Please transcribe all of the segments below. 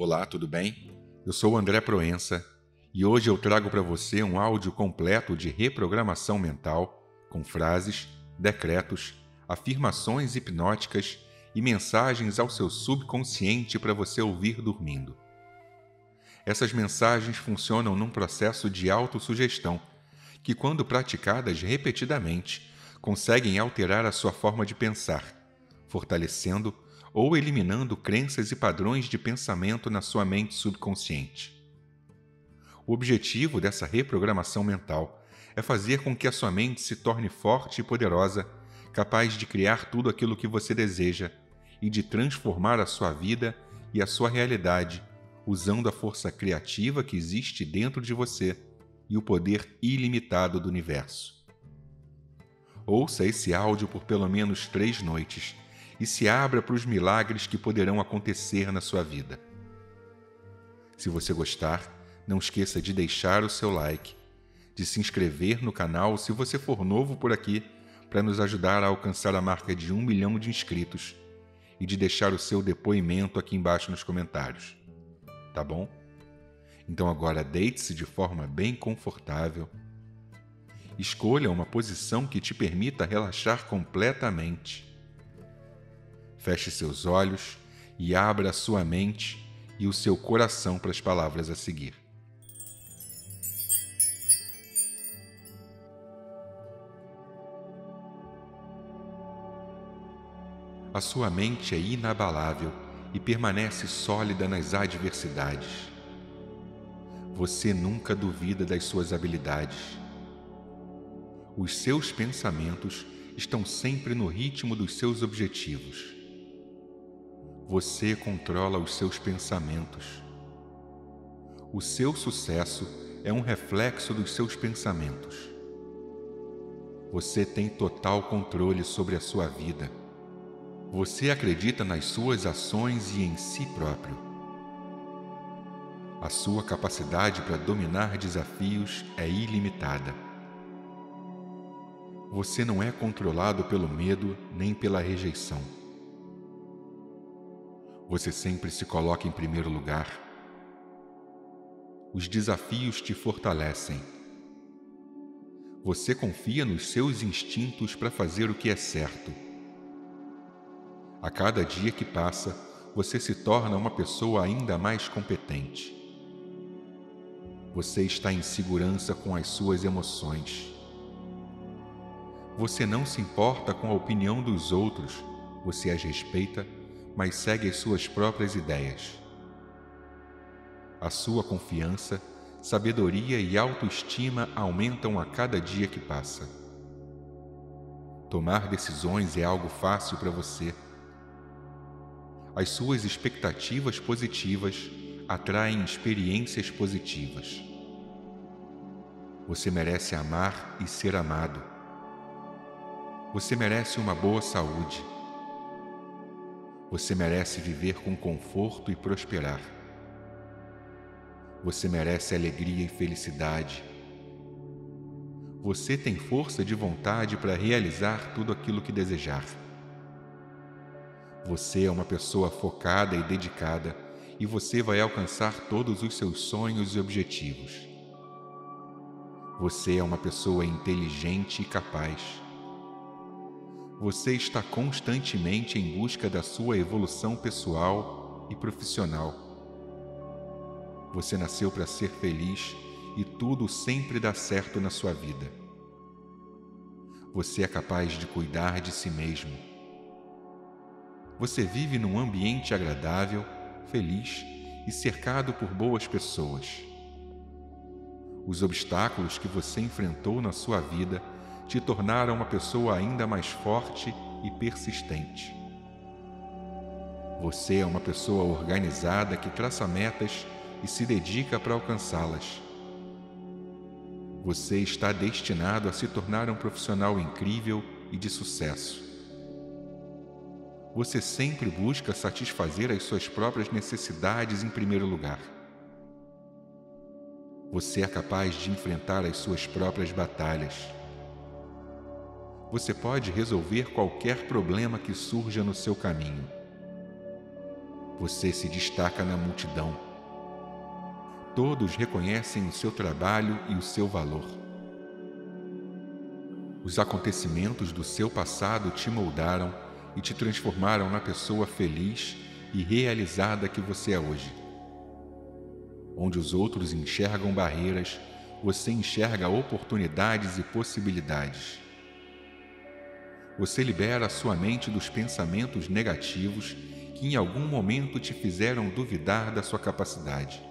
Olá, tudo bem? Eu sou André Proença e hoje eu trago para você um áudio completo de reprogramação mental com frases, decretos, afirmações hipnóticas e mensagens ao seu subconsciente para você ouvir dormindo. Essas mensagens funcionam num processo de autossugestão que, quando praticadas repetidamente, conseguem alterar a sua forma de pensar, fortalecendo ou eliminando crenças e padrões de pensamento na sua mente subconsciente. O objetivo dessa reprogramação mental é fazer com que a sua mente se torne forte e poderosa, capaz de criar tudo aquilo que você deseja e de transformar a sua vida e a sua realidade usando a força criativa que existe dentro de você e o poder ilimitado do universo. Ouça esse áudio por pelo menos três noites e se abra para os milagres que poderão acontecer na sua vida. Se você gostar, não esqueça de deixar o seu like, de se inscrever no canal se você for novo por aqui, para nos ajudar a alcançar a marca de um milhão de inscritos, e de deixar o seu depoimento aqui embaixo nos comentários. Tá bom? Então agora deite-se de forma bem confortável. Escolha uma posição que te permita relaxar completamente Feche seus olhos e abra sua mente e o seu coração para as palavras a seguir. A sua mente é inabalável e permanece sólida nas adversidades. Você nunca duvida das suas habilidades. Os seus pensamentos estão sempre no ritmo dos seus objetivos. Você controla os seus pensamentos. O seu sucesso é um reflexo dos seus pensamentos. Você tem total controle sobre a sua vida. Você acredita nas suas ações e em si próprio. A sua capacidade para dominar desafios é ilimitada. Você não é controlado pelo medo nem pela rejeição. Você sempre se coloca em primeiro lugar. Os desafios te fortalecem. Você confia nos seus instintos para fazer o que é certo. A cada dia que passa, você se torna uma pessoa ainda mais competente. Você está em segurança com as suas emoções. Você não se importa com a opinião dos outros, você as respeita mas segue as suas próprias ideias. A sua confiança, sabedoria e autoestima aumentam a cada dia que passa. Tomar decisões é algo fácil para você. As suas expectativas positivas atraem experiências positivas. Você merece amar e ser amado. Você merece uma boa saúde você merece viver com conforto e prosperar. Você merece alegria e felicidade. Você tem força de vontade para realizar tudo aquilo que desejar. Você é uma pessoa focada e dedicada e você vai alcançar todos os seus sonhos e objetivos. Você é uma pessoa inteligente e capaz você está constantemente em busca da sua evolução pessoal e profissional. Você nasceu para ser feliz e tudo sempre dá certo na sua vida. Você é capaz de cuidar de si mesmo. Você vive num ambiente agradável, feliz e cercado por boas pessoas. Os obstáculos que você enfrentou na sua vida te tornaram uma pessoa ainda mais forte e persistente. Você é uma pessoa organizada que traça metas e se dedica para alcançá-las. Você está destinado a se tornar um profissional incrível e de sucesso. Você sempre busca satisfazer as suas próprias necessidades em primeiro lugar. Você é capaz de enfrentar as suas próprias batalhas você pode resolver qualquer problema que surja no seu caminho. Você se destaca na multidão. Todos reconhecem o seu trabalho e o seu valor. Os acontecimentos do seu passado te moldaram e te transformaram na pessoa feliz e realizada que você é hoje. Onde os outros enxergam barreiras, você enxerga oportunidades e possibilidades. Você libera sua mente dos pensamentos negativos que em algum momento te fizeram duvidar da sua capacidade.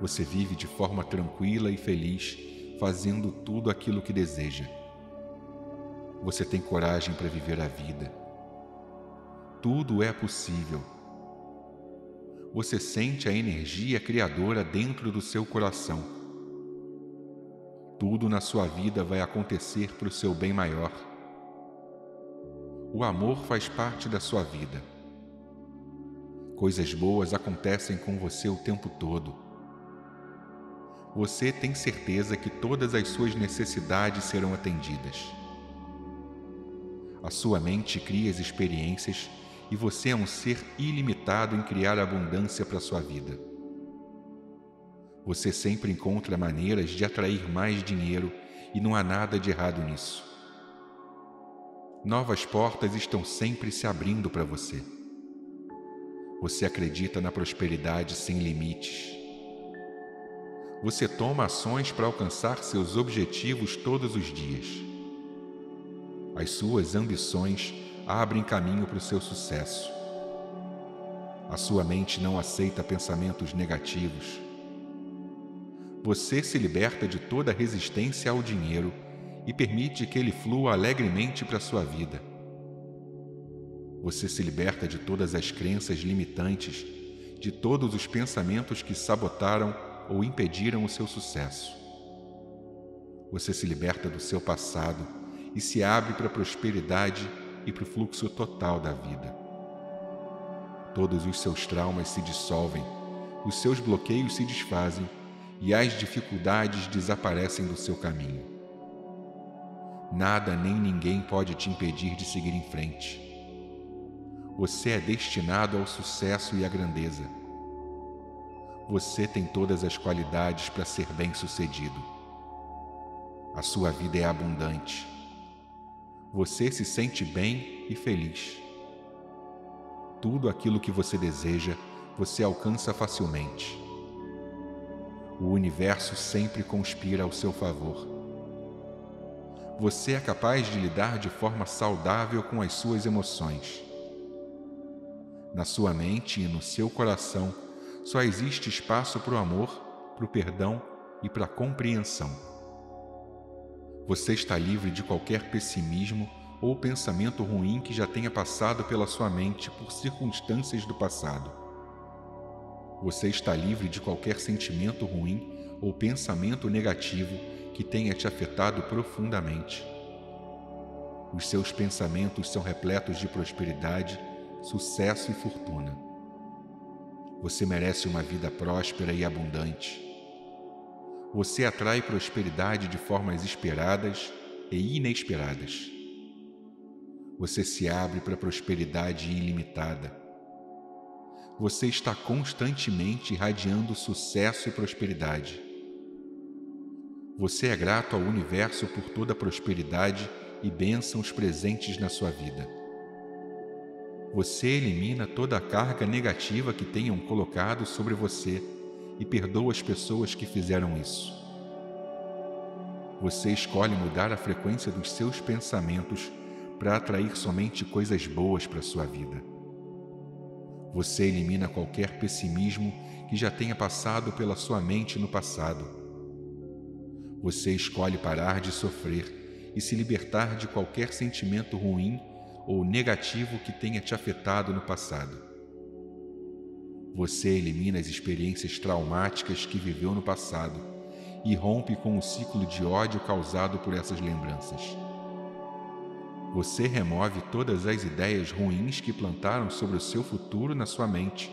Você vive de forma tranquila e feliz, fazendo tudo aquilo que deseja. Você tem coragem para viver a vida. Tudo é possível você sente a energia criadora dentro do seu coração. Tudo na sua vida vai acontecer para o seu bem maior. O amor faz parte da sua vida. Coisas boas acontecem com você o tempo todo. Você tem certeza que todas as suas necessidades serão atendidas. A sua mente cria as experiências e você é um ser ilimitado em criar abundância para sua vida. Você sempre encontra maneiras de atrair mais dinheiro e não há nada de errado nisso. Novas portas estão sempre se abrindo para você. Você acredita na prosperidade sem limites. Você toma ações para alcançar seus objetivos todos os dias. As suas ambições abrem caminho para o seu sucesso. A sua mente não aceita pensamentos negativos. Você se liberta de toda resistência ao dinheiro e permite que ele flua alegremente para sua vida. Você se liberta de todas as crenças limitantes, de todos os pensamentos que sabotaram ou impediram o seu sucesso. Você se liberta do seu passado e se abre para a prosperidade e para o fluxo total da vida. Todos os seus traumas se dissolvem, os seus bloqueios se desfazem e as dificuldades desaparecem do seu caminho. Nada nem ninguém pode te impedir de seguir em frente. Você é destinado ao sucesso e à grandeza. Você tem todas as qualidades para ser bem-sucedido. A sua vida é abundante você se sente bem e feliz. Tudo aquilo que você deseja, você alcança facilmente. O universo sempre conspira ao seu favor. Você é capaz de lidar de forma saudável com as suas emoções. Na sua mente e no seu coração só existe espaço para o amor, para o perdão e para a compreensão. Você está livre de qualquer pessimismo ou pensamento ruim que já tenha passado pela sua mente por circunstâncias do passado. Você está livre de qualquer sentimento ruim ou pensamento negativo que tenha te afetado profundamente. Os seus pensamentos são repletos de prosperidade, sucesso e fortuna. Você merece uma vida próspera e abundante você atrai prosperidade de formas esperadas e inesperadas. Você se abre para prosperidade ilimitada. Você está constantemente irradiando sucesso e prosperidade. Você é grato ao universo por toda a prosperidade e bênçãos presentes na sua vida. Você elimina toda a carga negativa que tenham colocado sobre você e perdoa as pessoas que fizeram isso. Você escolhe mudar a frequência dos seus pensamentos para atrair somente coisas boas para sua vida. Você elimina qualquer pessimismo que já tenha passado pela sua mente no passado. Você escolhe parar de sofrer e se libertar de qualquer sentimento ruim ou negativo que tenha te afetado no passado. Você elimina as experiências traumáticas que viveu no passado e rompe com o ciclo de ódio causado por essas lembranças. Você remove todas as ideias ruins que plantaram sobre o seu futuro na sua mente,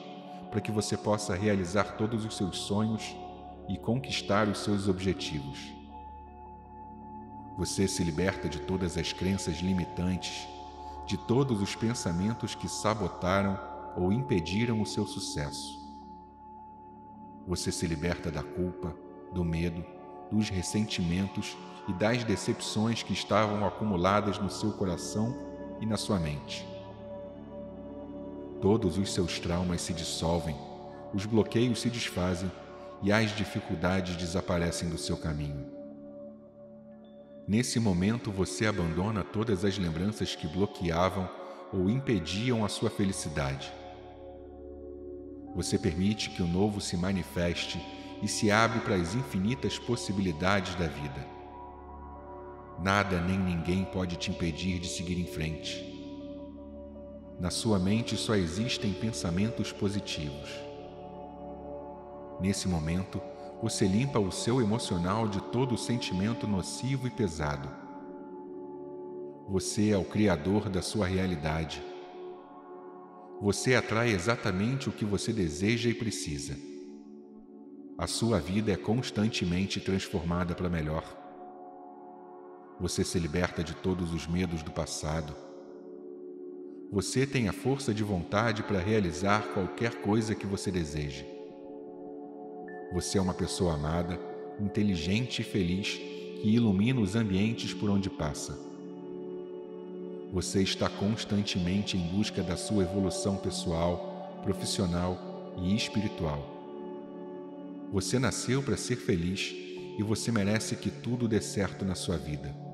para que você possa realizar todos os seus sonhos e conquistar os seus objetivos. Você se liberta de todas as crenças limitantes, de todos os pensamentos que sabotaram ou impediram o seu sucesso. Você se liberta da culpa, do medo, dos ressentimentos e das decepções que estavam acumuladas no seu coração e na sua mente. Todos os seus traumas se dissolvem, os bloqueios se desfazem e as dificuldades desaparecem do seu caminho. Nesse momento você abandona todas as lembranças que bloqueavam ou impediam a sua felicidade. Você permite que o novo se manifeste e se abre para as infinitas possibilidades da vida. Nada nem ninguém pode te impedir de seguir em frente. Na sua mente só existem pensamentos positivos. Nesse momento, você limpa o seu emocional de todo sentimento nocivo e pesado. Você é o criador da sua realidade. Você atrai exatamente o que você deseja e precisa. A sua vida é constantemente transformada para melhor. Você se liberta de todos os medos do passado. Você tem a força de vontade para realizar qualquer coisa que você deseje. Você é uma pessoa amada, inteligente e feliz que ilumina os ambientes por onde passa. Você está constantemente em busca da sua evolução pessoal, profissional e espiritual. Você nasceu para ser feliz e você merece que tudo dê certo na sua vida.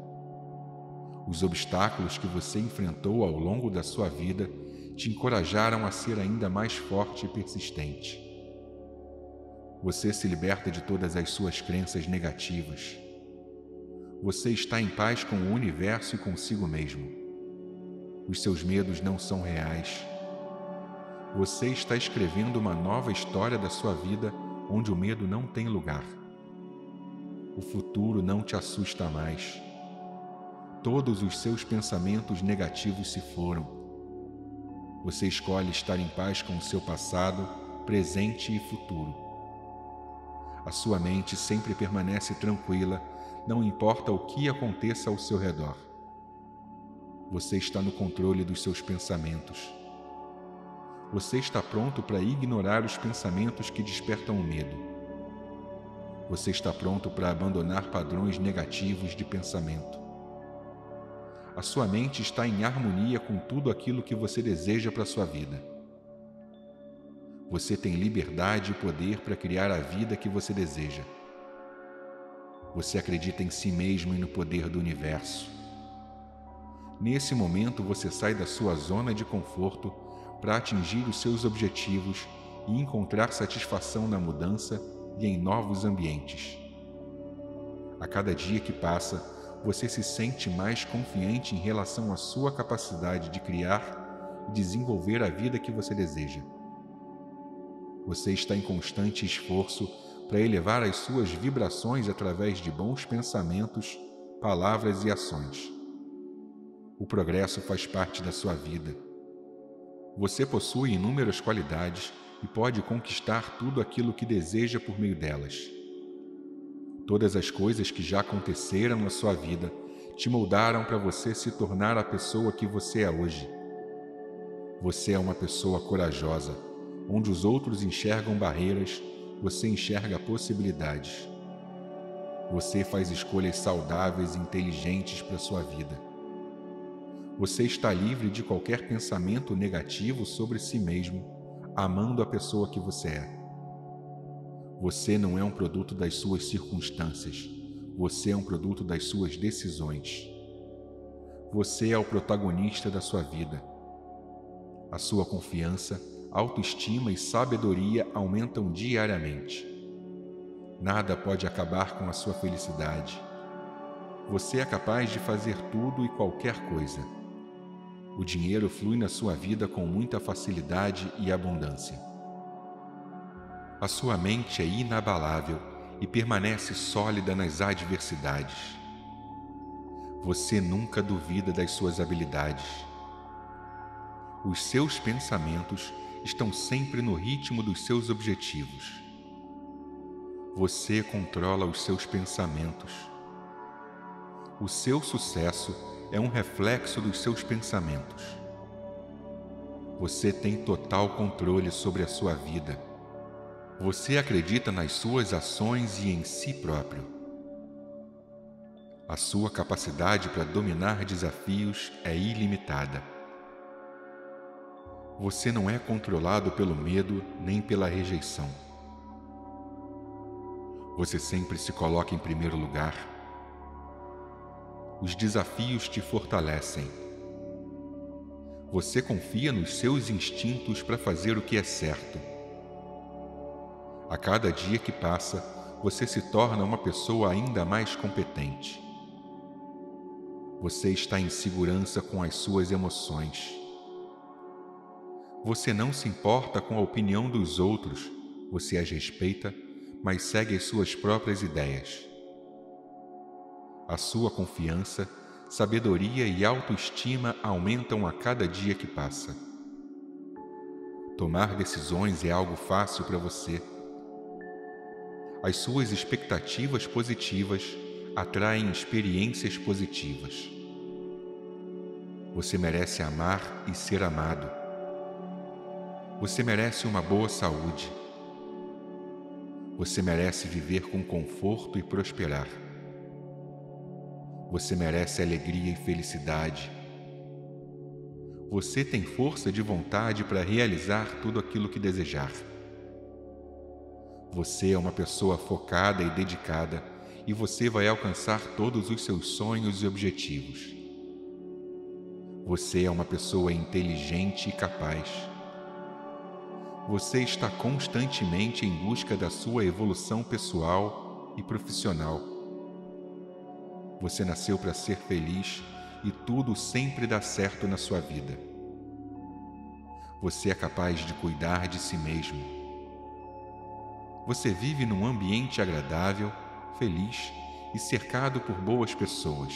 Os obstáculos que você enfrentou ao longo da sua vida te encorajaram a ser ainda mais forte e persistente. Você se liberta de todas as suas crenças negativas. Você está em paz com o universo e consigo mesmo. Os seus medos não são reais. Você está escrevendo uma nova história da sua vida onde o medo não tem lugar. O futuro não te assusta mais. Todos os seus pensamentos negativos se foram. Você escolhe estar em paz com o seu passado, presente e futuro. A sua mente sempre permanece tranquila, não importa o que aconteça ao seu redor. Você está no controle dos seus pensamentos. Você está pronto para ignorar os pensamentos que despertam o medo. Você está pronto para abandonar padrões negativos de pensamento. A sua mente está em harmonia com tudo aquilo que você deseja para a sua vida. Você tem liberdade e poder para criar a vida que você deseja. Você acredita em si mesmo e no poder do universo. Nesse momento, você sai da sua zona de conforto para atingir os seus objetivos e encontrar satisfação na mudança e em novos ambientes. A cada dia que passa, você se sente mais confiante em relação à sua capacidade de criar e desenvolver a vida que você deseja. Você está em constante esforço para elevar as suas vibrações através de bons pensamentos, palavras e ações. O progresso faz parte da sua vida. Você possui inúmeras qualidades e pode conquistar tudo aquilo que deseja por meio delas. Todas as coisas que já aconteceram na sua vida te moldaram para você se tornar a pessoa que você é hoje. Você é uma pessoa corajosa Onde os outros enxergam barreiras, você enxerga possibilidades. Você faz escolhas saudáveis e inteligentes para sua vida. Você está livre de qualquer pensamento negativo sobre si mesmo, amando a pessoa que você é. Você não é um produto das suas circunstâncias, você é um produto das suas decisões. Você é o protagonista da sua vida. A sua confiança autoestima e sabedoria aumentam diariamente. Nada pode acabar com a sua felicidade. Você é capaz de fazer tudo e qualquer coisa. O dinheiro flui na sua vida com muita facilidade e abundância. A sua mente é inabalável e permanece sólida nas adversidades. Você nunca duvida das suas habilidades. Os seus pensamentos estão sempre no ritmo dos seus objetivos. Você controla os seus pensamentos. O seu sucesso é um reflexo dos seus pensamentos. Você tem total controle sobre a sua vida. Você acredita nas suas ações e em si próprio. A sua capacidade para dominar desafios é ilimitada. Você não é controlado pelo medo nem pela rejeição. Você sempre se coloca em primeiro lugar. Os desafios te fortalecem. Você confia nos seus instintos para fazer o que é certo. A cada dia que passa, você se torna uma pessoa ainda mais competente. Você está em segurança com as suas emoções. Você não se importa com a opinião dos outros, você as respeita, mas segue as suas próprias ideias. A sua confiança, sabedoria e autoestima aumentam a cada dia que passa. Tomar decisões é algo fácil para você. As suas expectativas positivas atraem experiências positivas. Você merece amar e ser amado. Você merece uma boa saúde. Você merece viver com conforto e prosperar. Você merece alegria e felicidade. Você tem força de vontade para realizar tudo aquilo que desejar. Você é uma pessoa focada e dedicada e você vai alcançar todos os seus sonhos e objetivos. Você é uma pessoa inteligente e capaz você está constantemente em busca da sua evolução pessoal e profissional. Você nasceu para ser feliz e tudo sempre dá certo na sua vida. Você é capaz de cuidar de si mesmo. Você vive num ambiente agradável, feliz e cercado por boas pessoas.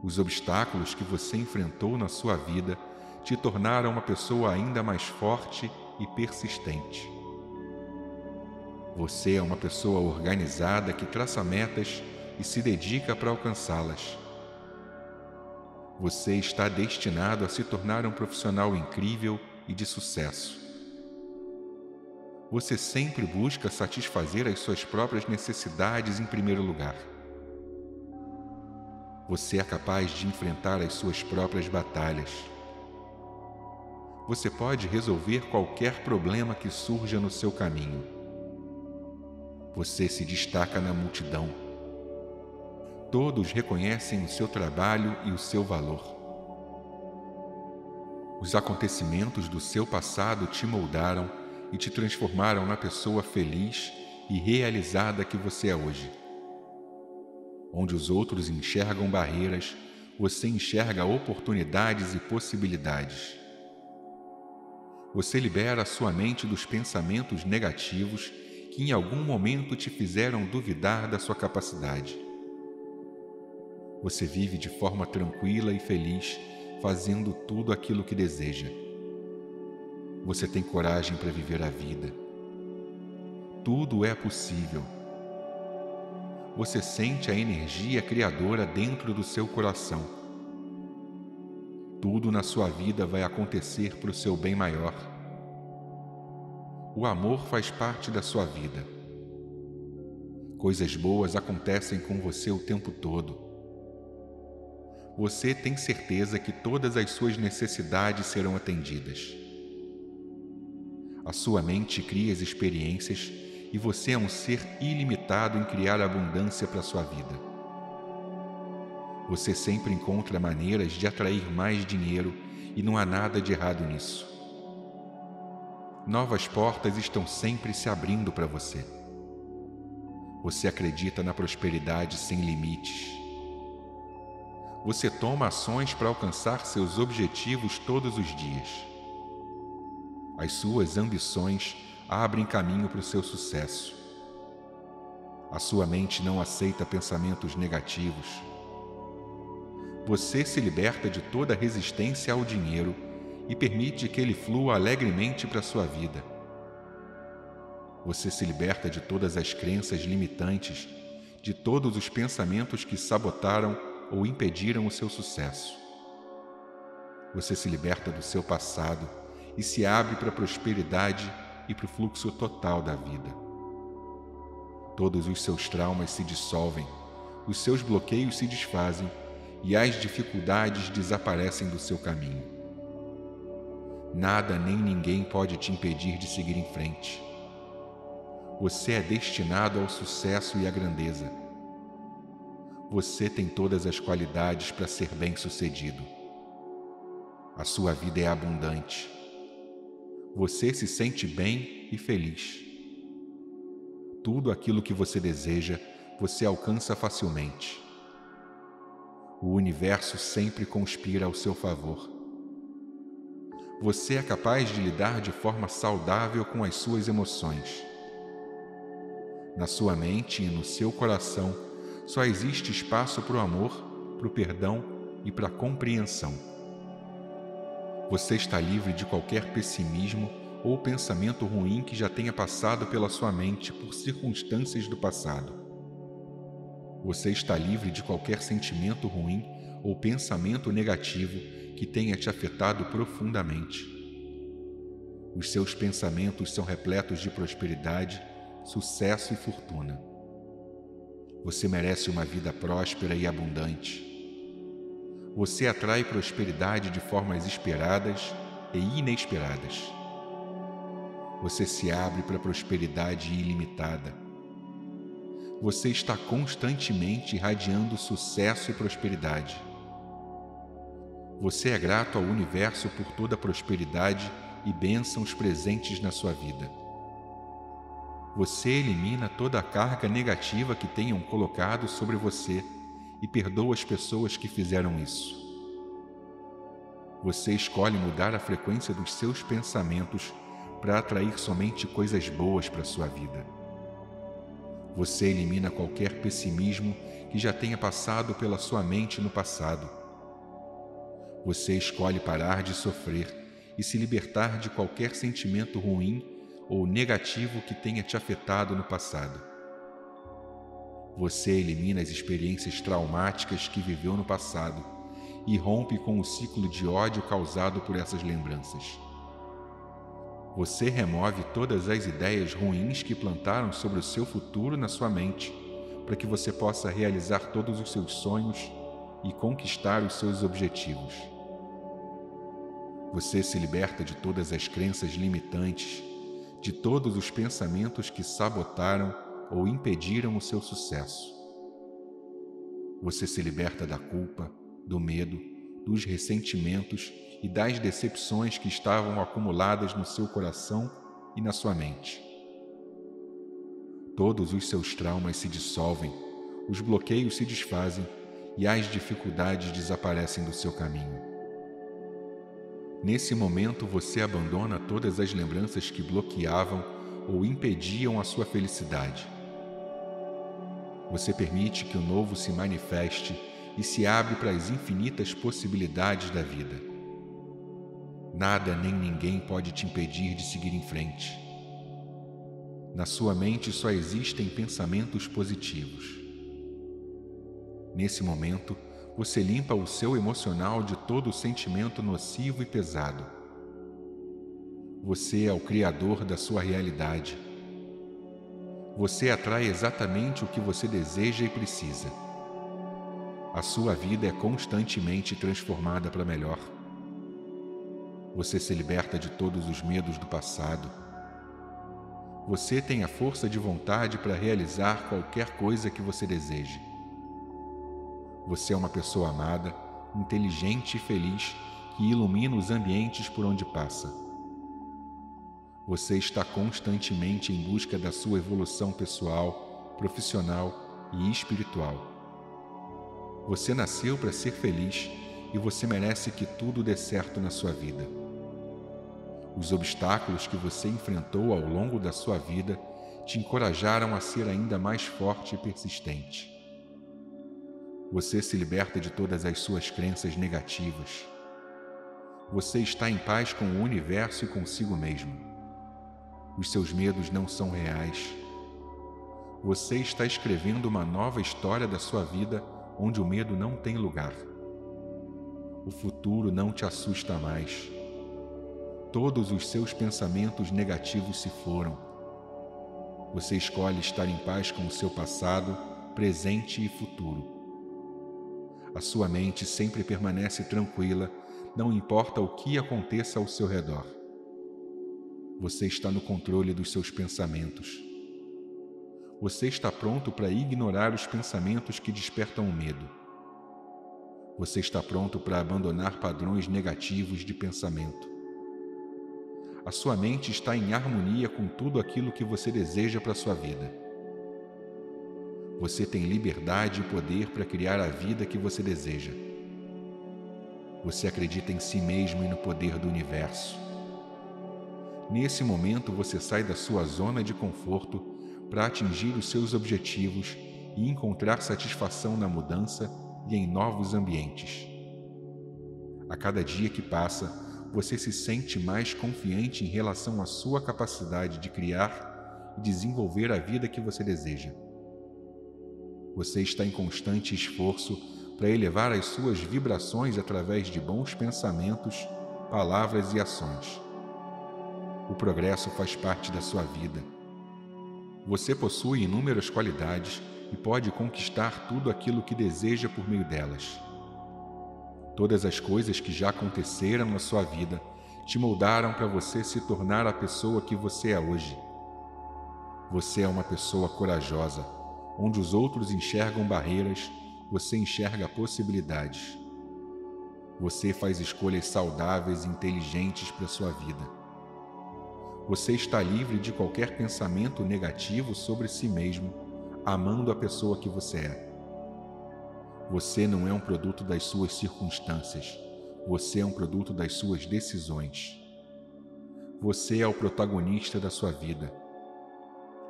Os obstáculos que você enfrentou na sua vida te tornaram uma pessoa ainda mais forte e persistente. Você é uma pessoa organizada que traça metas e se dedica para alcançá-las. Você está destinado a se tornar um profissional incrível e de sucesso. Você sempre busca satisfazer as suas próprias necessidades em primeiro lugar. Você é capaz de enfrentar as suas próprias batalhas você pode resolver qualquer problema que surja no seu caminho. Você se destaca na multidão. Todos reconhecem o seu trabalho e o seu valor. Os acontecimentos do seu passado te moldaram e te transformaram na pessoa feliz e realizada que você é hoje. Onde os outros enxergam barreiras, você enxerga oportunidades e possibilidades. Você libera sua mente dos pensamentos negativos que em algum momento te fizeram duvidar da sua capacidade. Você vive de forma tranquila e feliz, fazendo tudo aquilo que deseja. Você tem coragem para viver a vida. Tudo é possível. Você sente a energia criadora dentro do seu coração tudo na sua vida vai acontecer para o seu bem maior. O amor faz parte da sua vida. Coisas boas acontecem com você o tempo todo. Você tem certeza que todas as suas necessidades serão atendidas. A sua mente cria as experiências e você é um ser ilimitado em criar abundância para sua vida. Você sempre encontra maneiras de atrair mais dinheiro e não há nada de errado nisso. Novas portas estão sempre se abrindo para você. Você acredita na prosperidade sem limites. Você toma ações para alcançar seus objetivos todos os dias. As suas ambições abrem caminho para o seu sucesso. A sua mente não aceita pensamentos negativos você se liberta de toda resistência ao dinheiro e permite que ele flua alegremente para a sua vida. Você se liberta de todas as crenças limitantes, de todos os pensamentos que sabotaram ou impediram o seu sucesso. Você se liberta do seu passado e se abre para a prosperidade e para o fluxo total da vida. Todos os seus traumas se dissolvem, os seus bloqueios se desfazem e as dificuldades desaparecem do seu caminho. Nada nem ninguém pode te impedir de seguir em frente. Você é destinado ao sucesso e à grandeza. Você tem todas as qualidades para ser bem-sucedido. A sua vida é abundante. Você se sente bem e feliz. Tudo aquilo que você deseja, você alcança facilmente. O universo sempre conspira ao seu favor. Você é capaz de lidar de forma saudável com as suas emoções. Na sua mente e no seu coração só existe espaço para o amor, para o perdão e para a compreensão. Você está livre de qualquer pessimismo ou pensamento ruim que já tenha passado pela sua mente por circunstâncias do passado. Você está livre de qualquer sentimento ruim ou pensamento negativo que tenha te afetado profundamente. Os seus pensamentos são repletos de prosperidade, sucesso e fortuna. Você merece uma vida próspera e abundante. Você atrai prosperidade de formas esperadas e inesperadas. Você se abre para prosperidade ilimitada você está constantemente irradiando sucesso e prosperidade. Você é grato ao universo por toda a prosperidade e bênçãos presentes na sua vida. Você elimina toda a carga negativa que tenham colocado sobre você e perdoa as pessoas que fizeram isso. Você escolhe mudar a frequência dos seus pensamentos para atrair somente coisas boas para sua vida. Você elimina qualquer pessimismo que já tenha passado pela sua mente no passado. Você escolhe parar de sofrer e se libertar de qualquer sentimento ruim ou negativo que tenha te afetado no passado. Você elimina as experiências traumáticas que viveu no passado e rompe com o ciclo de ódio causado por essas lembranças. Você remove todas as ideias ruins que plantaram sobre o seu futuro na sua mente, para que você possa realizar todos os seus sonhos e conquistar os seus objetivos. Você se liberta de todas as crenças limitantes, de todos os pensamentos que sabotaram ou impediram o seu sucesso. Você se liberta da culpa, do medo, dos ressentimentos e das decepções que estavam acumuladas no seu coração e na sua mente. Todos os seus traumas se dissolvem, os bloqueios se desfazem e as dificuldades desaparecem do seu caminho. Nesse momento você abandona todas as lembranças que bloqueavam ou impediam a sua felicidade. Você permite que o novo se manifeste e se abre para as infinitas possibilidades da vida. Nada nem ninguém pode te impedir de seguir em frente. Na sua mente só existem pensamentos positivos. Nesse momento, você limpa o seu emocional de todo sentimento nocivo e pesado. Você é o criador da sua realidade. Você atrai exatamente o que você deseja e precisa. A sua vida é constantemente transformada para melhor. Você se liberta de todos os medos do passado. Você tem a força de vontade para realizar qualquer coisa que você deseje. Você é uma pessoa amada, inteligente e feliz que ilumina os ambientes por onde passa. Você está constantemente em busca da sua evolução pessoal, profissional e espiritual. Você nasceu para ser feliz e você merece que tudo dê certo na sua vida. Os obstáculos que você enfrentou ao longo da sua vida te encorajaram a ser ainda mais forte e persistente. Você se liberta de todas as suas crenças negativas. Você está em paz com o universo e consigo mesmo. Os seus medos não são reais. Você está escrevendo uma nova história da sua vida onde o medo não tem lugar. O futuro não te assusta mais. Todos os seus pensamentos negativos se foram. Você escolhe estar em paz com o seu passado, presente e futuro. A sua mente sempre permanece tranquila, não importa o que aconteça ao seu redor. Você está no controle dos seus pensamentos. Você está pronto para ignorar os pensamentos que despertam o medo. Você está pronto para abandonar padrões negativos de pensamento. A sua mente está em harmonia com tudo aquilo que você deseja para a sua vida. Você tem liberdade e poder para criar a vida que você deseja. Você acredita em si mesmo e no poder do universo. Nesse momento, você sai da sua zona de conforto para atingir os seus objetivos e encontrar satisfação na mudança e em novos ambientes. A cada dia que passa, você se sente mais confiante em relação à sua capacidade de criar e desenvolver a vida que você deseja. Você está em constante esforço para elevar as suas vibrações através de bons pensamentos, palavras e ações. O progresso faz parte da sua vida. Você possui inúmeras qualidades e pode conquistar tudo aquilo que deseja por meio delas. Todas as coisas que já aconteceram na sua vida te moldaram para você se tornar a pessoa que você é hoje. Você é uma pessoa corajosa. Onde os outros enxergam barreiras, você enxerga possibilidades. Você faz escolhas saudáveis e inteligentes para sua vida. Você está livre de qualquer pensamento negativo sobre si mesmo, amando a pessoa que você é. Você não é um produto das suas circunstâncias. Você é um produto das suas decisões. Você é o protagonista da sua vida.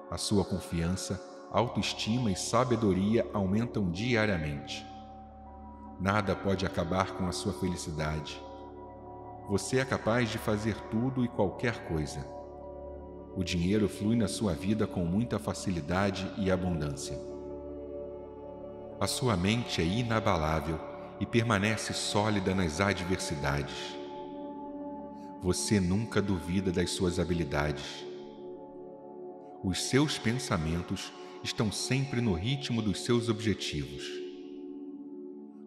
A sua confiança, autoestima e sabedoria aumentam diariamente. Nada pode acabar com a sua felicidade. Você é capaz de fazer tudo e qualquer coisa. O dinheiro flui na sua vida com muita facilidade e abundância. A sua mente é inabalável e permanece sólida nas adversidades. Você nunca duvida das suas habilidades. Os seus pensamentos estão sempre no ritmo dos seus objetivos.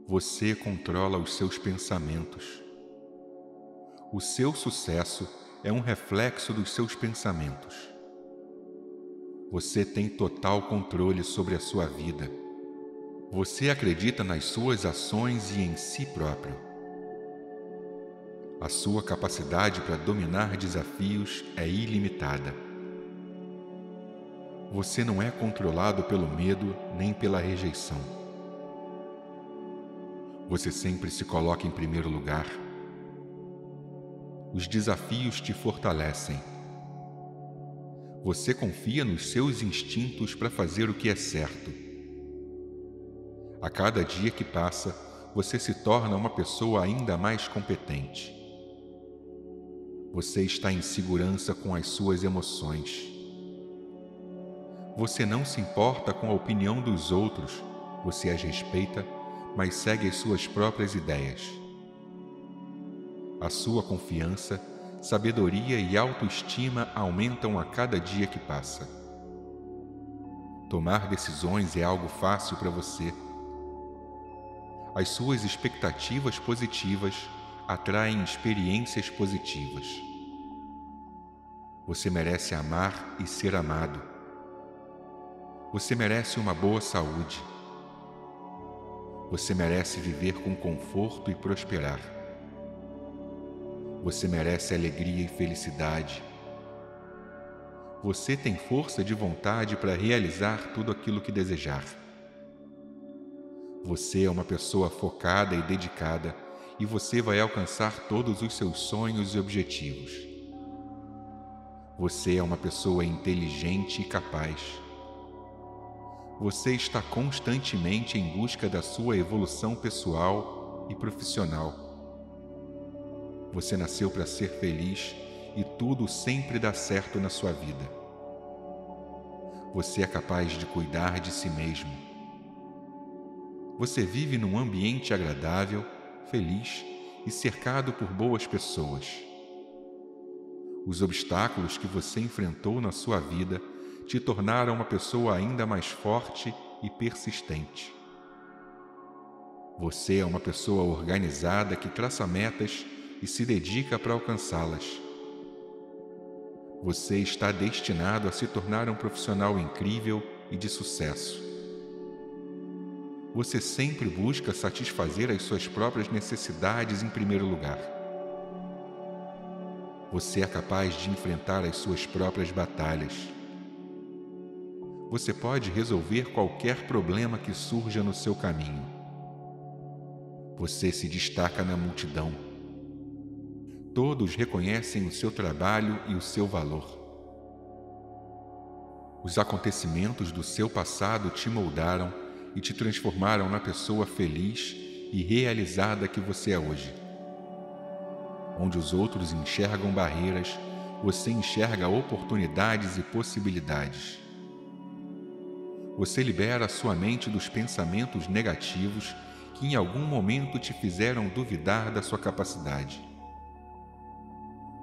Você controla os seus pensamentos. O seu sucesso é um reflexo dos seus pensamentos. Você tem total controle sobre a sua vida você acredita nas suas ações e em si próprio. A sua capacidade para dominar desafios é ilimitada. Você não é controlado pelo medo nem pela rejeição. Você sempre se coloca em primeiro lugar. Os desafios te fortalecem. Você confia nos seus instintos para fazer o que é certo a cada dia que passa, você se torna uma pessoa ainda mais competente. Você está em segurança com as suas emoções. Você não se importa com a opinião dos outros, você as respeita, mas segue as suas próprias ideias. A sua confiança, sabedoria e autoestima aumentam a cada dia que passa. Tomar decisões é algo fácil para você as suas expectativas positivas atraem experiências positivas. Você merece amar e ser amado. Você merece uma boa saúde. Você merece viver com conforto e prosperar. Você merece alegria e felicidade. Você tem força de vontade para realizar tudo aquilo que desejar. Você é uma pessoa focada e dedicada e você vai alcançar todos os seus sonhos e objetivos. Você é uma pessoa inteligente e capaz. Você está constantemente em busca da sua evolução pessoal e profissional. Você nasceu para ser feliz e tudo sempre dá certo na sua vida. Você é capaz de cuidar de si mesmo você vive num ambiente agradável, feliz e cercado por boas pessoas. Os obstáculos que você enfrentou na sua vida te tornaram uma pessoa ainda mais forte e persistente. Você é uma pessoa organizada que traça metas e se dedica para alcançá-las. Você está destinado a se tornar um profissional incrível e de sucesso. Você sempre busca satisfazer as suas próprias necessidades em primeiro lugar. Você é capaz de enfrentar as suas próprias batalhas. Você pode resolver qualquer problema que surja no seu caminho. Você se destaca na multidão. Todos reconhecem o seu trabalho e o seu valor. Os acontecimentos do seu passado te moldaram e te transformaram na pessoa feliz e realizada que você é hoje. Onde os outros enxergam barreiras, você enxerga oportunidades e possibilidades. Você libera sua mente dos pensamentos negativos que em algum momento te fizeram duvidar da sua capacidade.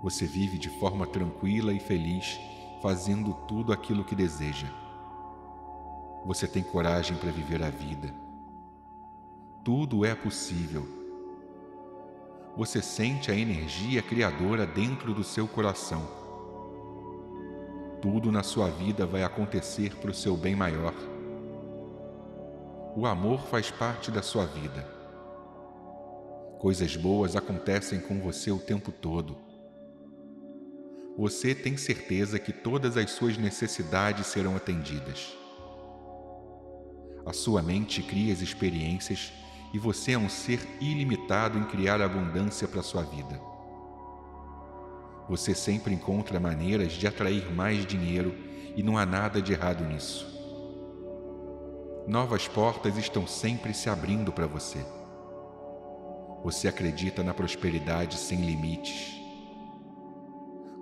Você vive de forma tranquila e feliz, fazendo tudo aquilo que deseja. Você tem coragem para viver a vida. Tudo é possível. Você sente a energia criadora dentro do seu coração. Tudo na sua vida vai acontecer para o seu bem maior. O amor faz parte da sua vida. Coisas boas acontecem com você o tempo todo. Você tem certeza que todas as suas necessidades serão atendidas. A sua mente cria as experiências e você é um ser ilimitado em criar abundância para sua vida. Você sempre encontra maneiras de atrair mais dinheiro e não há nada de errado nisso. Novas portas estão sempre se abrindo para você. Você acredita na prosperidade sem limites.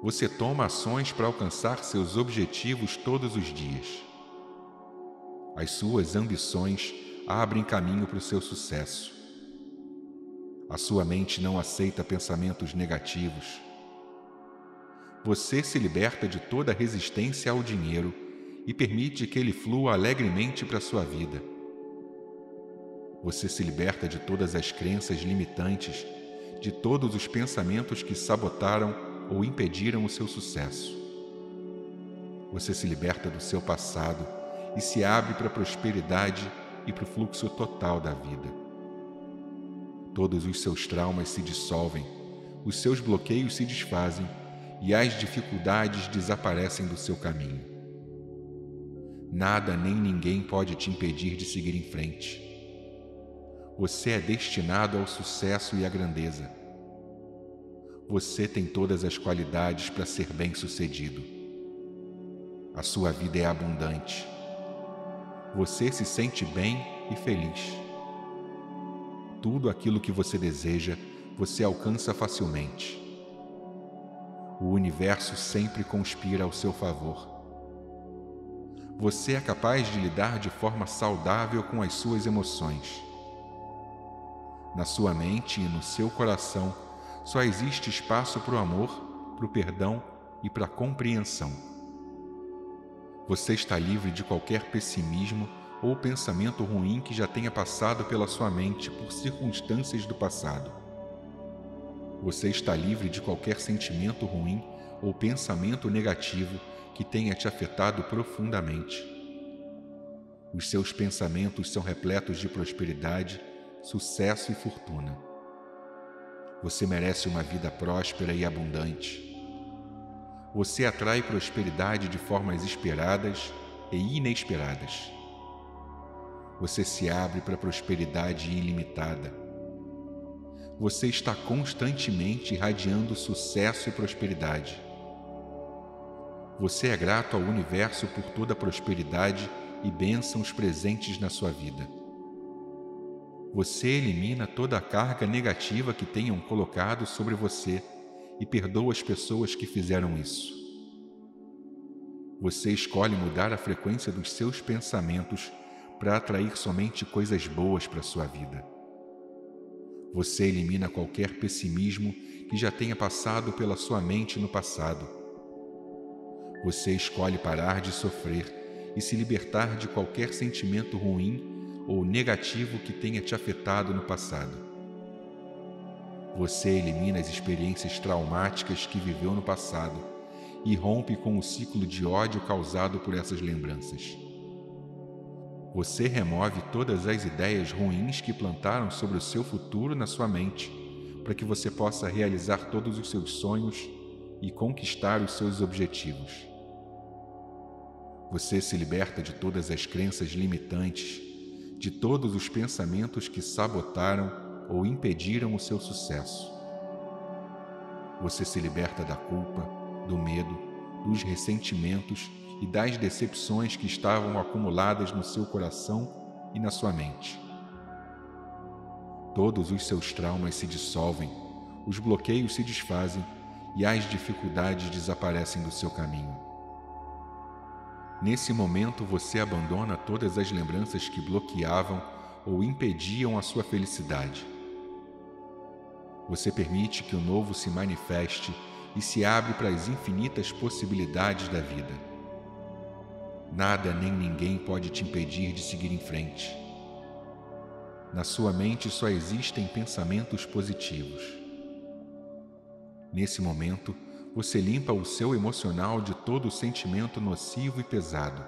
Você toma ações para alcançar seus objetivos todos os dias. As suas ambições abrem caminho para o seu sucesso. A sua mente não aceita pensamentos negativos. Você se liberta de toda resistência ao dinheiro e permite que ele flua alegremente para a sua vida. Você se liberta de todas as crenças limitantes, de todos os pensamentos que sabotaram ou impediram o seu sucesso. Você se liberta do seu passado e se abre para a prosperidade e para o fluxo total da vida. Todos os seus traumas se dissolvem, os seus bloqueios se desfazem e as dificuldades desaparecem do seu caminho. Nada nem ninguém pode te impedir de seguir em frente. Você é destinado ao sucesso e à grandeza. Você tem todas as qualidades para ser bem-sucedido. A sua vida é abundante você se sente bem e feliz. Tudo aquilo que você deseja, você alcança facilmente. O universo sempre conspira ao seu favor. Você é capaz de lidar de forma saudável com as suas emoções. Na sua mente e no seu coração só existe espaço para o amor, para o perdão e para a compreensão. Você está livre de qualquer pessimismo ou pensamento ruim que já tenha passado pela sua mente por circunstâncias do passado. Você está livre de qualquer sentimento ruim ou pensamento negativo que tenha te afetado profundamente. Os seus pensamentos são repletos de prosperidade, sucesso e fortuna. Você merece uma vida próspera e abundante você atrai prosperidade de formas esperadas e inesperadas. Você se abre para prosperidade ilimitada. Você está constantemente irradiando sucesso e prosperidade. Você é grato ao universo por toda a prosperidade e bênçãos presentes na sua vida. Você elimina toda a carga negativa que tenham colocado sobre você e perdoa as pessoas que fizeram isso. Você escolhe mudar a frequência dos seus pensamentos para atrair somente coisas boas para sua vida. Você elimina qualquer pessimismo que já tenha passado pela sua mente no passado. Você escolhe parar de sofrer e se libertar de qualquer sentimento ruim ou negativo que tenha te afetado no passado. Você elimina as experiências traumáticas que viveu no passado e rompe com o ciclo de ódio causado por essas lembranças. Você remove todas as ideias ruins que plantaram sobre o seu futuro na sua mente, para que você possa realizar todos os seus sonhos e conquistar os seus objetivos. Você se liberta de todas as crenças limitantes, de todos os pensamentos que sabotaram ou impediram o seu sucesso. Você se liberta da culpa, do medo, dos ressentimentos e das decepções que estavam acumuladas no seu coração e na sua mente. Todos os seus traumas se dissolvem, os bloqueios se desfazem e as dificuldades desaparecem do seu caminho. Nesse momento você abandona todas as lembranças que bloqueavam ou impediam a sua felicidade. Você permite que o novo se manifeste e se abre para as infinitas possibilidades da vida. Nada nem ninguém pode te impedir de seguir em frente. Na sua mente só existem pensamentos positivos. Nesse momento, você limpa o seu emocional de todo sentimento nocivo e pesado.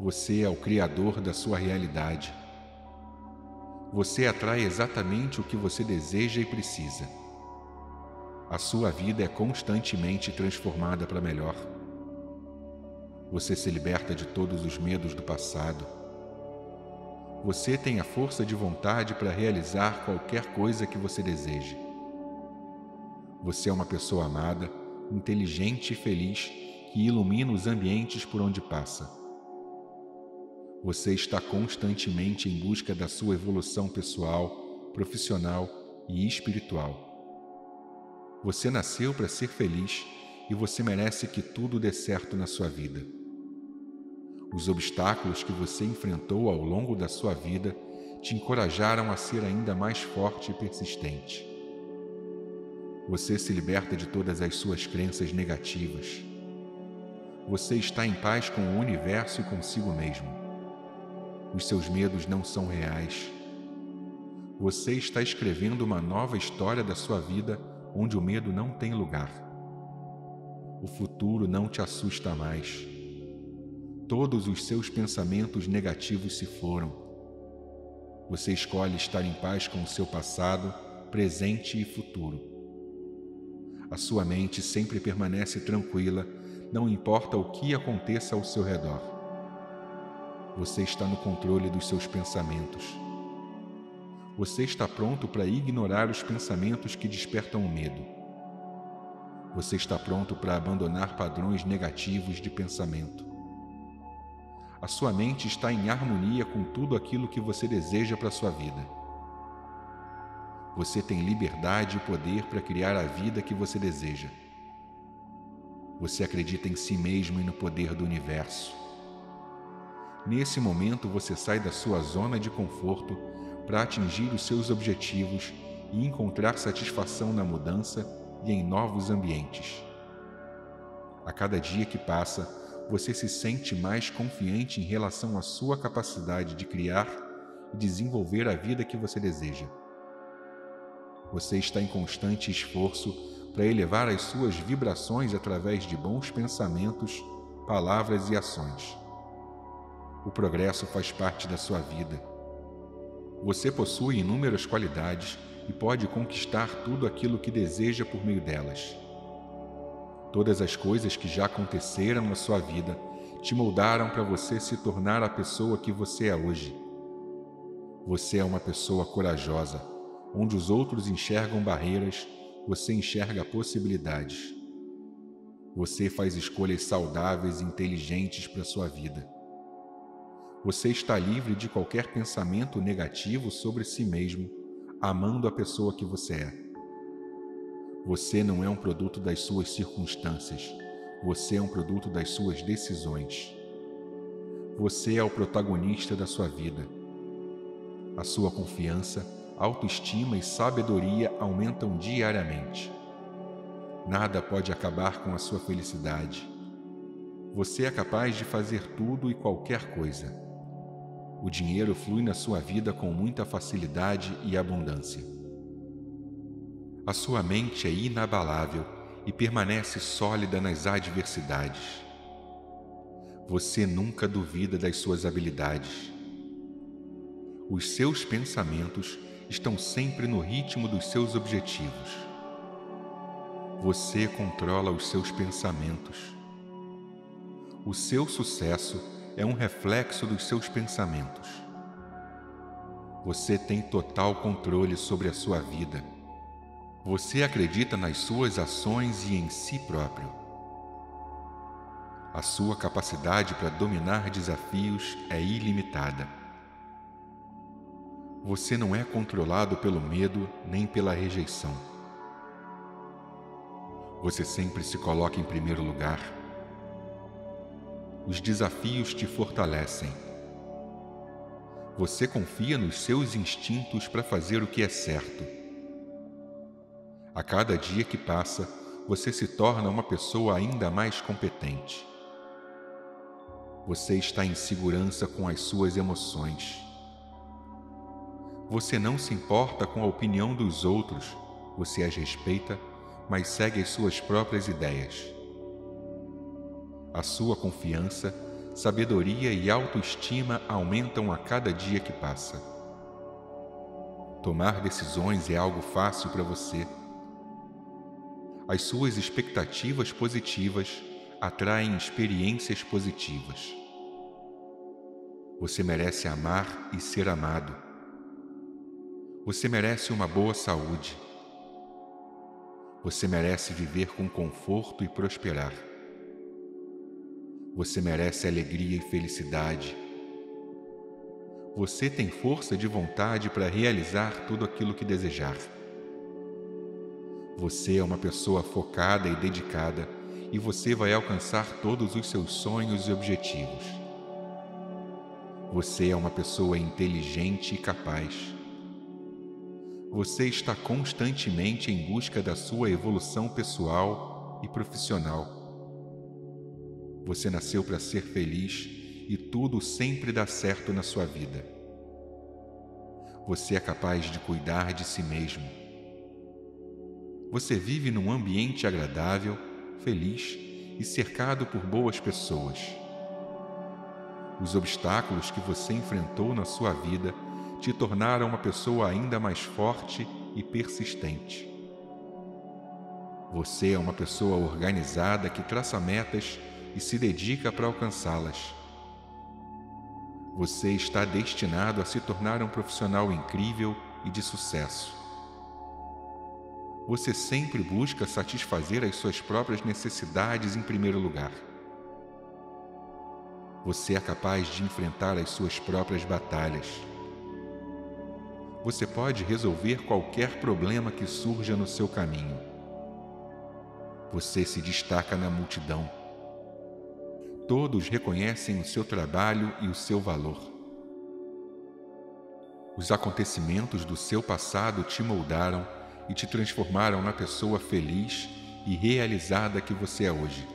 Você é o criador da sua realidade. Você atrai exatamente o que você deseja e precisa. A sua vida é constantemente transformada para melhor. Você se liberta de todos os medos do passado. Você tem a força de vontade para realizar qualquer coisa que você deseje. Você é uma pessoa amada, inteligente e feliz que ilumina os ambientes por onde passa. Você está constantemente em busca da sua evolução pessoal, profissional e espiritual. Você nasceu para ser feliz e você merece que tudo dê certo na sua vida. Os obstáculos que você enfrentou ao longo da sua vida te encorajaram a ser ainda mais forte e persistente. Você se liberta de todas as suas crenças negativas. Você está em paz com o universo e consigo mesmo. Os seus medos não são reais. Você está escrevendo uma nova história da sua vida onde o medo não tem lugar. O futuro não te assusta mais todos os seus pensamentos negativos se foram. Você escolhe estar em paz com o seu passado, presente e futuro. A sua mente sempre permanece tranquila, não importa o que aconteça ao seu redor. Você está no controle dos seus pensamentos. Você está pronto para ignorar os pensamentos que despertam o medo. Você está pronto para abandonar padrões negativos de pensamento. A sua mente está em harmonia com tudo aquilo que você deseja para a sua vida. Você tem liberdade e poder para criar a vida que você deseja. Você acredita em si mesmo e no poder do universo. Nesse momento, você sai da sua zona de conforto para atingir os seus objetivos e encontrar satisfação na mudança e em novos ambientes. A cada dia que passa, você se sente mais confiante em relação à sua capacidade de criar e desenvolver a vida que você deseja. Você está em constante esforço para elevar as suas vibrações através de bons pensamentos, palavras e ações. O progresso faz parte da sua vida. Você possui inúmeras qualidades e pode conquistar tudo aquilo que deseja por meio delas. Todas as coisas que já aconteceram na sua vida te moldaram para você se tornar a pessoa que você é hoje. Você é uma pessoa corajosa. Onde os outros enxergam barreiras, você enxerga possibilidades. Você faz escolhas saudáveis e inteligentes para sua vida. Você está livre de qualquer pensamento negativo sobre si mesmo, amando a pessoa que você é. Você não é um produto das suas circunstâncias. Você é um produto das suas decisões. Você é o protagonista da sua vida. A sua confiança, autoestima e sabedoria aumentam diariamente. Nada pode acabar com a sua felicidade. Você é capaz de fazer tudo e qualquer coisa. O dinheiro flui na sua vida com muita facilidade e abundância. A sua mente é inabalável e permanece sólida nas adversidades. Você nunca duvida das suas habilidades. Os seus pensamentos estão sempre no ritmo dos seus objetivos. Você controla os seus pensamentos. O seu sucesso é um reflexo dos seus pensamentos. Você tem total controle sobre a sua vida. Você acredita nas suas ações e em si próprio. A sua capacidade para dominar desafios é ilimitada. Você não é controlado pelo medo nem pela rejeição. Você sempre se coloca em primeiro lugar. Os desafios te fortalecem. Você confia nos seus instintos para fazer o que é certo. A cada dia que passa, você se torna uma pessoa ainda mais competente. Você está em segurança com as suas emoções. Você não se importa com a opinião dos outros, você as respeita, mas segue as suas próprias ideias. A sua confiança, sabedoria e autoestima aumentam a cada dia que passa. Tomar decisões é algo fácil para você. As suas expectativas positivas atraem experiências positivas. Você merece amar e ser amado. Você merece uma boa saúde. Você merece viver com conforto e prosperar. Você merece alegria e felicidade. Você tem força de vontade para realizar tudo aquilo que desejar. Você é uma pessoa focada e dedicada e você vai alcançar todos os seus sonhos e objetivos. Você é uma pessoa inteligente e capaz. Você está constantemente em busca da sua evolução pessoal e profissional. Você nasceu para ser feliz e tudo sempre dá certo na sua vida. Você é capaz de cuidar de si mesmo. Você vive num ambiente agradável feliz e cercado por boas pessoas. Os obstáculos que você enfrentou na sua vida te tornaram uma pessoa ainda mais forte e persistente. Você é uma pessoa organizada que traça metas e se dedica para alcançá-las. Você está destinado a se tornar um profissional incrível e de sucesso você sempre busca satisfazer as suas próprias necessidades em primeiro lugar. Você é capaz de enfrentar as suas próprias batalhas. Você pode resolver qualquer problema que surja no seu caminho. Você se destaca na multidão. Todos reconhecem o seu trabalho e o seu valor. Os acontecimentos do seu passado te moldaram e te transformaram na pessoa feliz e realizada que você é hoje.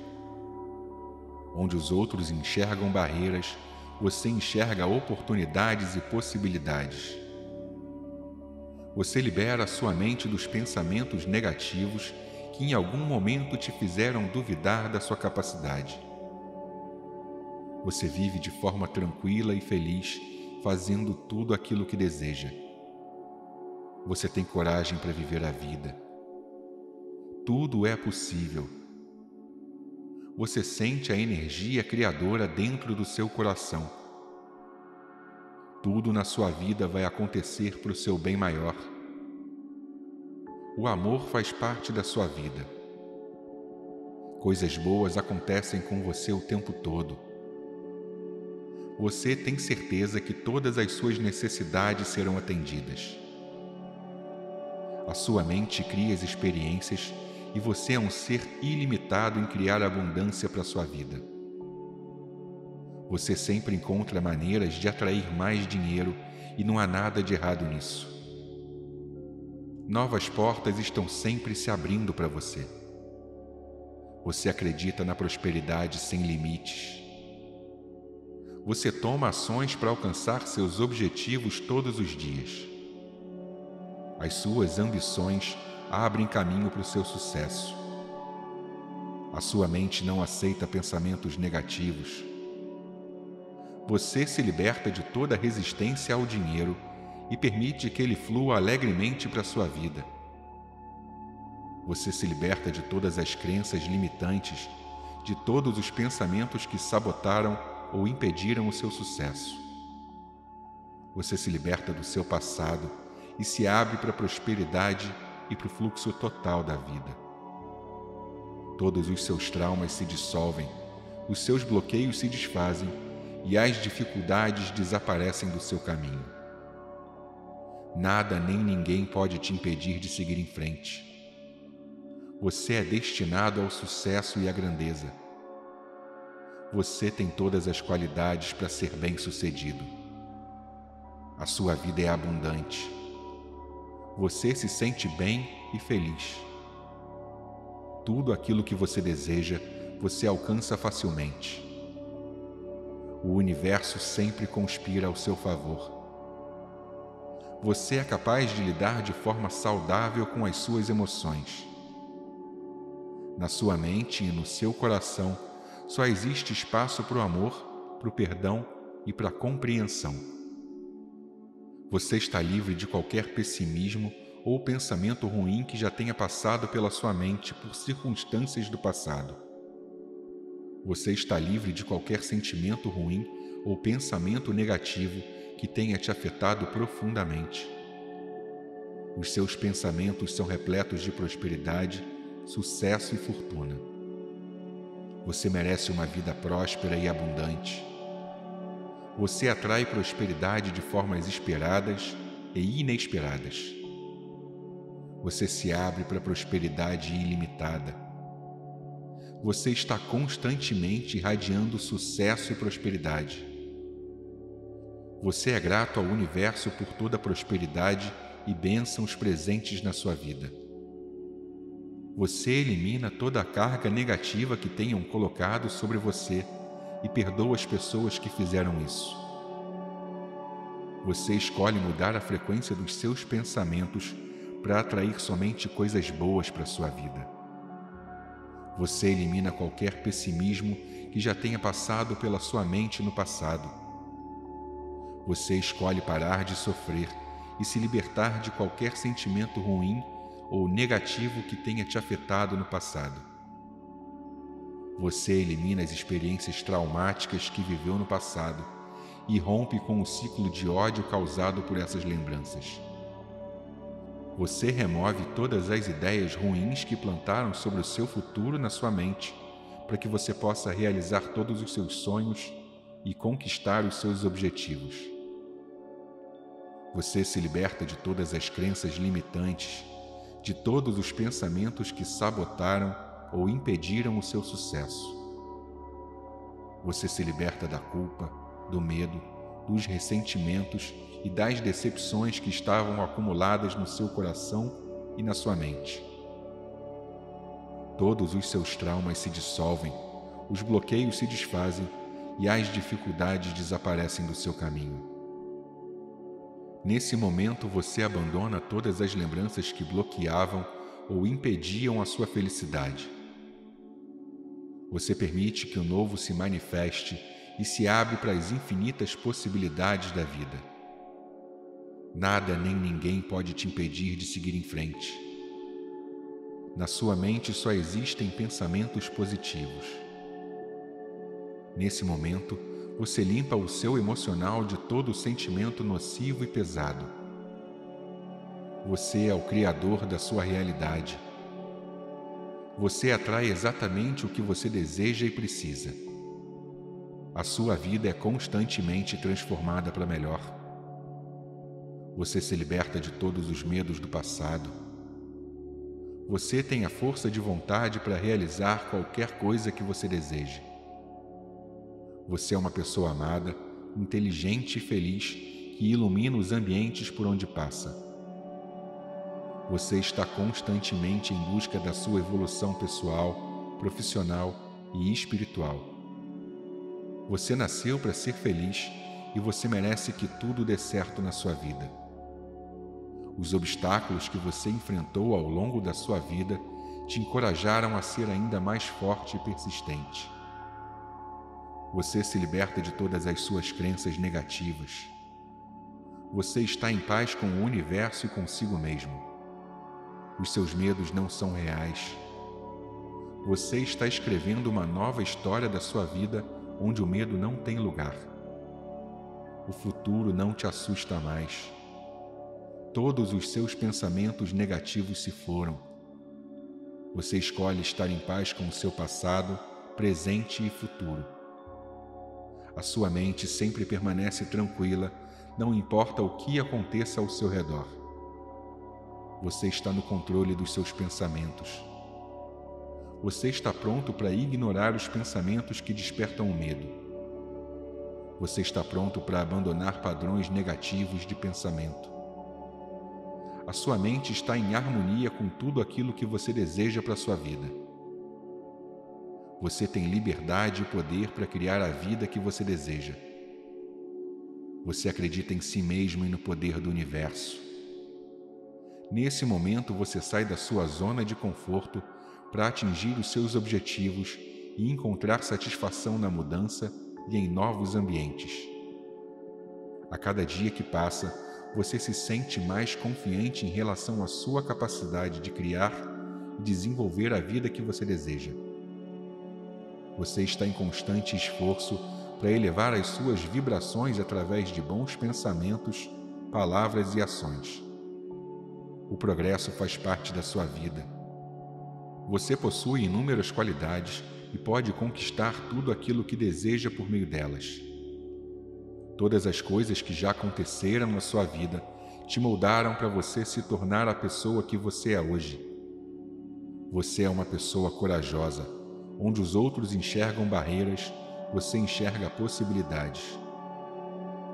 Onde os outros enxergam barreiras, você enxerga oportunidades e possibilidades. Você libera sua mente dos pensamentos negativos que em algum momento te fizeram duvidar da sua capacidade. Você vive de forma tranquila e feliz, fazendo tudo aquilo que deseja você tem coragem para viver a vida. Tudo é possível. Você sente a energia criadora dentro do seu coração. Tudo na sua vida vai acontecer para o seu bem maior. O amor faz parte da sua vida. Coisas boas acontecem com você o tempo todo. Você tem certeza que todas as suas necessidades serão atendidas. A sua mente cria as experiências e você é um ser ilimitado em criar abundância para a sua vida. Você sempre encontra maneiras de atrair mais dinheiro e não há nada de errado nisso. Novas portas estão sempre se abrindo para você. Você acredita na prosperidade sem limites. Você toma ações para alcançar seus objetivos todos os dias. As suas ambições abrem caminho para o seu sucesso. A sua mente não aceita pensamentos negativos. Você se liberta de toda resistência ao dinheiro e permite que ele flua alegremente para sua vida. Você se liberta de todas as crenças limitantes, de todos os pensamentos que sabotaram ou impediram o seu sucesso. Você se liberta do seu passado e se abre para a prosperidade e para o fluxo total da vida. Todos os seus traumas se dissolvem, os seus bloqueios se desfazem e as dificuldades desaparecem do seu caminho. Nada nem ninguém pode te impedir de seguir em frente. Você é destinado ao sucesso e à grandeza. Você tem todas as qualidades para ser bem-sucedido. A sua vida é abundante. Você se sente bem e feliz. Tudo aquilo que você deseja, você alcança facilmente. O universo sempre conspira ao seu favor. Você é capaz de lidar de forma saudável com as suas emoções. Na sua mente e no seu coração só existe espaço para o amor, para o perdão e para a compreensão. Você está livre de qualquer pessimismo ou pensamento ruim que já tenha passado pela sua mente por circunstâncias do passado. Você está livre de qualquer sentimento ruim ou pensamento negativo que tenha te afetado profundamente. Os seus pensamentos são repletos de prosperidade, sucesso e fortuna. Você merece uma vida próspera e abundante. Você atrai prosperidade de formas esperadas e inesperadas. Você se abre para prosperidade ilimitada. Você está constantemente irradiando sucesso e prosperidade. Você é grato ao universo por toda a prosperidade e bênçãos presentes na sua vida. Você elimina toda a carga negativa que tenham colocado sobre você e perdoa as pessoas que fizeram isso. Você escolhe mudar a frequência dos seus pensamentos para atrair somente coisas boas para sua vida. Você elimina qualquer pessimismo que já tenha passado pela sua mente no passado. Você escolhe parar de sofrer e se libertar de qualquer sentimento ruim ou negativo que tenha te afetado no passado. Você elimina as experiências traumáticas que viveu no passado e rompe com o ciclo de ódio causado por essas lembranças. Você remove todas as ideias ruins que plantaram sobre o seu futuro na sua mente, para que você possa realizar todos os seus sonhos e conquistar os seus objetivos. Você se liberta de todas as crenças limitantes, de todos os pensamentos que sabotaram ou impediram o seu sucesso. Você se liberta da culpa, do medo, dos ressentimentos e das decepções que estavam acumuladas no seu coração e na sua mente. Todos os seus traumas se dissolvem, os bloqueios se desfazem e as dificuldades desaparecem do seu caminho. Nesse momento você abandona todas as lembranças que bloqueavam ou impediam a sua felicidade. Você permite que o novo se manifeste e se abre para as infinitas possibilidades da vida. Nada nem ninguém pode te impedir de seguir em frente. Na sua mente só existem pensamentos positivos. Nesse momento, você limpa o seu emocional de todo sentimento nocivo e pesado. Você é o criador da sua realidade. Você atrai exatamente o que você deseja e precisa. A sua vida é constantemente transformada para melhor. Você se liberta de todos os medos do passado. Você tem a força de vontade para realizar qualquer coisa que você deseje. Você é uma pessoa amada, inteligente e feliz que ilumina os ambientes por onde passa. Você está constantemente em busca da sua evolução pessoal, profissional e espiritual. Você nasceu para ser feliz e você merece que tudo dê certo na sua vida. Os obstáculos que você enfrentou ao longo da sua vida te encorajaram a ser ainda mais forte e persistente. Você se liberta de todas as suas crenças negativas. Você está em paz com o universo e consigo mesmo. Os seus medos não são reais. Você está escrevendo uma nova história da sua vida onde o medo não tem lugar. O futuro não te assusta mais. Todos os seus pensamentos negativos se foram. Você escolhe estar em paz com o seu passado, presente e futuro. A sua mente sempre permanece tranquila, não importa o que aconteça ao seu redor. Você está no controle dos seus pensamentos. Você está pronto para ignorar os pensamentos que despertam o medo. Você está pronto para abandonar padrões negativos de pensamento. A sua mente está em harmonia com tudo aquilo que você deseja para a sua vida. Você tem liberdade e poder para criar a vida que você deseja. Você acredita em si mesmo e no poder do universo. Nesse momento você sai da sua zona de conforto para atingir os seus objetivos e encontrar satisfação na mudança e em novos ambientes. A cada dia que passa, você se sente mais confiante em relação à sua capacidade de criar e desenvolver a vida que você deseja. Você está em constante esforço para elevar as suas vibrações através de bons pensamentos, palavras e ações. O progresso faz parte da sua vida. Você possui inúmeras qualidades e pode conquistar tudo aquilo que deseja por meio delas. Todas as coisas que já aconteceram na sua vida te moldaram para você se tornar a pessoa que você é hoje. Você é uma pessoa corajosa. Onde os outros enxergam barreiras, você enxerga possibilidades.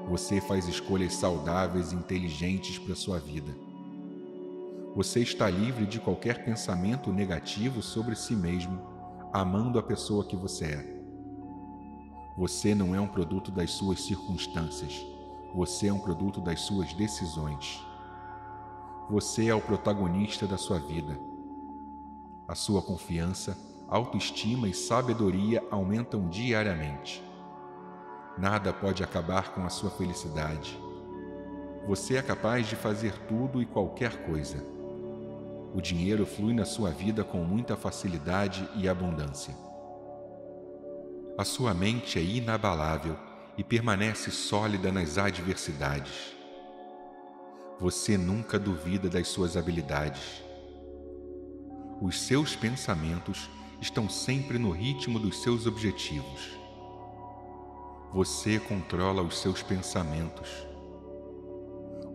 Você faz escolhas saudáveis e inteligentes para sua vida. Você está livre de qualquer pensamento negativo sobre si mesmo, amando a pessoa que você é. Você não é um produto das suas circunstâncias. Você é um produto das suas decisões. Você é o protagonista da sua vida. A sua confiança, autoestima e sabedoria aumentam diariamente. Nada pode acabar com a sua felicidade. Você é capaz de fazer tudo e qualquer coisa. O dinheiro flui na sua vida com muita facilidade e abundância. A sua mente é inabalável e permanece sólida nas adversidades. Você nunca duvida das suas habilidades. Os seus pensamentos estão sempre no ritmo dos seus objetivos. Você controla os seus pensamentos.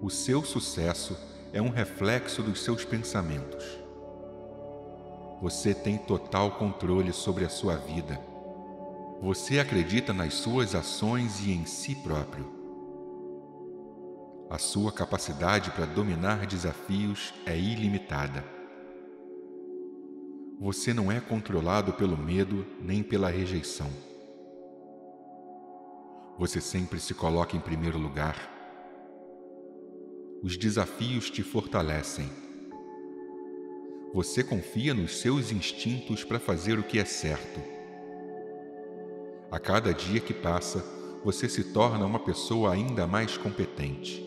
O seu sucesso é um reflexo dos seus pensamentos. Você tem total controle sobre a sua vida você acredita nas suas ações e em si próprio. A sua capacidade para dominar desafios é ilimitada. Você não é controlado pelo medo nem pela rejeição. Você sempre se coloca em primeiro lugar. Os desafios te fortalecem. Você confia nos seus instintos para fazer o que é certo a cada dia que passa, você se torna uma pessoa ainda mais competente.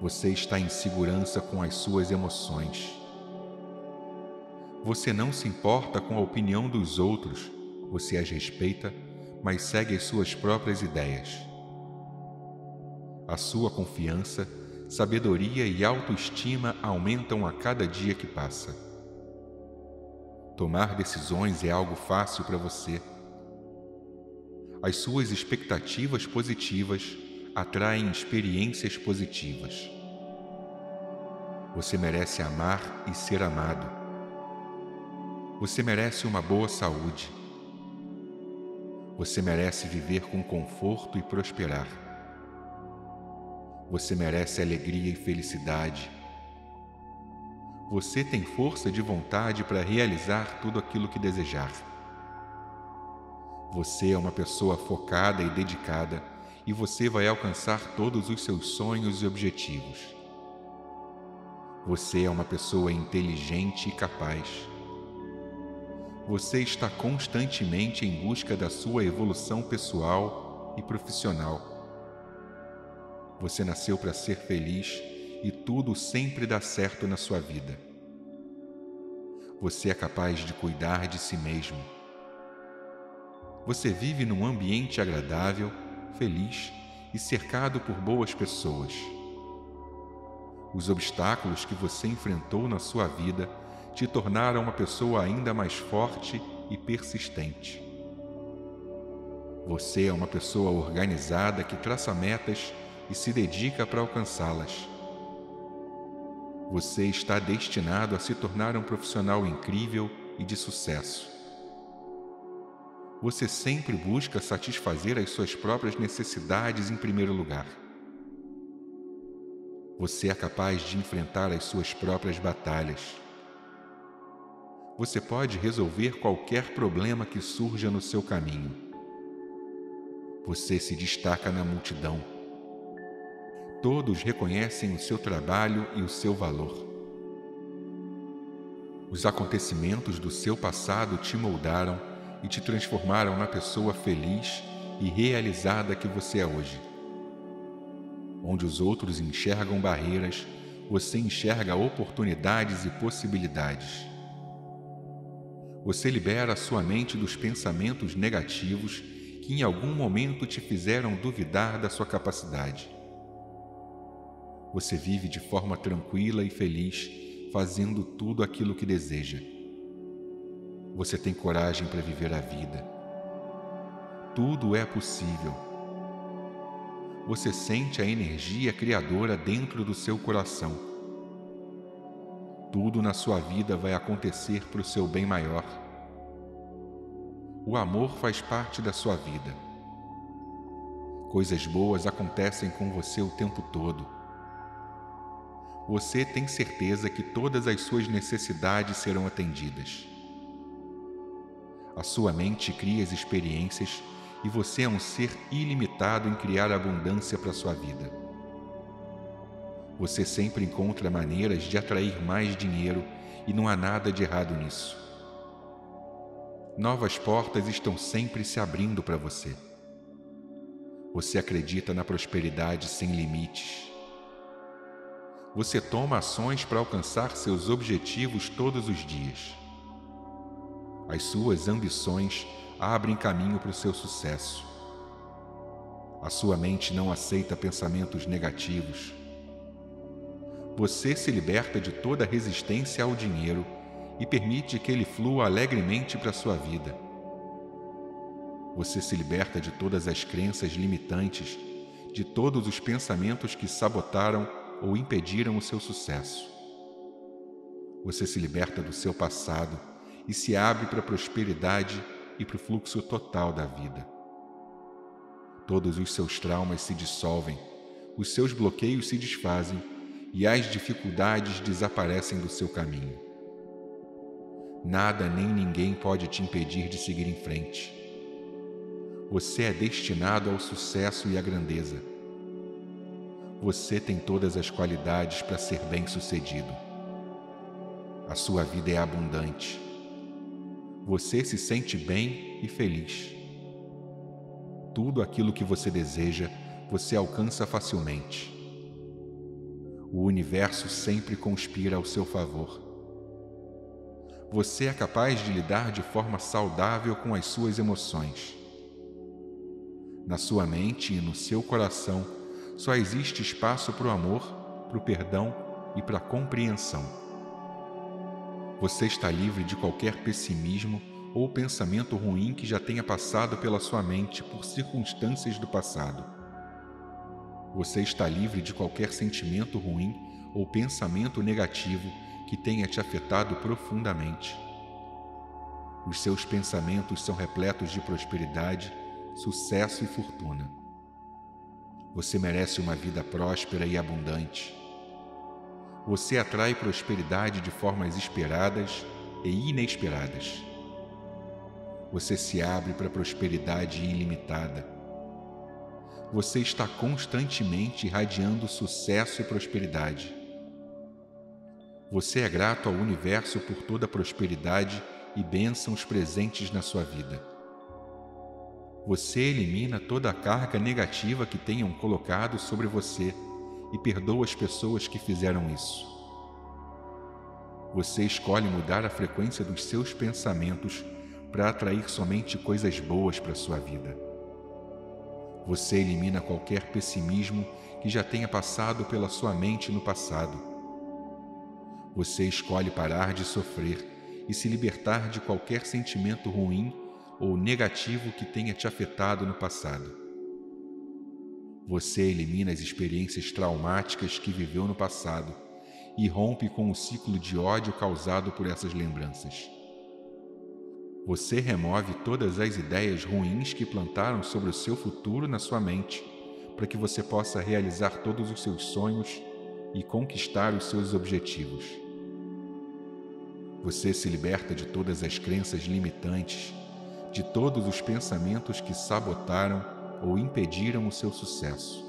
Você está em segurança com as suas emoções. Você não se importa com a opinião dos outros, você as respeita, mas segue as suas próprias ideias. A sua confiança, sabedoria e autoestima aumentam a cada dia que passa. Tomar decisões é algo fácil para você as suas expectativas positivas atraem experiências positivas. Você merece amar e ser amado. Você merece uma boa saúde. Você merece viver com conforto e prosperar. Você merece alegria e felicidade. Você tem força de vontade para realizar tudo aquilo que desejar. Você é uma pessoa focada e dedicada e você vai alcançar todos os seus sonhos e objetivos. Você é uma pessoa inteligente e capaz. Você está constantemente em busca da sua evolução pessoal e profissional. Você nasceu para ser feliz e tudo sempre dá certo na sua vida. Você é capaz de cuidar de si mesmo. Você vive num ambiente agradável, feliz e cercado por boas pessoas. Os obstáculos que você enfrentou na sua vida te tornaram uma pessoa ainda mais forte e persistente. Você é uma pessoa organizada que traça metas e se dedica para alcançá-las. Você está destinado a se tornar um profissional incrível e de sucesso. Você sempre busca satisfazer as suas próprias necessidades em primeiro lugar. Você é capaz de enfrentar as suas próprias batalhas. Você pode resolver qualquer problema que surja no seu caminho. Você se destaca na multidão todos reconhecem o seu trabalho e o seu valor. Os acontecimentos do seu passado te moldaram e te transformaram na pessoa feliz e realizada que você é hoje. Onde os outros enxergam barreiras, você enxerga oportunidades e possibilidades. Você libera sua mente dos pensamentos negativos que em algum momento te fizeram duvidar da sua capacidade você vive de forma tranquila e feliz, fazendo tudo aquilo que deseja. Você tem coragem para viver a vida. Tudo é possível. Você sente a energia criadora dentro do seu coração. Tudo na sua vida vai acontecer para o seu bem maior. O amor faz parte da sua vida. Coisas boas acontecem com você o tempo todo você tem certeza que todas as suas necessidades serão atendidas. A sua mente cria as experiências e você é um ser ilimitado em criar abundância para sua vida. Você sempre encontra maneiras de atrair mais dinheiro e não há nada de errado nisso. Novas portas estão sempre se abrindo para você. Você acredita na prosperidade sem limites você toma ações para alcançar seus objetivos todos os dias. As suas ambições abrem caminho para o seu sucesso. A sua mente não aceita pensamentos negativos. Você se liberta de toda resistência ao dinheiro e permite que ele flua alegremente para a sua vida. Você se liberta de todas as crenças limitantes, de todos os pensamentos que sabotaram ou impediram o seu sucesso. Você se liberta do seu passado e se abre para a prosperidade e para o fluxo total da vida. Todos os seus traumas se dissolvem, os seus bloqueios se desfazem e as dificuldades desaparecem do seu caminho. Nada nem ninguém pode te impedir de seguir em frente. Você é destinado ao sucesso e à grandeza você tem todas as qualidades para ser bem-sucedido. A sua vida é abundante. Você se sente bem e feliz. Tudo aquilo que você deseja, você alcança facilmente. O universo sempre conspira ao seu favor. Você é capaz de lidar de forma saudável com as suas emoções. Na sua mente e no seu coração, só existe espaço para o amor, para o perdão e para a compreensão. Você está livre de qualquer pessimismo ou pensamento ruim que já tenha passado pela sua mente por circunstâncias do passado. Você está livre de qualquer sentimento ruim ou pensamento negativo que tenha te afetado profundamente. Os seus pensamentos são repletos de prosperidade, sucesso e fortuna. Você merece uma vida próspera e abundante. Você atrai prosperidade de formas esperadas e inesperadas. Você se abre para prosperidade ilimitada. Você está constantemente irradiando sucesso e prosperidade. Você é grato ao universo por toda a prosperidade e bênçãos presentes na sua vida. Você elimina toda a carga negativa que tenham colocado sobre você e perdoa as pessoas que fizeram isso. Você escolhe mudar a frequência dos seus pensamentos para atrair somente coisas boas para sua vida. Você elimina qualquer pessimismo que já tenha passado pela sua mente no passado. Você escolhe parar de sofrer e se libertar de qualquer sentimento ruim ou negativo que tenha te afetado no passado. Você elimina as experiências traumáticas que viveu no passado e rompe com o ciclo de ódio causado por essas lembranças. Você remove todas as ideias ruins que plantaram sobre o seu futuro na sua mente, para que você possa realizar todos os seus sonhos e conquistar os seus objetivos. Você se liberta de todas as crenças limitantes, de todos os pensamentos que sabotaram ou impediram o seu sucesso.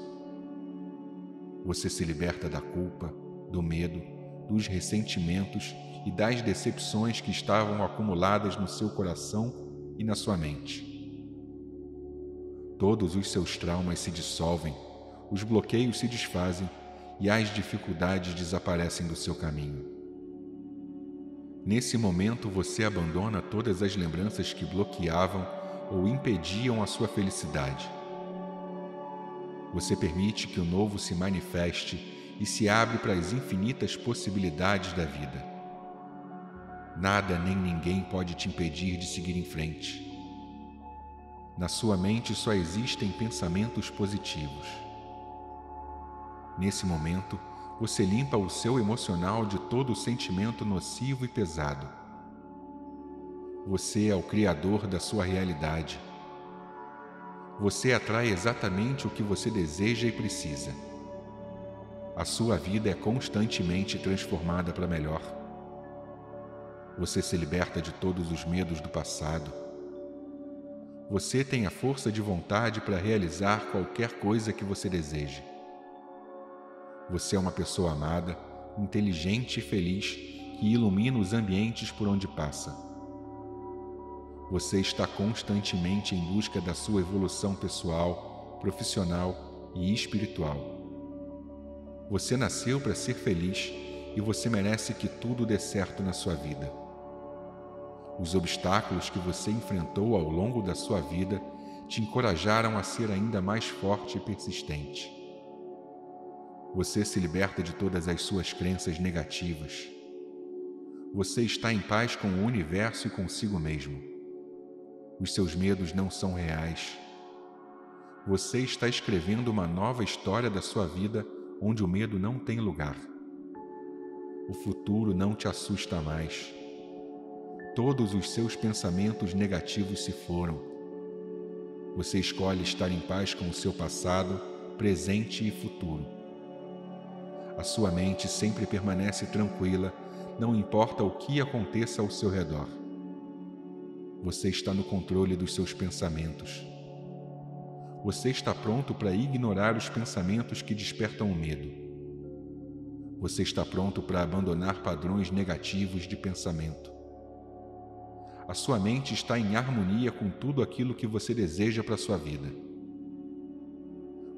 Você se liberta da culpa, do medo, dos ressentimentos e das decepções que estavam acumuladas no seu coração e na sua mente. Todos os seus traumas se dissolvem, os bloqueios se desfazem e as dificuldades desaparecem do seu caminho. Nesse momento você abandona todas as lembranças que bloqueavam ou impediam a sua felicidade. Você permite que o novo se manifeste e se abre para as infinitas possibilidades da vida. Nada nem ninguém pode te impedir de seguir em frente. Na sua mente só existem pensamentos positivos. Nesse momento, você limpa o seu emocional de todo sentimento nocivo e pesado. Você é o criador da sua realidade você atrai exatamente o que você deseja e precisa. A sua vida é constantemente transformada para melhor. Você se liberta de todos os medos do passado. Você tem a força de vontade para realizar qualquer coisa que você deseje. Você é uma pessoa amada, inteligente e feliz que ilumina os ambientes por onde passa. Você está constantemente em busca da sua evolução pessoal, profissional e espiritual. Você nasceu para ser feliz e você merece que tudo dê certo na sua vida. Os obstáculos que você enfrentou ao longo da sua vida te encorajaram a ser ainda mais forte e persistente. Você se liberta de todas as suas crenças negativas. Você está em paz com o universo e consigo mesmo. Os seus medos não são reais. Você está escrevendo uma nova história da sua vida onde o medo não tem lugar. O futuro não te assusta mais. Todos os seus pensamentos negativos se foram. Você escolhe estar em paz com o seu passado, presente e futuro. A sua mente sempre permanece tranquila, não importa o que aconteça ao seu redor. Você está no controle dos seus pensamentos. Você está pronto para ignorar os pensamentos que despertam o medo. Você está pronto para abandonar padrões negativos de pensamento. A sua mente está em harmonia com tudo aquilo que você deseja para a sua vida.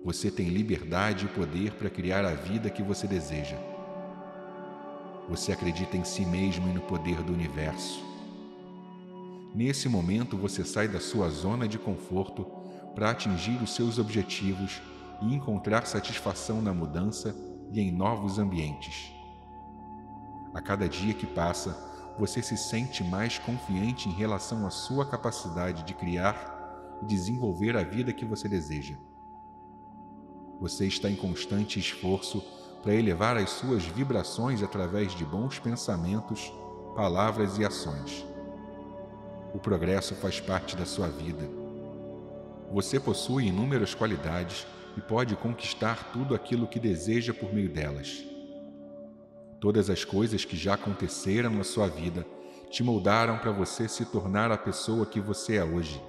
Você tem liberdade e poder para criar a vida que você deseja. Você acredita em si mesmo e no poder do universo. Nesse momento você sai da sua zona de conforto para atingir os seus objetivos e encontrar satisfação na mudança e em novos ambientes. A cada dia que passa, você se sente mais confiante em relação à sua capacidade de criar e desenvolver a vida que você deseja. Você está em constante esforço para elevar as suas vibrações através de bons pensamentos, palavras e ações. O progresso faz parte da sua vida. Você possui inúmeras qualidades e pode conquistar tudo aquilo que deseja por meio delas. Todas as coisas que já aconteceram na sua vida te moldaram para você se tornar a pessoa que você é hoje.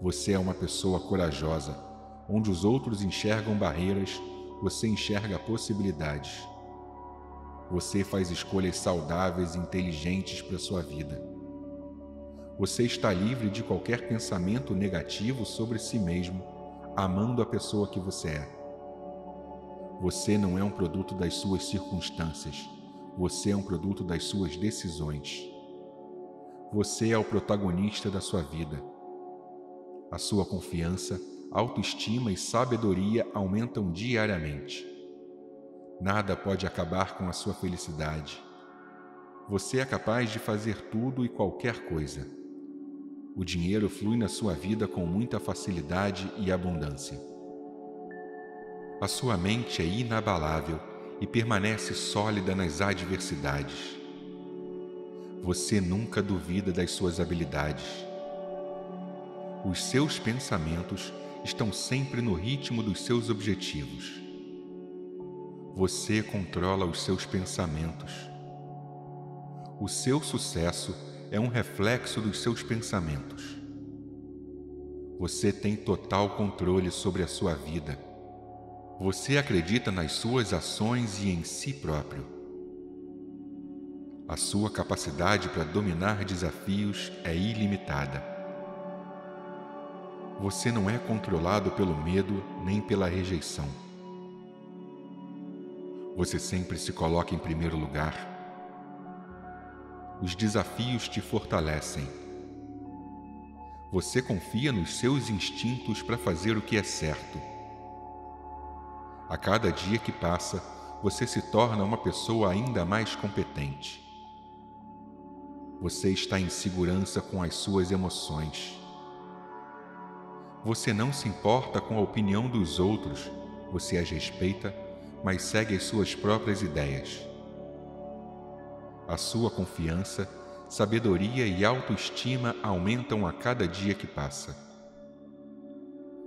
Você é uma pessoa corajosa. Onde os outros enxergam barreiras, você enxerga possibilidades. Você faz escolhas saudáveis e inteligentes para sua vida. Você está livre de qualquer pensamento negativo sobre si mesmo, amando a pessoa que você é. Você não é um produto das suas circunstâncias, você é um produto das suas decisões. Você é o protagonista da sua vida. A sua confiança, autoestima e sabedoria aumentam diariamente. Nada pode acabar com a sua felicidade. Você é capaz de fazer tudo e qualquer coisa. O dinheiro flui na sua vida com muita facilidade e abundância. A sua mente é inabalável e permanece sólida nas adversidades. Você nunca duvida das suas habilidades. Os seus pensamentos estão sempre no ritmo dos seus objetivos. Você controla os seus pensamentos. O seu sucesso é um reflexo dos seus pensamentos. Você tem total controle sobre a sua vida. Você acredita nas suas ações e em si próprio. A sua capacidade para dominar desafios é ilimitada. Você não é controlado pelo medo nem pela rejeição. Você sempre se coloca em primeiro lugar. Os desafios te fortalecem. Você confia nos seus instintos para fazer o que é certo a cada dia que passa, você se torna uma pessoa ainda mais competente. Você está em segurança com as suas emoções. Você não se importa com a opinião dos outros, você as respeita, mas segue as suas próprias ideias. A sua confiança, sabedoria e autoestima aumentam a cada dia que passa.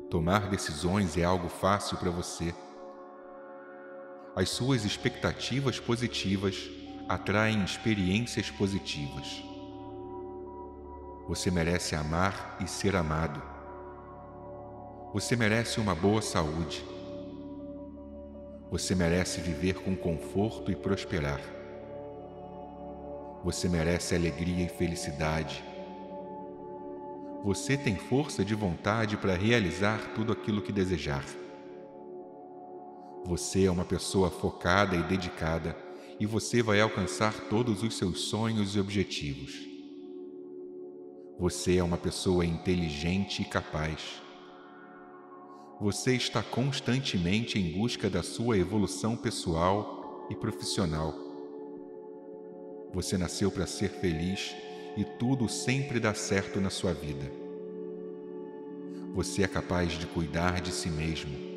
Tomar decisões é algo fácil para você as suas expectativas positivas atraem experiências positivas. Você merece amar e ser amado. Você merece uma boa saúde. Você merece viver com conforto e prosperar. Você merece alegria e felicidade. Você tem força de vontade para realizar tudo aquilo que desejar. Você é uma pessoa focada e dedicada e você vai alcançar todos os seus sonhos e objetivos. Você é uma pessoa inteligente e capaz. Você está constantemente em busca da sua evolução pessoal e profissional. Você nasceu para ser feliz e tudo sempre dá certo na sua vida. Você é capaz de cuidar de si mesmo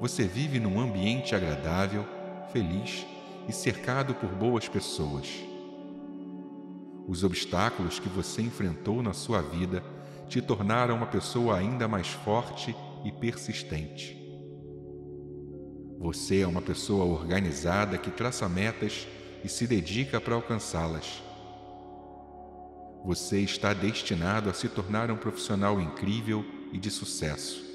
você vive num ambiente agradável, feliz e cercado por boas pessoas. Os obstáculos que você enfrentou na sua vida te tornaram uma pessoa ainda mais forte e persistente. Você é uma pessoa organizada que traça metas e se dedica para alcançá-las. Você está destinado a se tornar um profissional incrível e de sucesso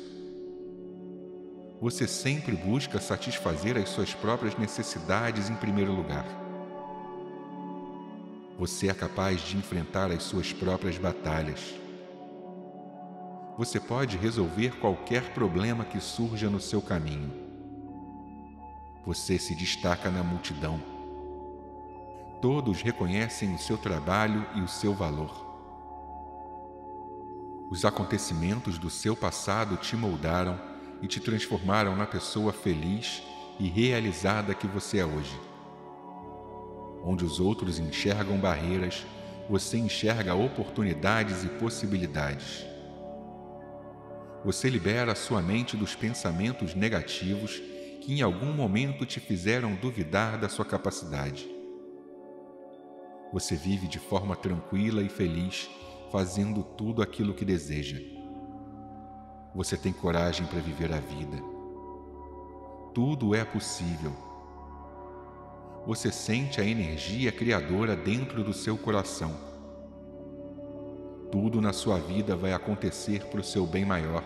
você sempre busca satisfazer as suas próprias necessidades em primeiro lugar. Você é capaz de enfrentar as suas próprias batalhas. Você pode resolver qualquer problema que surja no seu caminho. Você se destaca na multidão. Todos reconhecem o seu trabalho e o seu valor. Os acontecimentos do seu passado te moldaram e te transformaram na pessoa feliz e realizada que você é hoje. Onde os outros enxergam barreiras, você enxerga oportunidades e possibilidades. Você libera sua mente dos pensamentos negativos que em algum momento te fizeram duvidar da sua capacidade. Você vive de forma tranquila e feliz, fazendo tudo aquilo que deseja você tem coragem para viver a vida. Tudo é possível. você sente a energia criadora dentro do seu coração. Tudo na sua vida vai acontecer para o seu bem maior.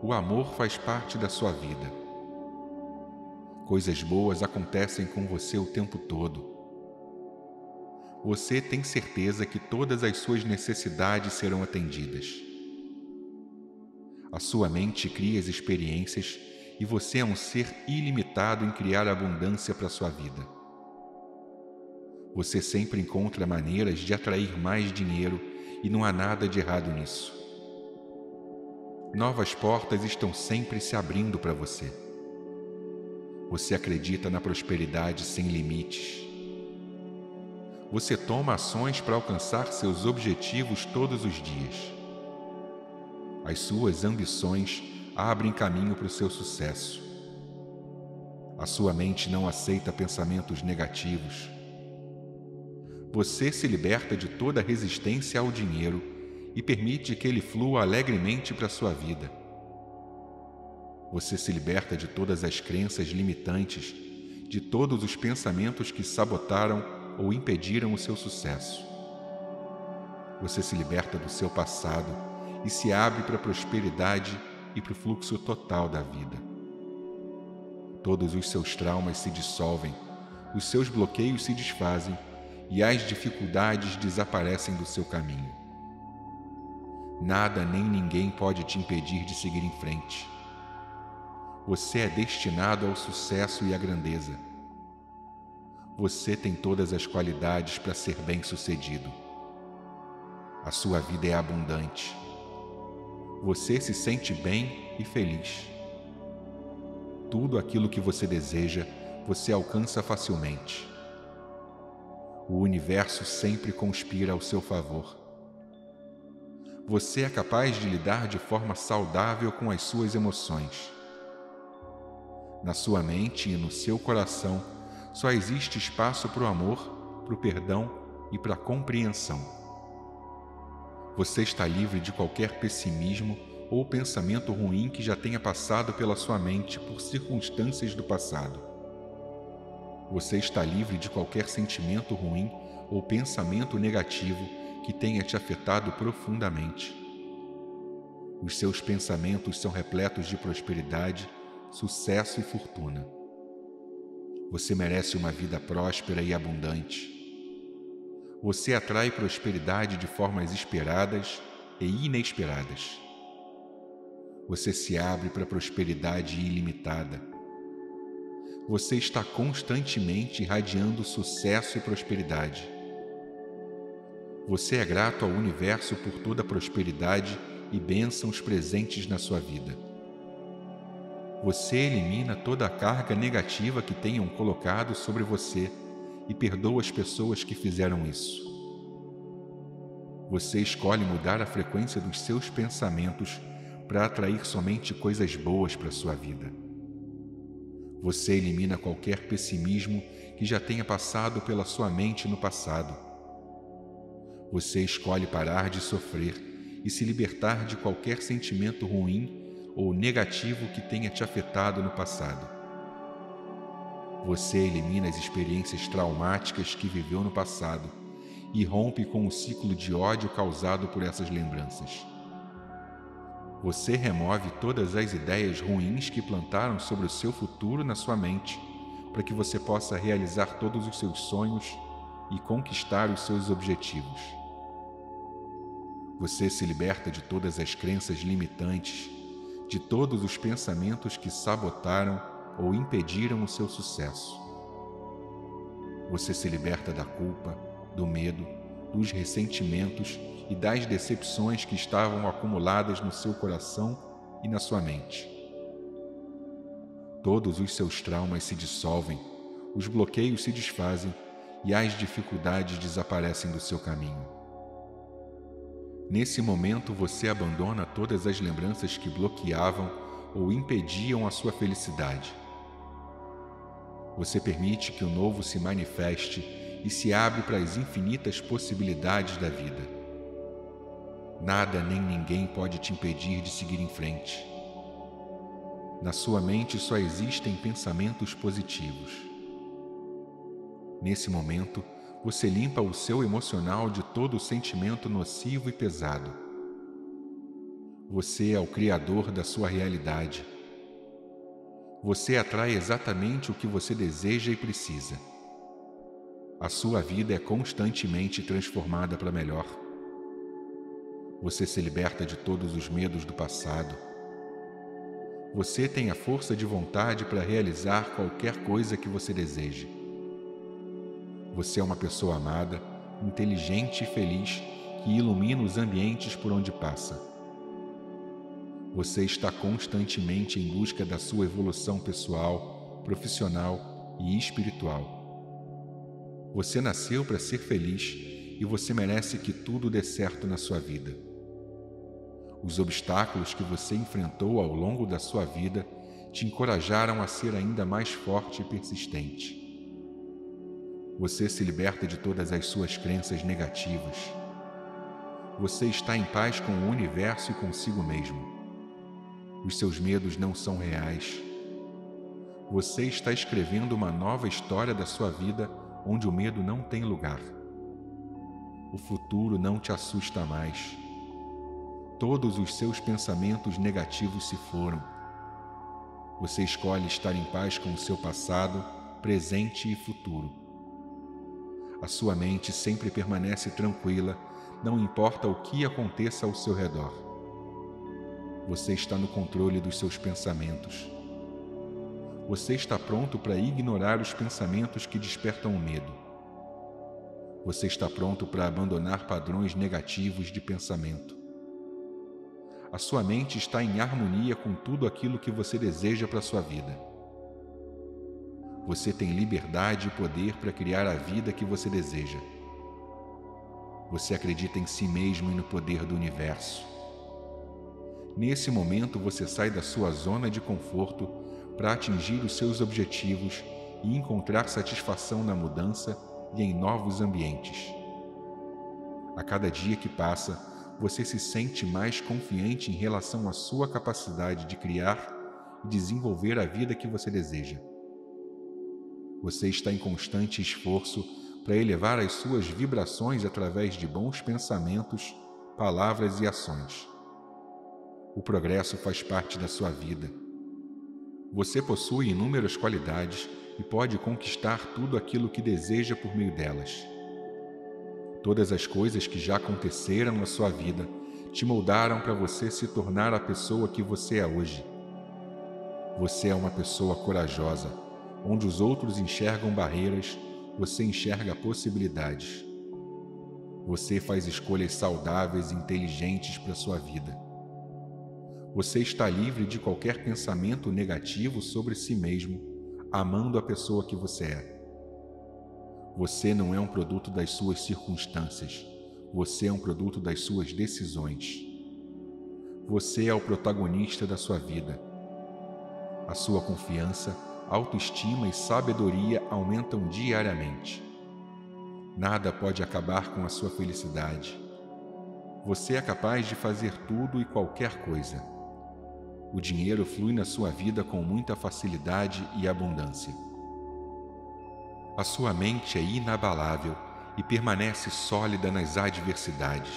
O amor faz parte da sua vida. Coisas boas acontecem com você o tempo todo. Você tem certeza que todas as suas necessidades serão atendidas. A sua mente cria as experiências e você é um ser ilimitado em criar abundância para sua vida. Você sempre encontra maneiras de atrair mais dinheiro e não há nada de errado nisso. Novas portas estão sempre se abrindo para você. Você acredita na prosperidade sem limites. Você toma ações para alcançar seus objetivos todos os dias. As suas ambições abrem caminho para o seu sucesso. A sua mente não aceita pensamentos negativos. Você se liberta de toda resistência ao dinheiro e permite que ele flua alegremente para sua vida. Você se liberta de todas as crenças limitantes, de todos os pensamentos que sabotaram ou impediram o seu sucesso. Você se liberta do seu passado e se abre para a prosperidade e para o fluxo total da vida. Todos os seus traumas se dissolvem, os seus bloqueios se desfazem e as dificuldades desaparecem do seu caminho. Nada nem ninguém pode te impedir de seguir em frente. Você é destinado ao sucesso e à grandeza. Você tem todas as qualidades para ser bem-sucedido. A sua vida é abundante você se sente bem e feliz. Tudo aquilo que você deseja, você alcança facilmente. O universo sempre conspira ao seu favor. Você é capaz de lidar de forma saudável com as suas emoções. Na sua mente e no seu coração só existe espaço para o amor, para o perdão e para a compreensão. Você está livre de qualquer pessimismo ou pensamento ruim que já tenha passado pela sua mente por circunstâncias do passado. Você está livre de qualquer sentimento ruim ou pensamento negativo que tenha te afetado profundamente. Os seus pensamentos são repletos de prosperidade, sucesso e fortuna. Você merece uma vida próspera e abundante você atrai prosperidade de formas esperadas e inesperadas. Você se abre para prosperidade ilimitada. Você está constantemente irradiando sucesso e prosperidade. Você é grato ao universo por toda a prosperidade e bênçãos presentes na sua vida. Você elimina toda a carga negativa que tenham colocado sobre você e perdoa as pessoas que fizeram isso. Você escolhe mudar a frequência dos seus pensamentos para atrair somente coisas boas para sua vida. Você elimina qualquer pessimismo que já tenha passado pela sua mente no passado. Você escolhe parar de sofrer e se libertar de qualquer sentimento ruim ou negativo que tenha te afetado no passado. Você elimina as experiências traumáticas que viveu no passado e rompe com o ciclo de ódio causado por essas lembranças. Você remove todas as ideias ruins que plantaram sobre o seu futuro na sua mente, para que você possa realizar todos os seus sonhos e conquistar os seus objetivos. Você se liberta de todas as crenças limitantes, de todos os pensamentos que sabotaram ou impediram o seu sucesso. Você se liberta da culpa, do medo, dos ressentimentos e das decepções que estavam acumuladas no seu coração e na sua mente. Todos os seus traumas se dissolvem, os bloqueios se desfazem e as dificuldades desaparecem do seu caminho. Nesse momento você abandona todas as lembranças que bloqueavam ou impediam a sua felicidade. Você permite que o novo se manifeste e se abre para as infinitas possibilidades da vida. Nada nem ninguém pode te impedir de seguir em frente. Na sua mente só existem pensamentos positivos. Nesse momento, você limpa o seu emocional de todo o sentimento nocivo e pesado. Você é o criador da sua realidade. Você atrai exatamente o que você deseja e precisa. A sua vida é constantemente transformada para melhor. Você se liberta de todos os medos do passado. Você tem a força de vontade para realizar qualquer coisa que você deseje. Você é uma pessoa amada, inteligente e feliz que ilumina os ambientes por onde passa. Você está constantemente em busca da sua evolução pessoal, profissional e espiritual. Você nasceu para ser feliz e você merece que tudo dê certo na sua vida. Os obstáculos que você enfrentou ao longo da sua vida te encorajaram a ser ainda mais forte e persistente. Você se liberta de todas as suas crenças negativas. Você está em paz com o universo e consigo mesmo. Os seus medos não são reais. Você está escrevendo uma nova história da sua vida onde o medo não tem lugar. O futuro não te assusta mais. Todos os seus pensamentos negativos se foram. Você escolhe estar em paz com o seu passado, presente e futuro. A sua mente sempre permanece tranquila, não importa o que aconteça ao seu redor. Você está no controle dos seus pensamentos. Você está pronto para ignorar os pensamentos que despertam o medo. Você está pronto para abandonar padrões negativos de pensamento. A sua mente está em harmonia com tudo aquilo que você deseja para a sua vida. Você tem liberdade e poder para criar a vida que você deseja. Você acredita em si mesmo e no poder do universo. Nesse momento, você sai da sua zona de conforto para atingir os seus objetivos e encontrar satisfação na mudança e em novos ambientes. A cada dia que passa, você se sente mais confiante em relação à sua capacidade de criar e desenvolver a vida que você deseja. Você está em constante esforço para elevar as suas vibrações através de bons pensamentos, palavras e ações. O progresso faz parte da sua vida. Você possui inúmeras qualidades e pode conquistar tudo aquilo que deseja por meio delas. Todas as coisas que já aconteceram na sua vida te moldaram para você se tornar a pessoa que você é hoje. Você é uma pessoa corajosa Onde os outros enxergam barreiras, você enxerga possibilidades. Você faz escolhas saudáveis e inteligentes para sua vida. Você está livre de qualquer pensamento negativo sobre si mesmo, amando a pessoa que você é. Você não é um produto das suas circunstâncias, você é um produto das suas decisões. Você é o protagonista da sua vida. A sua confiança autoestima e sabedoria aumentam diariamente. Nada pode acabar com a sua felicidade. Você é capaz de fazer tudo e qualquer coisa. O dinheiro flui na sua vida com muita facilidade e abundância. A sua mente é inabalável e permanece sólida nas adversidades.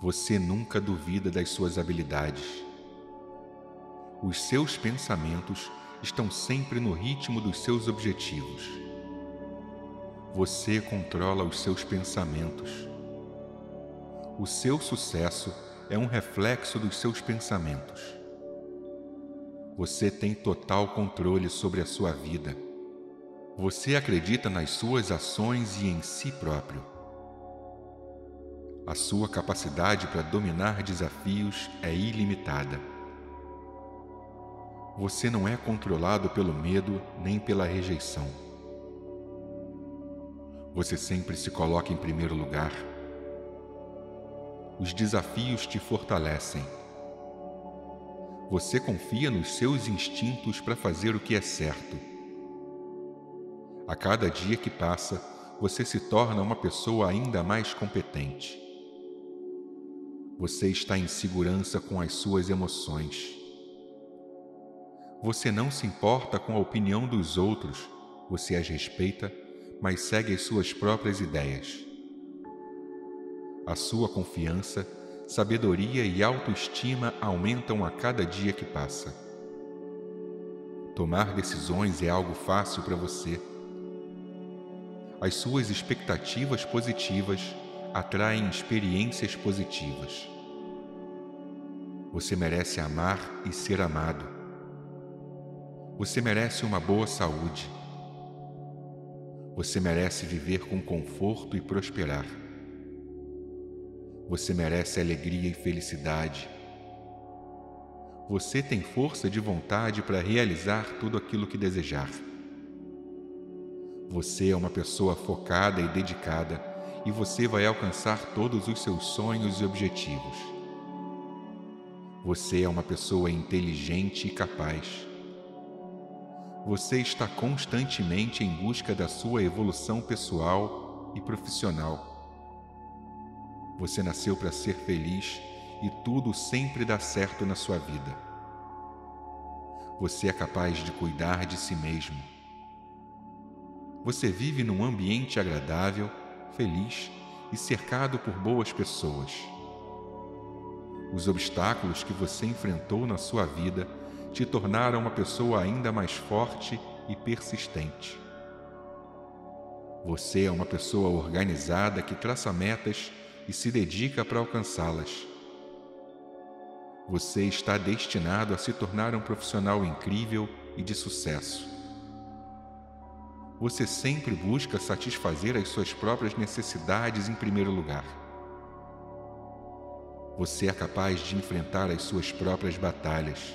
Você nunca duvida das suas habilidades. Os seus pensamentos estão sempre no ritmo dos seus objetivos. Você controla os seus pensamentos. O seu sucesso é um reflexo dos seus pensamentos. Você tem total controle sobre a sua vida. Você acredita nas suas ações e em si próprio. A sua capacidade para dominar desafios é ilimitada. Você não é controlado pelo medo nem pela rejeição. Você sempre se coloca em primeiro lugar. Os desafios te fortalecem. Você confia nos seus instintos para fazer o que é certo. A cada dia que passa, você se torna uma pessoa ainda mais competente. Você está em segurança com as suas emoções. Você não se importa com a opinião dos outros, Você as respeita, mas segue as suas próprias ideias. A sua confiança, sabedoria e autoestima aumentam a cada dia que passa. Tomar decisões é algo fácil para você. As suas expectativas positivas atraem experiências positivas. Você merece amar e ser amado. Você merece uma boa saúde. Você merece viver com conforto e prosperar. Você merece alegria e felicidade. Você tem força de vontade para realizar tudo aquilo que desejar. Você é uma pessoa focada e dedicada e você vai alcançar todos os seus sonhos e objetivos. Você é uma pessoa inteligente e capaz. Você está constantemente em busca da sua evolução pessoal e profissional. Você nasceu para ser feliz e tudo sempre dá certo na sua vida. Você é capaz de cuidar de si mesmo. Você vive num ambiente agradável, feliz e cercado por boas pessoas. Os obstáculos que você enfrentou na sua vida te tornaram uma pessoa ainda mais forte e persistente. Você é uma pessoa organizada que traça metas e se dedica para alcançá-las. Você está destinado a se tornar um profissional incrível e de sucesso. Você sempre busca satisfazer as suas próprias necessidades em primeiro lugar. Você é capaz de enfrentar as suas próprias batalhas.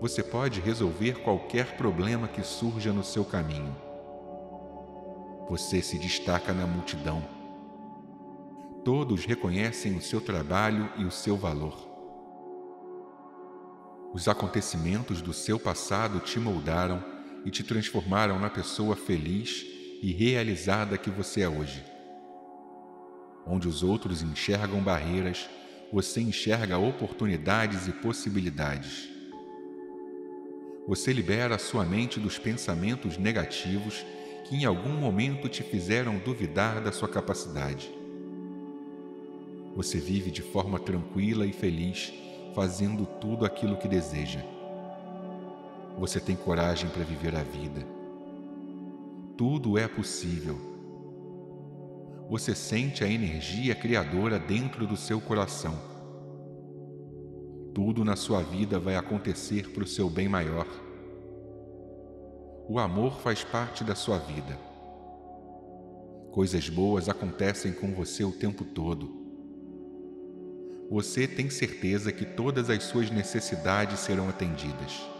Você pode resolver qualquer problema que surja no seu caminho. Você se destaca na multidão todos reconhecem o seu trabalho e o seu valor. Os acontecimentos do seu passado te moldaram e te transformaram na pessoa feliz e realizada que você é hoje. Onde os outros enxergam barreiras, você enxerga oportunidades e possibilidades. Você libera a sua mente dos pensamentos negativos que em algum momento te fizeram duvidar da sua capacidade. Você vive de forma tranquila e feliz, fazendo tudo aquilo que deseja. Você tem coragem para viver a vida. Tudo é possível. Você sente a energia criadora dentro do seu coração. Tudo na sua vida vai acontecer para o seu bem maior. O amor faz parte da sua vida. Coisas boas acontecem com você o tempo todo você tem certeza que todas as suas necessidades serão atendidas.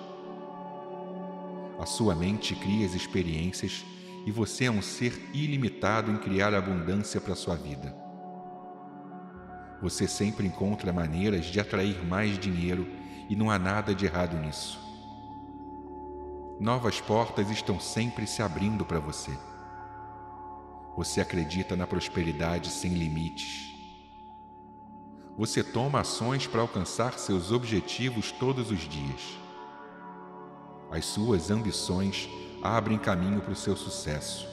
A sua mente cria as experiências e você é um ser ilimitado em criar abundância para sua vida. Você sempre encontra maneiras de atrair mais dinheiro e não há nada de errado nisso. Novas portas estão sempre se abrindo para você. Você acredita na prosperidade sem limites você toma ações para alcançar seus objetivos todos os dias. As suas ambições abrem caminho para o seu sucesso.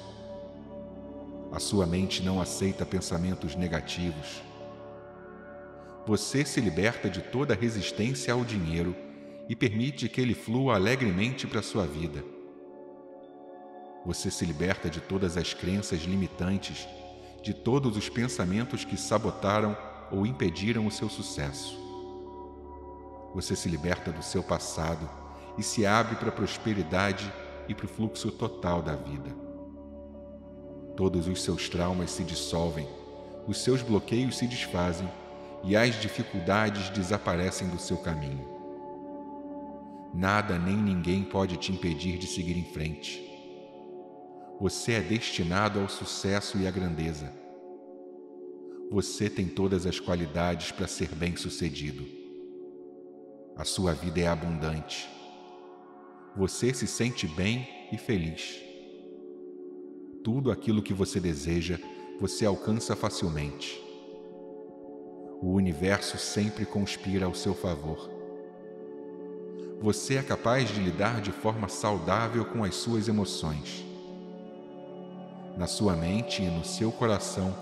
A sua mente não aceita pensamentos negativos. Você se liberta de toda resistência ao dinheiro e permite que ele flua alegremente para a sua vida. Você se liberta de todas as crenças limitantes, de todos os pensamentos que sabotaram ou impediram o seu sucesso. Você se liberta do seu passado e se abre para a prosperidade e para o fluxo total da vida. Todos os seus traumas se dissolvem, os seus bloqueios se desfazem e as dificuldades desaparecem do seu caminho. Nada nem ninguém pode te impedir de seguir em frente. Você é destinado ao sucesso e à grandeza você tem todas as qualidades para ser bem-sucedido. A sua vida é abundante. Você se sente bem e feliz. Tudo aquilo que você deseja, você alcança facilmente. O universo sempre conspira ao seu favor. Você é capaz de lidar de forma saudável com as suas emoções. Na sua mente e no seu coração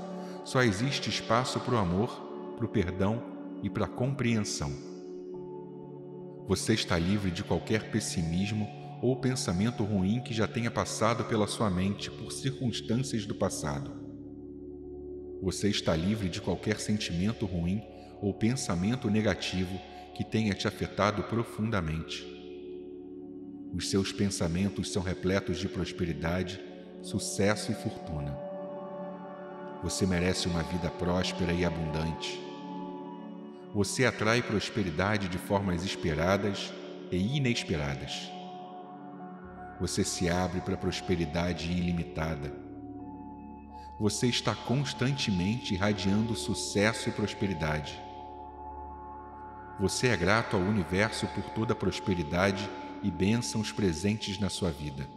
só existe espaço para o amor, para o perdão e para a compreensão. Você está livre de qualquer pessimismo ou pensamento ruim que já tenha passado pela sua mente por circunstâncias do passado. Você está livre de qualquer sentimento ruim ou pensamento negativo que tenha te afetado profundamente. Os seus pensamentos são repletos de prosperidade, sucesso e fortuna. Você merece uma vida próspera e abundante. Você atrai prosperidade de formas esperadas e inesperadas. Você se abre para prosperidade ilimitada você está constantemente irradiando sucesso e prosperidade. Você é grato ao universo por toda a prosperidade e bênçãos presentes na sua vida.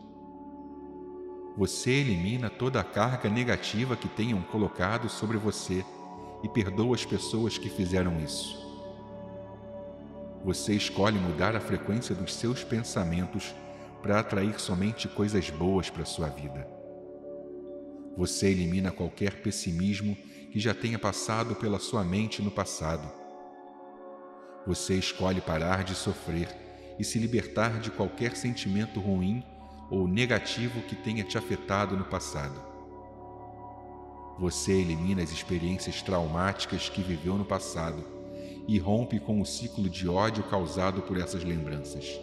Você elimina toda a carga negativa que tenham colocado sobre você e perdoa as pessoas que fizeram isso. Você escolhe mudar a frequência dos seus pensamentos para atrair somente coisas boas para sua vida. Você elimina qualquer pessimismo que já tenha passado pela sua mente no passado. Você escolhe parar de sofrer e se libertar de qualquer sentimento ruim ou negativo que tenha te afetado no passado. Você elimina as experiências traumáticas que viveu no passado e rompe com o ciclo de ódio causado por essas lembranças.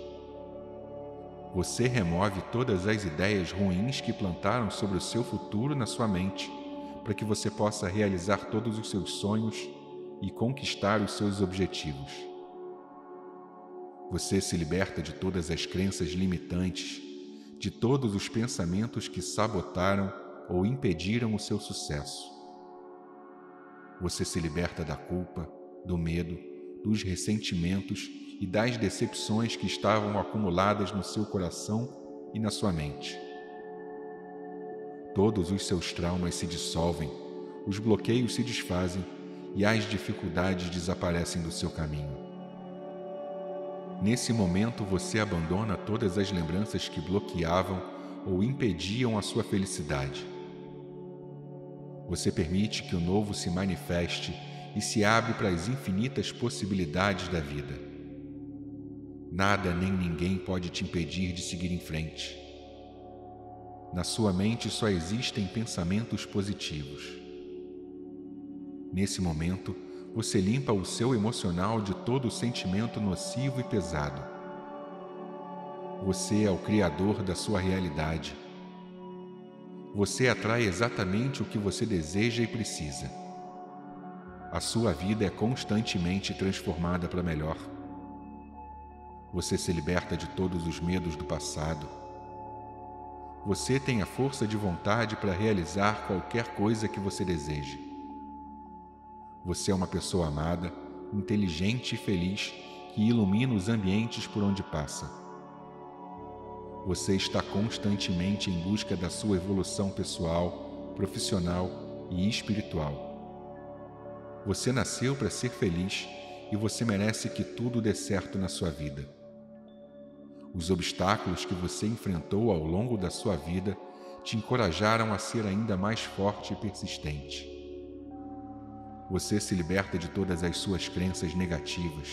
Você remove todas as ideias ruins que plantaram sobre o seu futuro na sua mente, para que você possa realizar todos os seus sonhos e conquistar os seus objetivos. Você se liberta de todas as crenças limitantes, de todos os pensamentos que sabotaram ou impediram o seu sucesso. Você se liberta da culpa, do medo, dos ressentimentos e das decepções que estavam acumuladas no seu coração e na sua mente. Todos os seus traumas se dissolvem, os bloqueios se desfazem e as dificuldades desaparecem do seu caminho. Nesse momento você abandona todas as lembranças que bloqueavam ou impediam a sua felicidade. Você permite que o novo se manifeste e se abre para as infinitas possibilidades da vida. Nada nem ninguém pode te impedir de seguir em frente. Na sua mente só existem pensamentos positivos. Nesse momento, você limpa o seu emocional de todo sentimento nocivo e pesado. Você é o criador da sua realidade. Você atrai exatamente o que você deseja e precisa. A sua vida é constantemente transformada para melhor. Você se liberta de todos os medos do passado. Você tem a força de vontade para realizar qualquer coisa que você deseje. Você é uma pessoa amada, inteligente e feliz que ilumina os ambientes por onde passa. Você está constantemente em busca da sua evolução pessoal, profissional e espiritual. Você nasceu para ser feliz e você merece que tudo dê certo na sua vida. Os obstáculos que você enfrentou ao longo da sua vida te encorajaram a ser ainda mais forte e persistente. Você se liberta de todas as suas crenças negativas.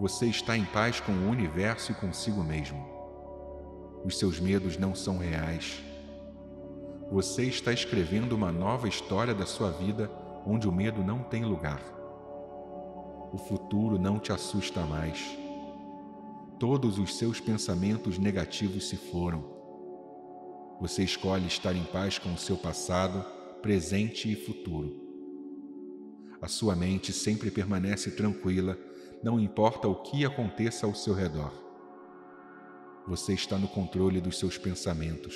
Você está em paz com o universo e consigo mesmo. Os seus medos não são reais. Você está escrevendo uma nova história da sua vida onde o medo não tem lugar. O futuro não te assusta mais todos os seus pensamentos negativos se foram. Você escolhe estar em paz com o seu passado, presente e futuro. A sua mente sempre permanece tranquila, não importa o que aconteça ao seu redor. Você está no controle dos seus pensamentos.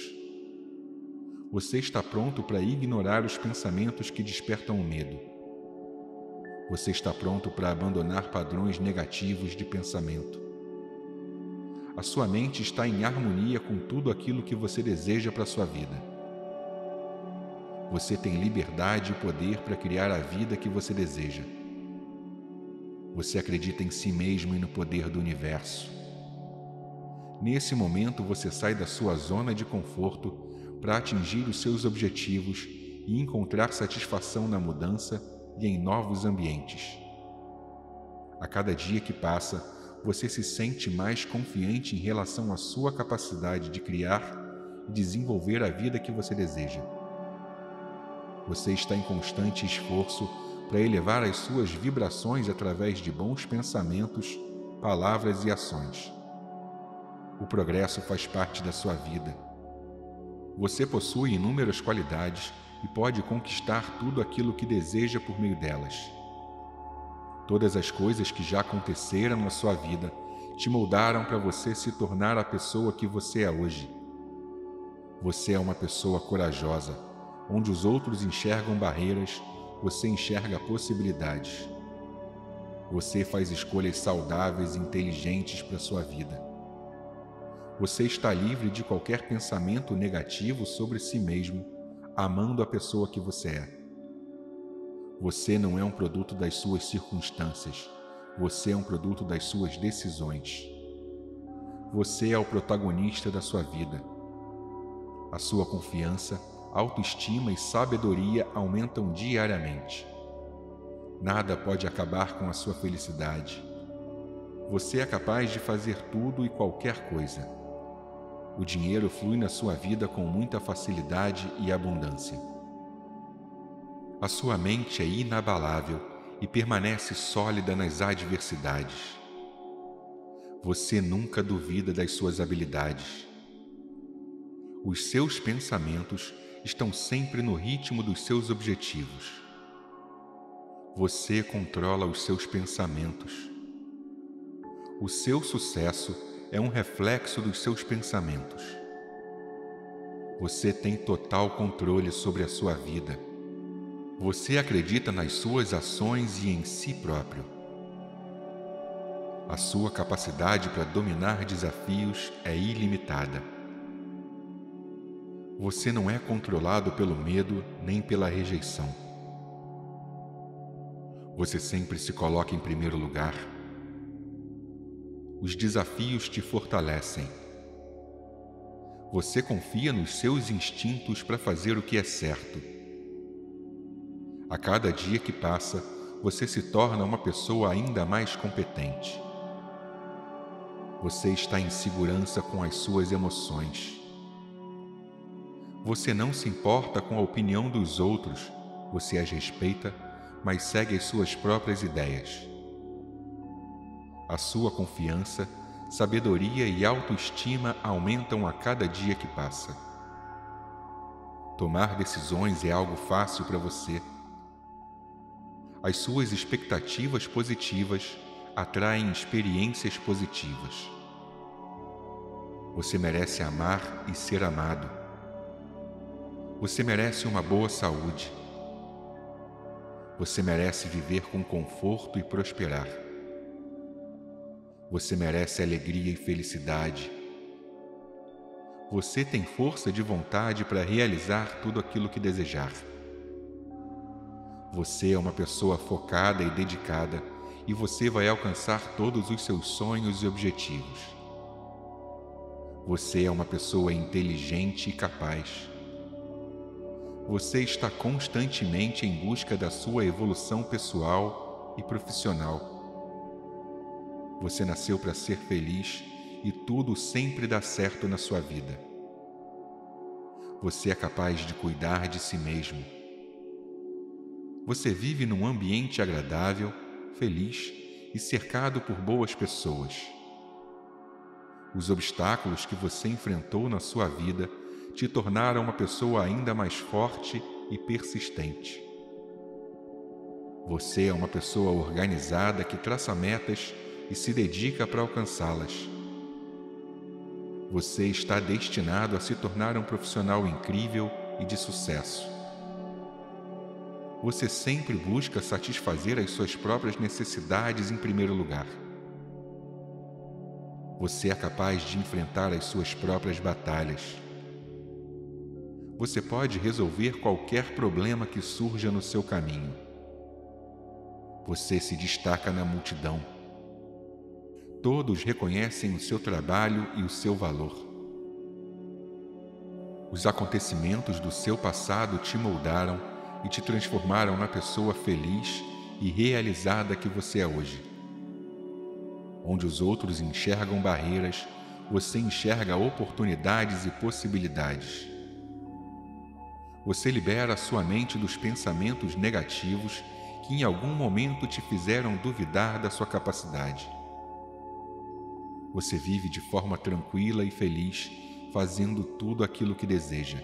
Você está pronto para ignorar os pensamentos que despertam o medo. Você está pronto para abandonar padrões negativos de pensamento. A sua mente está em harmonia com tudo aquilo que você deseja para a sua vida. Você tem liberdade e poder para criar a vida que você deseja. Você acredita em si mesmo e no poder do universo. Nesse momento, você sai da sua zona de conforto para atingir os seus objetivos e encontrar satisfação na mudança e em novos ambientes. A cada dia que passa, você se sente mais confiante em relação à sua capacidade de criar e desenvolver a vida que você deseja. Você está em constante esforço para elevar as suas vibrações através de bons pensamentos, palavras e ações. O progresso faz parte da sua vida. Você possui inúmeras qualidades e pode conquistar tudo aquilo que deseja por meio delas. Todas as coisas que já aconteceram na sua vida te moldaram para você se tornar a pessoa que você é hoje. Você é uma pessoa corajosa. Onde os outros enxergam barreiras, você enxerga possibilidades. Você faz escolhas saudáveis e inteligentes para sua vida. Você está livre de qualquer pensamento negativo sobre si mesmo amando a pessoa que você é. Você não é um produto das suas circunstâncias, você é um produto das suas decisões. Você é o protagonista da sua vida. A sua confiança, autoestima e sabedoria aumentam diariamente. Nada pode acabar com a sua felicidade. Você é capaz de fazer tudo e qualquer coisa. O dinheiro flui na sua vida com muita facilidade e abundância. A sua mente é inabalável e permanece sólida nas adversidades. Você nunca duvida das suas habilidades. Os seus pensamentos estão sempre no ritmo dos seus objetivos. Você controla os seus pensamentos. O seu sucesso é um reflexo dos seus pensamentos. Você tem total controle sobre a sua vida. Você acredita nas suas ações e em si próprio. A sua capacidade para dominar desafios é ilimitada. Você não é controlado pelo medo nem pela rejeição. Você sempre se coloca em primeiro lugar os desafios te fortalecem. Você confia nos seus instintos para fazer o que é certo. A cada dia que passa, você se torna uma pessoa ainda mais competente. Você está em segurança com as suas emoções. Você não se importa com a opinião dos outros, você as respeita, mas segue as suas próprias ideias. A sua confiança, sabedoria e autoestima aumentam a cada dia que passa. Tomar decisões é algo fácil para você. As suas expectativas positivas atraem experiências positivas. Você merece amar e ser amado. Você merece uma boa saúde. Você merece viver com conforto e prosperar. Você merece alegria e felicidade. Você tem força de vontade para realizar tudo aquilo que desejar. Você é uma pessoa focada e dedicada e você vai alcançar todos os seus sonhos e objetivos. Você é uma pessoa inteligente e capaz. Você está constantemente em busca da sua evolução pessoal e profissional. Você nasceu para ser feliz e tudo sempre dá certo na sua vida. Você é capaz de cuidar de si mesmo. Você vive num ambiente agradável, feliz e cercado por boas pessoas. Os obstáculos que você enfrentou na sua vida te tornaram uma pessoa ainda mais forte e persistente. Você é uma pessoa organizada que traça metas e se dedica para alcançá-las. Você está destinado a se tornar um profissional incrível e de sucesso. Você sempre busca satisfazer as suas próprias necessidades em primeiro lugar. Você é capaz de enfrentar as suas próprias batalhas. Você pode resolver qualquer problema que surja no seu caminho. Você se destaca na multidão. Todos reconhecem o seu trabalho e o seu valor. Os acontecimentos do seu passado te moldaram e te transformaram na pessoa feliz e realizada que você é hoje. Onde os outros enxergam barreiras, você enxerga oportunidades e possibilidades. Você libera sua mente dos pensamentos negativos que em algum momento te fizeram duvidar da sua capacidade. Você vive de forma tranquila e feliz, fazendo tudo aquilo que deseja.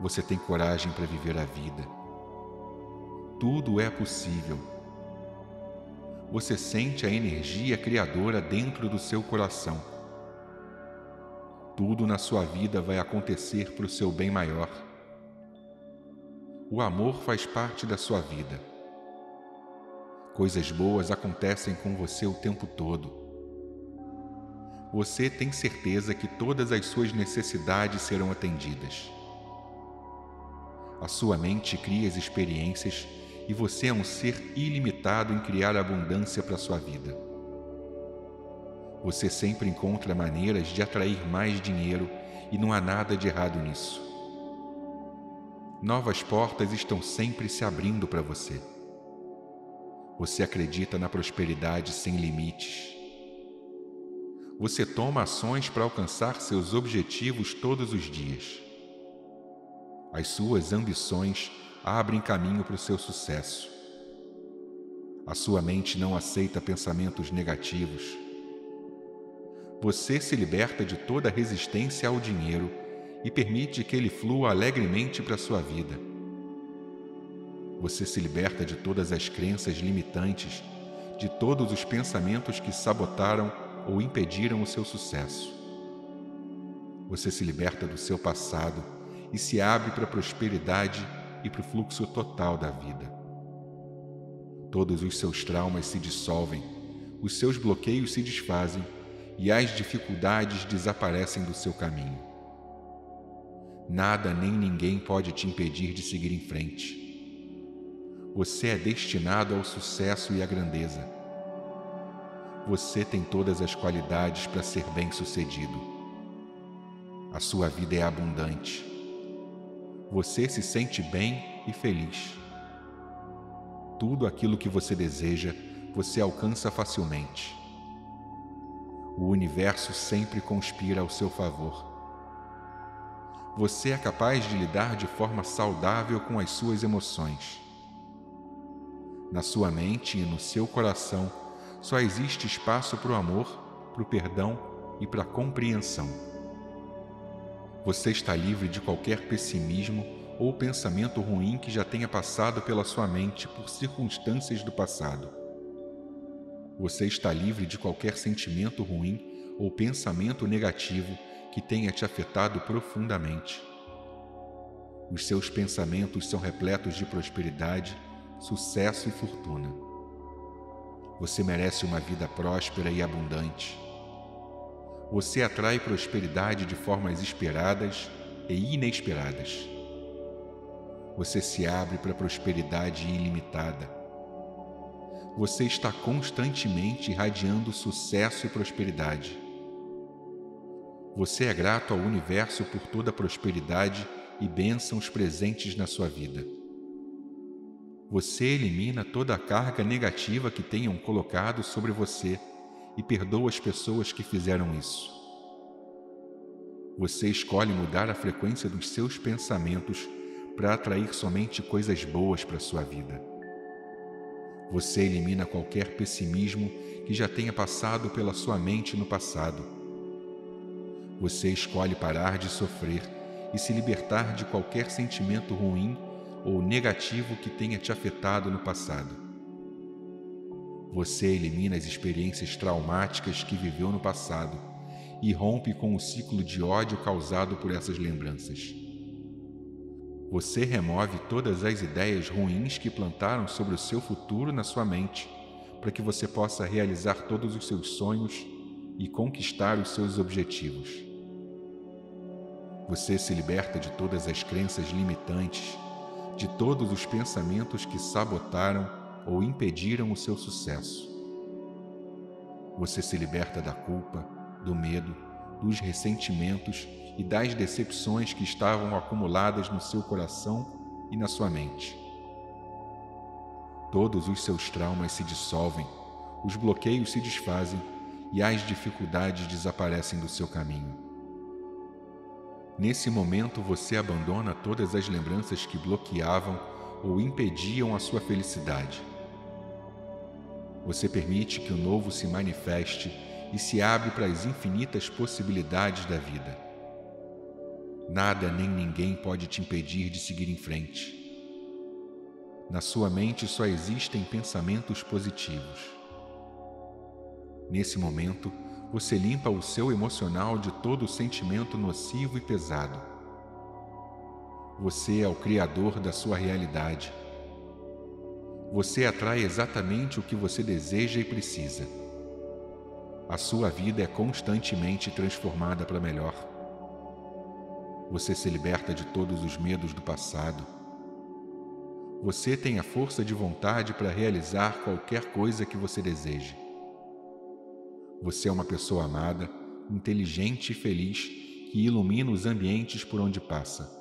Você tem coragem para viver a vida. Tudo é possível. Você sente a energia criadora dentro do seu coração. Tudo na sua vida vai acontecer para o seu bem maior o amor faz parte da sua vida. Coisas boas acontecem com você o tempo todo. Você tem certeza que todas as suas necessidades serão atendidas. A sua mente cria as experiências e você é um ser ilimitado em criar abundância para sua vida. Você sempre encontra maneiras de atrair mais dinheiro e não há nada de errado nisso. Novas portas estão sempre se abrindo para você. Você acredita na prosperidade sem limites. Você toma ações para alcançar seus objetivos todos os dias. As suas ambições abrem caminho para o seu sucesso. A sua mente não aceita pensamentos negativos. Você se liberta de toda resistência ao dinheiro e permite que ele flua alegremente para a sua vida. Você se liberta de todas as crenças limitantes, de todos os pensamentos que sabotaram ou impediram o seu sucesso. Você se liberta do seu passado e se abre para a prosperidade e para o fluxo total da vida. Todos os seus traumas se dissolvem, os seus bloqueios se desfazem e as dificuldades desaparecem do seu caminho. Nada nem ninguém pode te impedir de seguir em frente. Você é destinado ao sucesso e à grandeza. Você tem todas as qualidades para ser bem-sucedido. A sua vida é abundante. Você se sente bem e feliz. Tudo aquilo que você deseja, você alcança facilmente. O universo sempre conspira ao seu favor você é capaz de lidar de forma saudável com as suas emoções. Na sua mente e no seu coração só existe espaço para o amor, para o perdão e para a compreensão. Você está livre de qualquer pessimismo ou pensamento ruim que já tenha passado pela sua mente por circunstâncias do passado. Você está livre de qualquer sentimento ruim ou pensamento negativo que tenha te afetado profundamente. Os seus pensamentos são repletos de prosperidade, sucesso e fortuna. Você merece uma vida próspera e abundante. Você atrai prosperidade de formas esperadas e inesperadas. Você se abre para prosperidade ilimitada. Você está constantemente irradiando sucesso e prosperidade você é grato ao universo por toda a prosperidade e bênçãos presentes na sua vida. Você elimina toda a carga negativa que tenham colocado sobre você e perdoa as pessoas que fizeram isso. Você escolhe mudar a frequência dos seus pensamentos para atrair somente coisas boas para sua vida. Você elimina qualquer pessimismo que já tenha passado pela sua mente no passado você escolhe parar de sofrer e se libertar de qualquer sentimento ruim ou negativo que tenha te afetado no passado. Você elimina as experiências traumáticas que viveu no passado e rompe com o ciclo de ódio causado por essas lembranças. Você remove todas as ideias ruins que plantaram sobre o seu futuro na sua mente, para que você possa realizar todos os seus sonhos e conquistar os seus objetivos. Você se liberta de todas as crenças limitantes, de todos os pensamentos que sabotaram ou impediram o seu sucesso. Você se liberta da culpa, do medo, dos ressentimentos e das decepções que estavam acumuladas no seu coração e na sua mente. Todos os seus traumas se dissolvem, os bloqueios se desfazem e as dificuldades desaparecem do seu caminho. Nesse momento você abandona todas as lembranças que bloqueavam ou impediam a sua felicidade. Você permite que o novo se manifeste e se abre para as infinitas possibilidades da vida. Nada nem ninguém pode te impedir de seguir em frente. Na sua mente só existem pensamentos positivos. Nesse momento, você limpa o seu emocional de todo sentimento nocivo e pesado. Você é o criador da sua realidade. Você atrai exatamente o que você deseja e precisa. A sua vida é constantemente transformada para melhor. Você se liberta de todos os medos do passado você tem a força de vontade para realizar qualquer coisa que você deseje. Você é uma pessoa amada, inteligente e feliz que ilumina os ambientes por onde passa.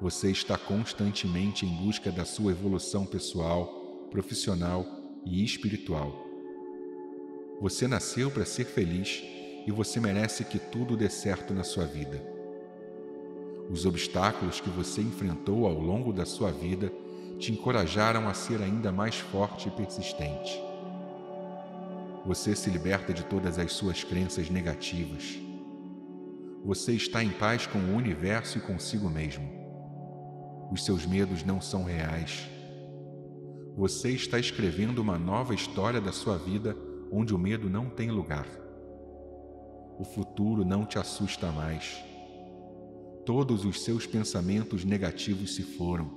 Você está constantemente em busca da sua evolução pessoal, profissional e espiritual. Você nasceu para ser feliz e você merece que tudo dê certo na sua vida. Os obstáculos que você enfrentou ao longo da sua vida te encorajaram a ser ainda mais forte e persistente. Você se liberta de todas as suas crenças negativas. Você está em paz com o universo e consigo mesmo. Os seus medos não são reais. Você está escrevendo uma nova história da sua vida onde o medo não tem lugar. O futuro não te assusta mais todos os seus pensamentos negativos se foram.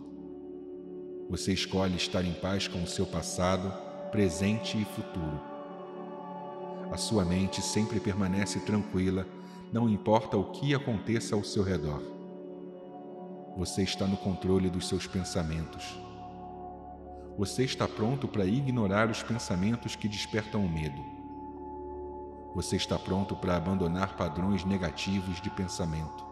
Você escolhe estar em paz com o seu passado, presente e futuro. A sua mente sempre permanece tranquila, não importa o que aconteça ao seu redor. Você está no controle dos seus pensamentos. Você está pronto para ignorar os pensamentos que despertam o medo. Você está pronto para abandonar padrões negativos de pensamento.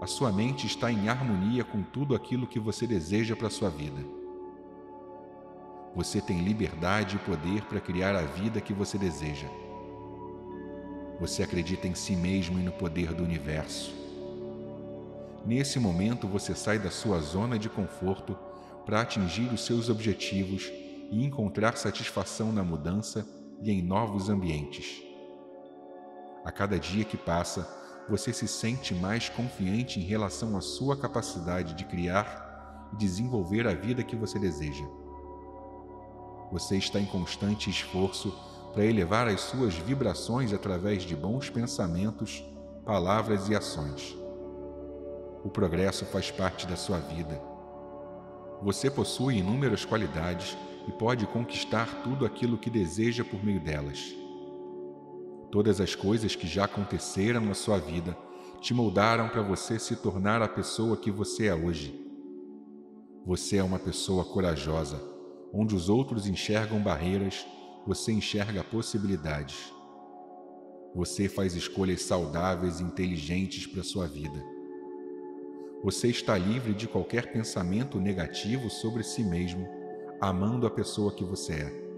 A sua mente está em harmonia com tudo aquilo que você deseja para a sua vida. Você tem liberdade e poder para criar a vida que você deseja. Você acredita em si mesmo e no poder do universo. Nesse momento, você sai da sua zona de conforto para atingir os seus objetivos e encontrar satisfação na mudança e em novos ambientes. A cada dia que passa, você se sente mais confiante em relação à sua capacidade de criar e desenvolver a vida que você deseja. Você está em constante esforço para elevar as suas vibrações através de bons pensamentos, palavras e ações. O progresso faz parte da sua vida. Você possui inúmeras qualidades e pode conquistar tudo aquilo que deseja por meio delas. Todas as coisas que já aconteceram na sua vida te moldaram para você se tornar a pessoa que você é hoje. Você é uma pessoa corajosa. Onde os outros enxergam barreiras, você enxerga possibilidades. Você faz escolhas saudáveis e inteligentes para sua vida. Você está livre de qualquer pensamento negativo sobre si mesmo, amando a pessoa que você é.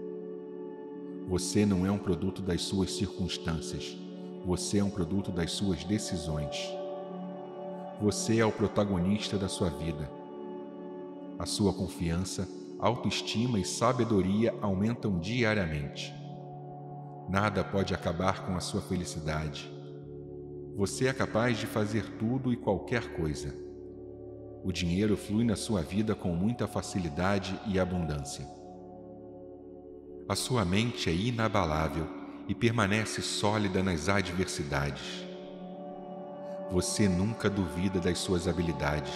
Você não é um produto das suas circunstâncias. Você é um produto das suas decisões. Você é o protagonista da sua vida. A sua confiança, autoestima e sabedoria aumentam diariamente. Nada pode acabar com a sua felicidade. Você é capaz de fazer tudo e qualquer coisa. O dinheiro flui na sua vida com muita facilidade e abundância. A sua mente é inabalável e permanece sólida nas adversidades. Você nunca duvida das suas habilidades.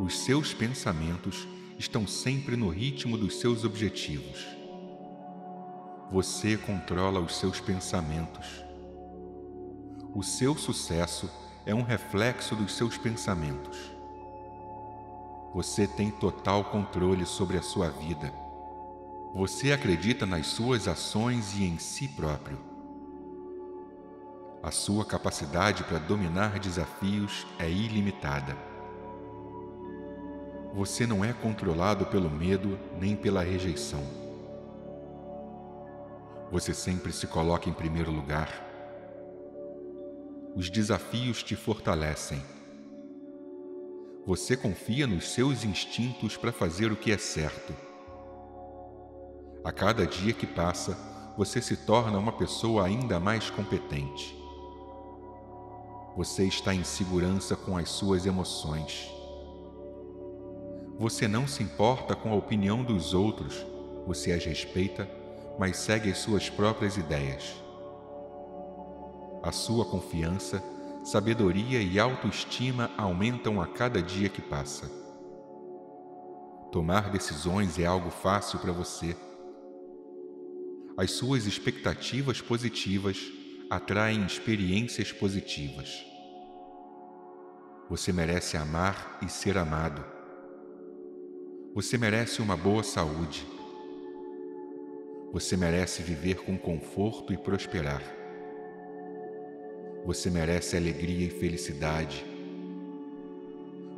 Os seus pensamentos estão sempre no ritmo dos seus objetivos. Você controla os seus pensamentos. O seu sucesso é um reflexo dos seus pensamentos. Você tem total controle sobre a sua vida. Você acredita nas suas ações e em si próprio. A sua capacidade para dominar desafios é ilimitada. Você não é controlado pelo medo nem pela rejeição. Você sempre se coloca em primeiro lugar. Os desafios te fortalecem. Você confia nos seus instintos para fazer o que é certo. A cada dia que passa, você se torna uma pessoa ainda mais competente. Você está em segurança com as suas emoções. Você não se importa com a opinião dos outros, você as respeita, mas segue as suas próprias ideias. A sua confiança, sabedoria e autoestima aumentam a cada dia que passa. Tomar decisões é algo fácil para você. As suas expectativas positivas atraem experiências positivas. Você merece amar e ser amado. Você merece uma boa saúde. Você merece viver com conforto e prosperar. Você merece alegria e felicidade.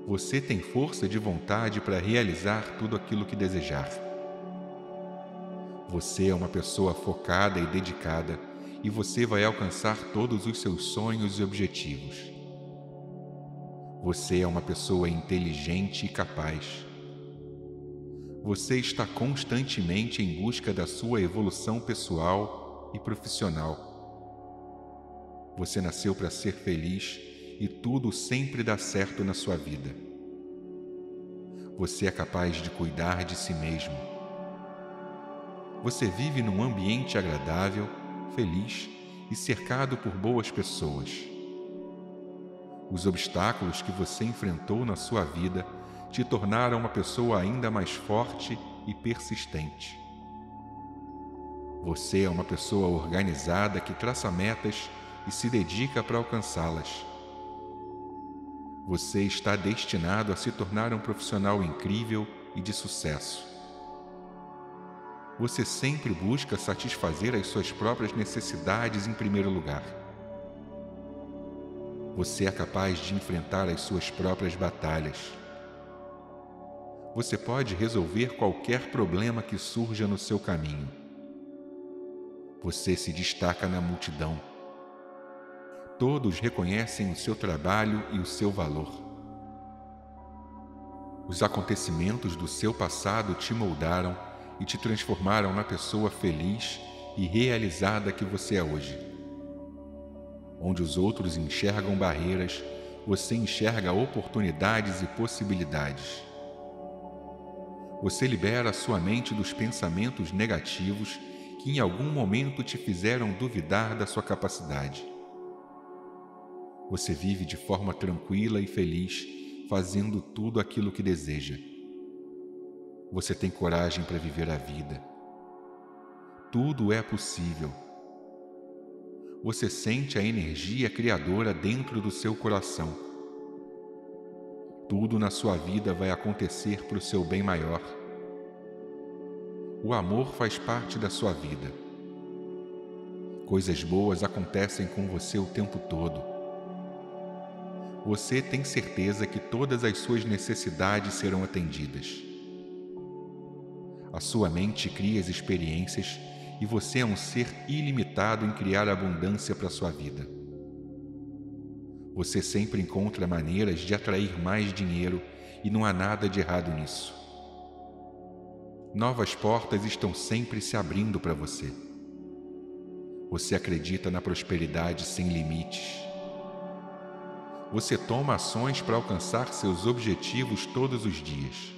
Você tem força de vontade para realizar tudo aquilo que desejar. Você é uma pessoa focada e dedicada e você vai alcançar todos os seus sonhos e objetivos. Você é uma pessoa inteligente e capaz você está constantemente em busca da sua evolução pessoal e profissional. Você nasceu para ser feliz e tudo sempre dá certo na sua vida. Você é capaz de cuidar de si mesmo. Você vive num ambiente agradável, feliz e cercado por boas pessoas. Os obstáculos que você enfrentou na sua vida te tornaram uma pessoa ainda mais forte e persistente. Você é uma pessoa organizada que traça metas e se dedica para alcançá-las. Você está destinado a se tornar um profissional incrível e de sucesso. Você sempre busca satisfazer as suas próprias necessidades em primeiro lugar. Você é capaz de enfrentar as suas próprias batalhas você pode resolver qualquer problema que surja no seu caminho. Você se destaca na multidão. Todos reconhecem o seu trabalho e o seu valor. Os acontecimentos do seu passado te moldaram e te transformaram na pessoa feliz e realizada que você é hoje. Onde os outros enxergam barreiras, você enxerga oportunidades e possibilidades. Você libera sua mente dos pensamentos negativos que em algum momento te fizeram duvidar da sua capacidade. Você vive de forma tranquila e feliz, fazendo tudo aquilo que deseja. Você tem coragem para viver a vida. Tudo é possível. Você sente a energia criadora dentro do seu coração tudo na sua vida vai acontecer para o seu bem maior. O amor faz parte da sua vida. Coisas boas acontecem com você o tempo todo. Você tem certeza que todas as suas necessidades serão atendidas. A sua mente cria as experiências e você é um ser ilimitado em criar abundância para a sua vida. Você sempre encontra maneiras de atrair mais dinheiro e não há nada de errado nisso. Novas portas estão sempre se abrindo para você. Você acredita na prosperidade sem limites. Você toma ações para alcançar seus objetivos todos os dias.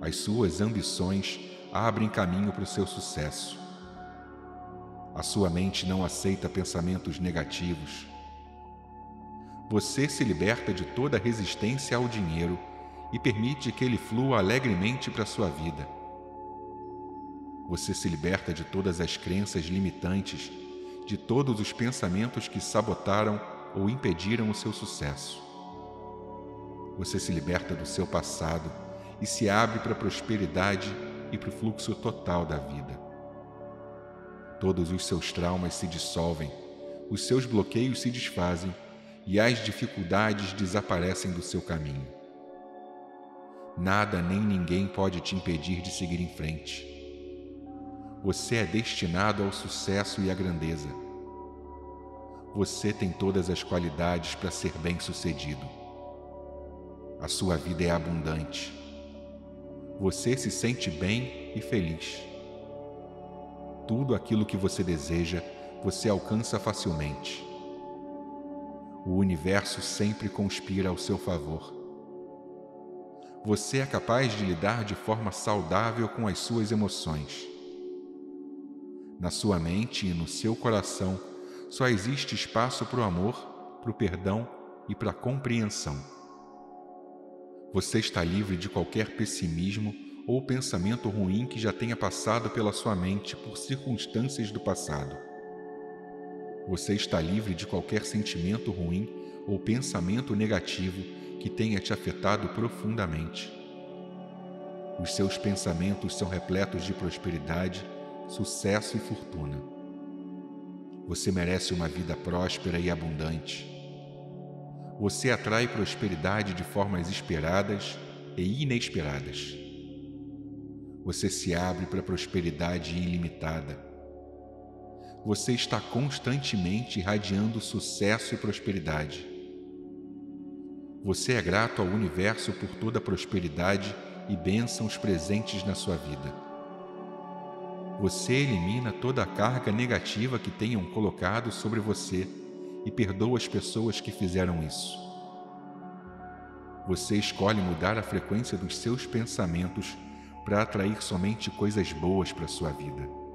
As suas ambições abrem caminho para o seu sucesso. A sua mente não aceita pensamentos negativos você se liberta de toda resistência ao dinheiro e permite que ele flua alegremente para sua vida. Você se liberta de todas as crenças limitantes, de todos os pensamentos que sabotaram ou impediram o seu sucesso. Você se liberta do seu passado e se abre para a prosperidade e para o fluxo total da vida. Todos os seus traumas se dissolvem, os seus bloqueios se desfazem e as dificuldades desaparecem do seu caminho. Nada nem ninguém pode te impedir de seguir em frente. Você é destinado ao sucesso e à grandeza. Você tem todas as qualidades para ser bem-sucedido. A sua vida é abundante. Você se sente bem e feliz. Tudo aquilo que você deseja, você alcança facilmente. O universo sempre conspira ao seu favor. Você é capaz de lidar de forma saudável com as suas emoções. Na sua mente e no seu coração só existe espaço para o amor, para o perdão e para a compreensão. Você está livre de qualquer pessimismo ou pensamento ruim que já tenha passado pela sua mente por circunstâncias do passado. Você está livre de qualquer sentimento ruim ou pensamento negativo que tenha te afetado profundamente. Os seus pensamentos são repletos de prosperidade, sucesso e fortuna. Você merece uma vida próspera e abundante. Você atrai prosperidade de formas esperadas e inesperadas. Você se abre para prosperidade ilimitada você está constantemente irradiando sucesso e prosperidade. Você é grato ao universo por toda a prosperidade e bênçãos presentes na sua vida. Você elimina toda a carga negativa que tenham colocado sobre você e perdoa as pessoas que fizeram isso. Você escolhe mudar a frequência dos seus pensamentos para atrair somente coisas boas para sua vida.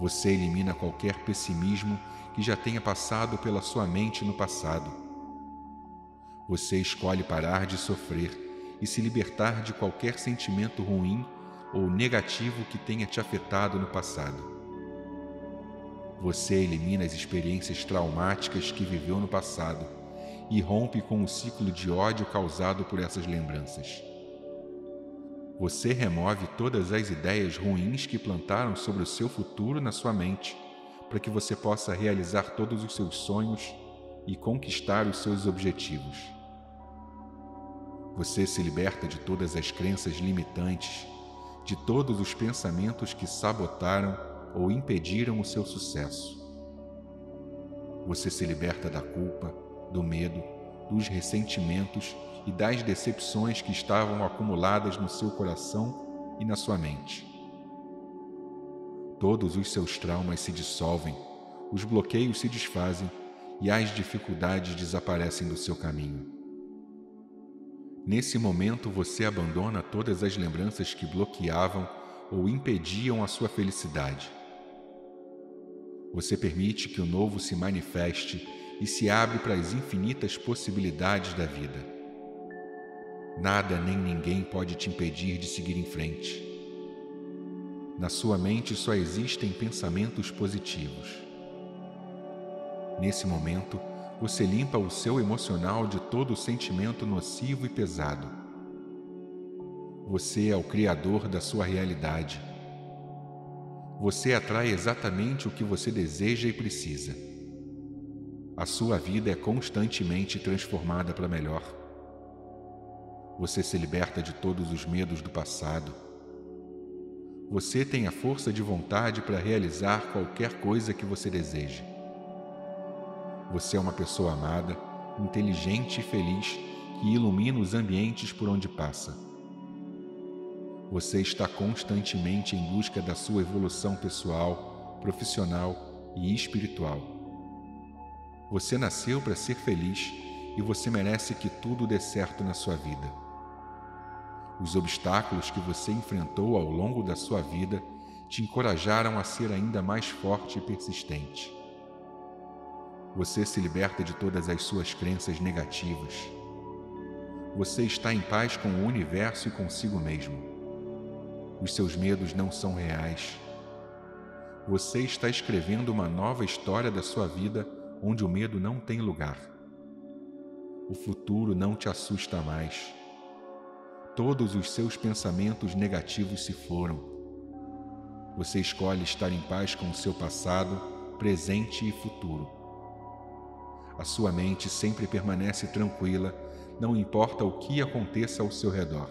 Você elimina qualquer pessimismo que já tenha passado pela sua mente no passado. Você escolhe parar de sofrer e se libertar de qualquer sentimento ruim ou negativo que tenha te afetado no passado. Você elimina as experiências traumáticas que viveu no passado e rompe com o ciclo de ódio causado por essas lembranças. Você remove todas as ideias ruins que plantaram sobre o seu futuro na sua mente, para que você possa realizar todos os seus sonhos e conquistar os seus objetivos. Você se liberta de todas as crenças limitantes, de todos os pensamentos que sabotaram ou impediram o seu sucesso. Você se liberta da culpa, do medo, dos ressentimentos e das decepções que estavam acumuladas no seu coração e na sua mente. Todos os seus traumas se dissolvem, os bloqueios se desfazem e as dificuldades desaparecem do seu caminho. Nesse momento você abandona todas as lembranças que bloqueavam ou impediam a sua felicidade. Você permite que o novo se manifeste e se abre para as infinitas possibilidades da vida. Nada nem ninguém pode te impedir de seguir em frente. Na sua mente só existem pensamentos positivos. Nesse momento, você limpa o seu emocional de todo sentimento nocivo e pesado. Você é o criador da sua realidade. Você atrai exatamente o que você deseja e precisa. A sua vida é constantemente transformada para melhor. Você se liberta de todos os medos do passado. Você tem a força de vontade para realizar qualquer coisa que você deseje. Você é uma pessoa amada, inteligente e feliz que ilumina os ambientes por onde passa. Você está constantemente em busca da sua evolução pessoal, profissional e espiritual. Você nasceu para ser feliz e você merece que tudo dê certo na sua vida. Os obstáculos que você enfrentou ao longo da sua vida te encorajaram a ser ainda mais forte e persistente. Você se liberta de todas as suas crenças negativas. Você está em paz com o universo e consigo mesmo. Os seus medos não são reais. Você está escrevendo uma nova história da sua vida onde o medo não tem lugar. O futuro não te assusta mais. Todos os seus pensamentos negativos se foram. Você escolhe estar em paz com o seu passado, presente e futuro. A sua mente sempre permanece tranquila, não importa o que aconteça ao seu redor.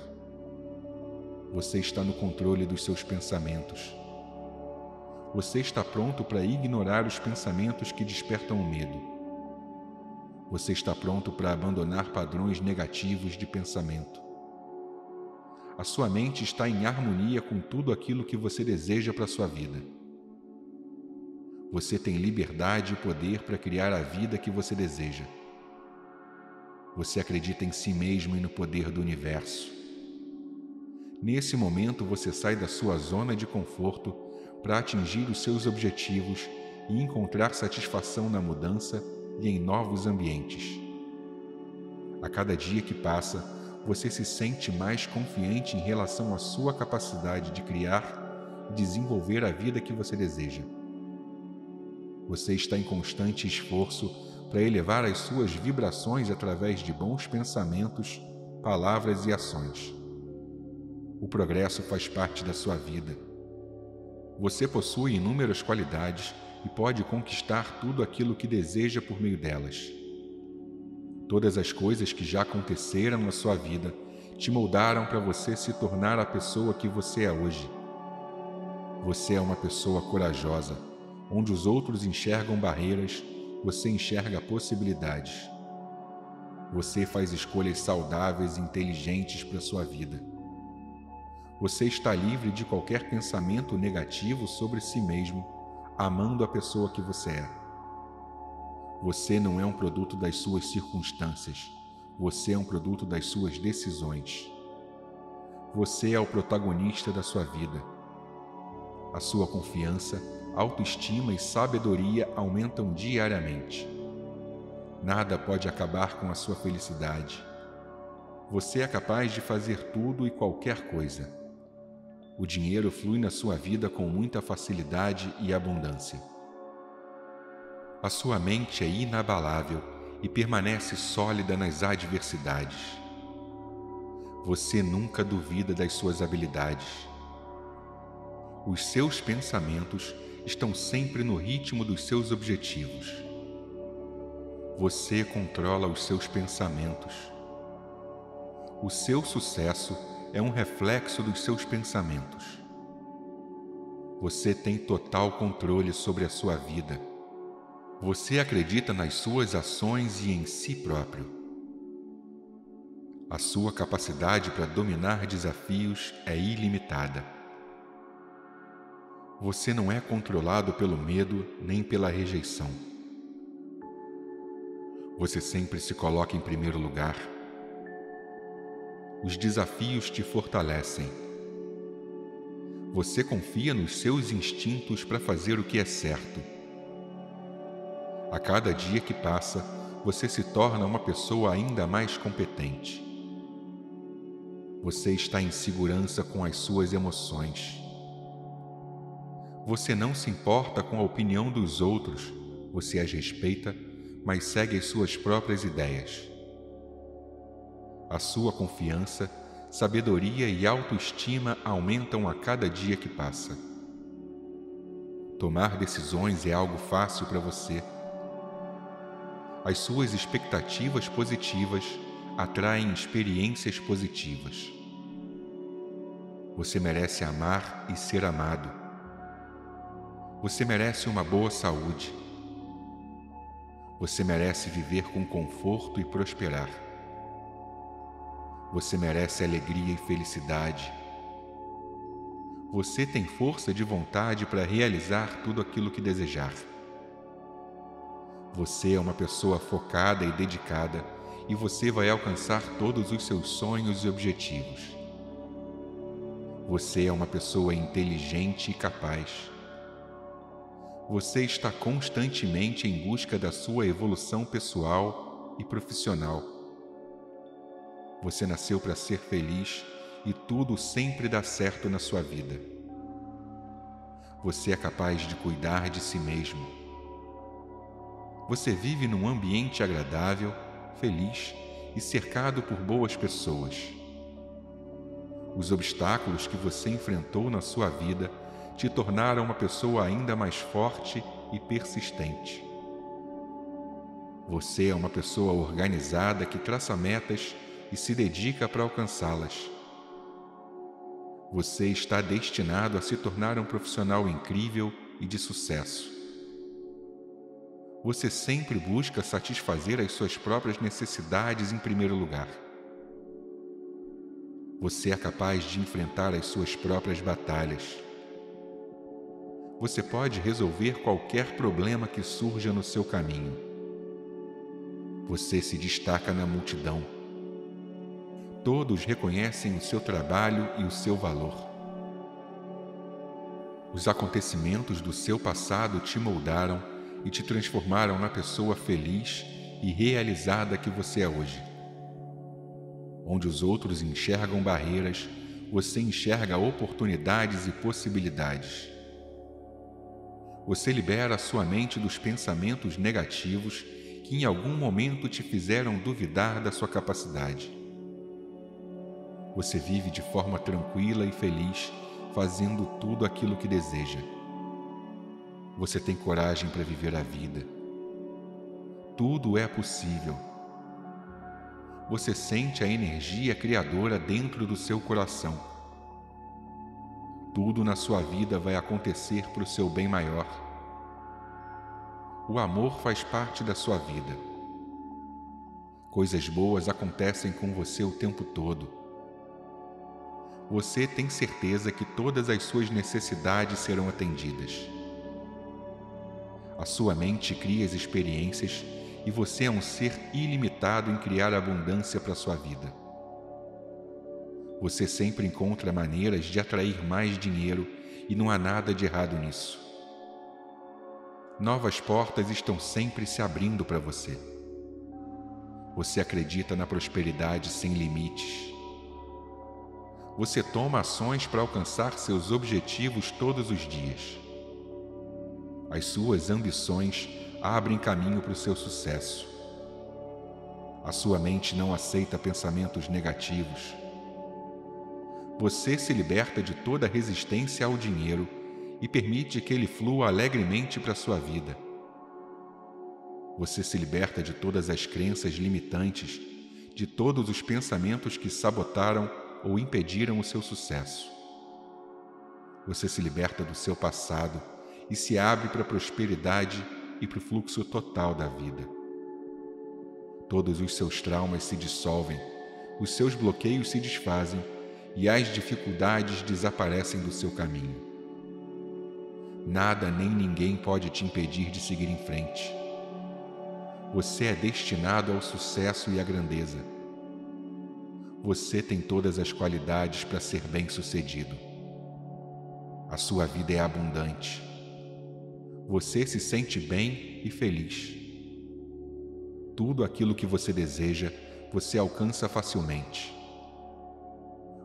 Você está no controle dos seus pensamentos. Você está pronto para ignorar os pensamentos que despertam o medo você está pronto para abandonar padrões negativos de pensamento. A sua mente está em harmonia com tudo aquilo que você deseja para a sua vida. Você tem liberdade e poder para criar a vida que você deseja. Você acredita em si mesmo e no poder do universo. Nesse momento, você sai da sua zona de conforto para atingir os seus objetivos e encontrar satisfação na mudança e em novos ambientes. A cada dia que passa, você se sente mais confiante em relação à sua capacidade de criar e desenvolver a vida que você deseja. Você está em constante esforço para elevar as suas vibrações através de bons pensamentos, palavras e ações. O progresso faz parte da sua vida. Você possui inúmeras qualidades e pode conquistar tudo aquilo que deseja por meio delas. Todas as coisas que já aconteceram na sua vida te moldaram para você se tornar a pessoa que você é hoje. Você é uma pessoa corajosa. Onde os outros enxergam barreiras, você enxerga possibilidades. Você faz escolhas saudáveis e inteligentes para sua vida. Você está livre de qualquer pensamento negativo sobre si mesmo amando a pessoa que você é. Você não é um produto das suas circunstâncias, você é um produto das suas decisões. Você é o protagonista da sua vida. A sua confiança, autoestima e sabedoria aumentam diariamente. Nada pode acabar com a sua felicidade. Você é capaz de fazer tudo e qualquer coisa o dinheiro flui na sua vida com muita facilidade e abundância. A sua mente é inabalável e permanece sólida nas adversidades. Você nunca duvida das suas habilidades. Os seus pensamentos estão sempre no ritmo dos seus objetivos. Você controla os seus pensamentos. O seu sucesso é um reflexo dos seus pensamentos. Você tem total controle sobre a sua vida. Você acredita nas suas ações e em si próprio. A sua capacidade para dominar desafios é ilimitada. Você não é controlado pelo medo nem pela rejeição. Você sempre se coloca em primeiro lugar os desafios te fortalecem. Você confia nos seus instintos para fazer o que é certo. A cada dia que passa, você se torna uma pessoa ainda mais competente. Você está em segurança com as suas emoções. Você não se importa com a opinião dos outros, você as respeita, mas segue as suas próprias ideias. A sua confiança, sabedoria e autoestima aumentam a cada dia que passa. Tomar decisões é algo fácil para você. As suas expectativas positivas atraem experiências positivas. Você merece amar e ser amado. Você merece uma boa saúde. Você merece viver com conforto e prosperar. Você merece alegria e felicidade. Você tem força de vontade para realizar tudo aquilo que desejar. Você é uma pessoa focada e dedicada e você vai alcançar todos os seus sonhos e objetivos. Você é uma pessoa inteligente e capaz. Você está constantemente em busca da sua evolução pessoal e profissional você nasceu para ser feliz e tudo sempre dá certo na sua vida. Você é capaz de cuidar de si mesmo. Você vive num ambiente agradável, feliz e cercado por boas pessoas. Os obstáculos que você enfrentou na sua vida te tornaram uma pessoa ainda mais forte e persistente. Você é uma pessoa organizada que traça metas e se dedica para alcançá-las. Você está destinado a se tornar um profissional incrível e de sucesso. Você sempre busca satisfazer as suas próprias necessidades em primeiro lugar. Você é capaz de enfrentar as suas próprias batalhas. Você pode resolver qualquer problema que surja no seu caminho. Você se destaca na multidão. Todos reconhecem o seu trabalho e o seu valor. Os acontecimentos do seu passado te moldaram e te transformaram na pessoa feliz e realizada que você é hoje. Onde os outros enxergam barreiras, você enxerga oportunidades e possibilidades. Você libera a sua mente dos pensamentos negativos que em algum momento te fizeram duvidar da sua capacidade. Você vive de forma tranquila e feliz, fazendo tudo aquilo que deseja. Você tem coragem para viver a vida. Tudo é possível. Você sente a energia criadora dentro do seu coração. Tudo na sua vida vai acontecer para o seu bem maior. O amor faz parte da sua vida. Coisas boas acontecem com você o tempo todo. Você tem certeza que todas as suas necessidades serão atendidas. A sua mente cria as experiências e você é um ser ilimitado em criar abundância para sua vida. Você sempre encontra maneiras de atrair mais dinheiro e não há nada de errado nisso. Novas portas estão sempre se abrindo para você. Você acredita na prosperidade sem limites. Você toma ações para alcançar seus objetivos todos os dias. As suas ambições abrem caminho para o seu sucesso. A sua mente não aceita pensamentos negativos. Você se liberta de toda resistência ao dinheiro e permite que ele flua alegremente para a sua vida. Você se liberta de todas as crenças limitantes, de todos os pensamentos que sabotaram ou impediram o seu sucesso. Você se liberta do seu passado e se abre para a prosperidade e para o fluxo total da vida. Todos os seus traumas se dissolvem, os seus bloqueios se desfazem e as dificuldades desaparecem do seu caminho. Nada nem ninguém pode te impedir de seguir em frente. Você é destinado ao sucesso e à grandeza. Você tem todas as qualidades para ser bem-sucedido. A sua vida é abundante você se sente bem e feliz. Tudo aquilo que você deseja, você alcança facilmente.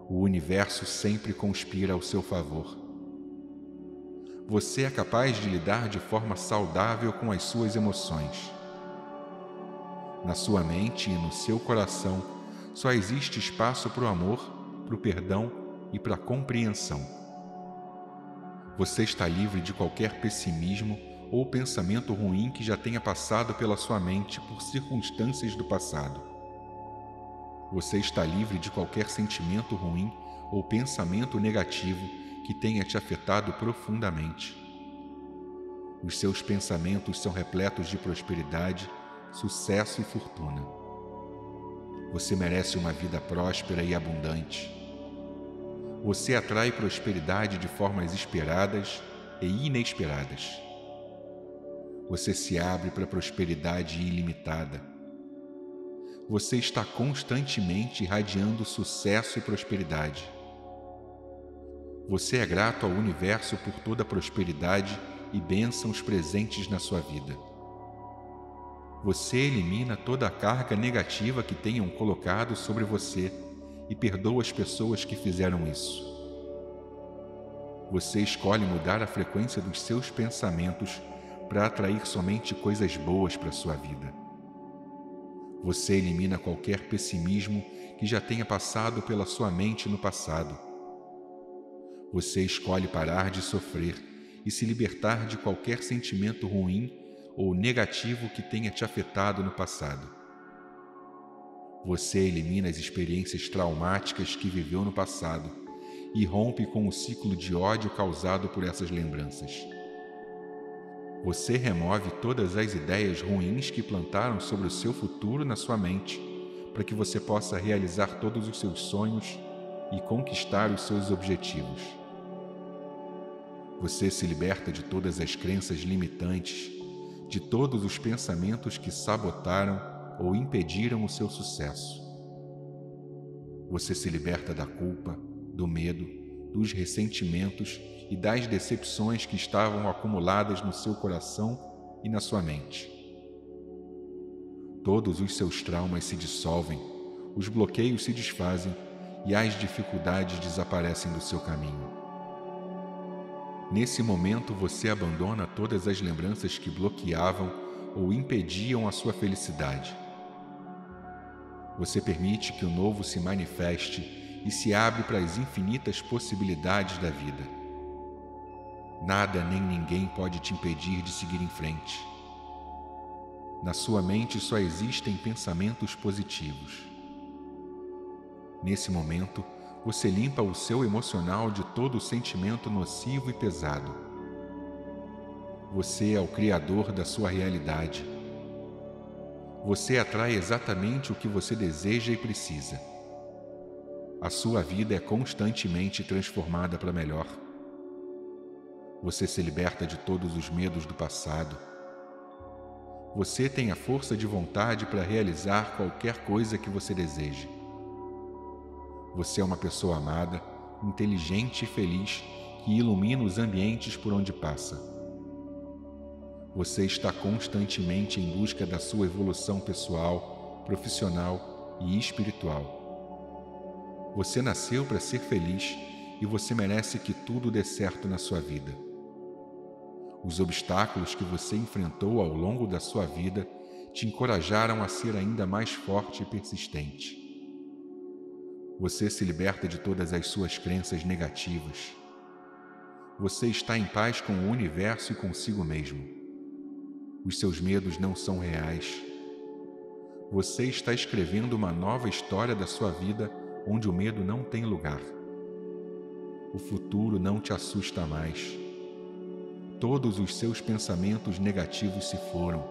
O universo sempre conspira ao seu favor. Você é capaz de lidar de forma saudável com as suas emoções. Na sua mente e no seu coração só existe espaço para o amor, para o perdão e para a compreensão. Você está livre de qualquer pessimismo ou pensamento ruim que já tenha passado pela sua mente por circunstâncias do passado. Você está livre de qualquer sentimento ruim ou pensamento negativo que tenha te afetado profundamente. Os seus pensamentos são repletos de prosperidade, sucesso e fortuna. Você merece uma vida próspera e abundante você atrai prosperidade de formas esperadas e inesperadas. Você se abre para prosperidade ilimitada. Você está constantemente irradiando sucesso e prosperidade. Você é grato ao universo por toda a prosperidade e bênçãos presentes na sua vida. Você elimina toda a carga negativa que tenham colocado sobre você e perdoa as pessoas que fizeram isso. Você escolhe mudar a frequência dos seus pensamentos para atrair somente coisas boas para sua vida. Você elimina qualquer pessimismo que já tenha passado pela sua mente no passado. Você escolhe parar de sofrer e se libertar de qualquer sentimento ruim ou negativo que tenha te afetado no passado. Você elimina as experiências traumáticas que viveu no passado e rompe com o ciclo de ódio causado por essas lembranças. Você remove todas as ideias ruins que plantaram sobre o seu futuro na sua mente, para que você possa realizar todos os seus sonhos e conquistar os seus objetivos. Você se liberta de todas as crenças limitantes, de todos os pensamentos que sabotaram ou impediram o seu sucesso. Você se liberta da culpa, do medo, dos ressentimentos e das decepções que estavam acumuladas no seu coração e na sua mente. Todos os seus traumas se dissolvem, os bloqueios se desfazem e as dificuldades desaparecem do seu caminho. Nesse momento você abandona todas as lembranças que bloqueavam ou impediam a sua felicidade. Você permite que o novo se manifeste e se abre para as infinitas possibilidades da vida. Nada nem ninguém pode te impedir de seguir em frente. Na sua mente só existem pensamentos positivos. Nesse momento, você limpa o seu emocional de todo sentimento nocivo e pesado. Você é o criador da sua realidade. Você atrai exatamente o que você deseja e precisa a sua vida é constantemente transformada para melhor. Você se liberta de todos os medos do passado. Você tem a força de vontade para realizar qualquer coisa que você deseje. Você é uma pessoa amada, inteligente e feliz que ilumina os ambientes por onde passa. Você está constantemente em busca da sua evolução pessoal, profissional e espiritual. Você nasceu para ser feliz e você merece que tudo dê certo na sua vida. Os obstáculos que você enfrentou ao longo da sua vida te encorajaram a ser ainda mais forte e persistente. Você se liberta de todas as suas crenças negativas. Você está em paz com o universo e consigo mesmo. Os seus medos não são reais. Você está escrevendo uma nova história da sua vida onde o medo não tem lugar. O futuro não te assusta mais. Todos os seus pensamentos negativos se foram.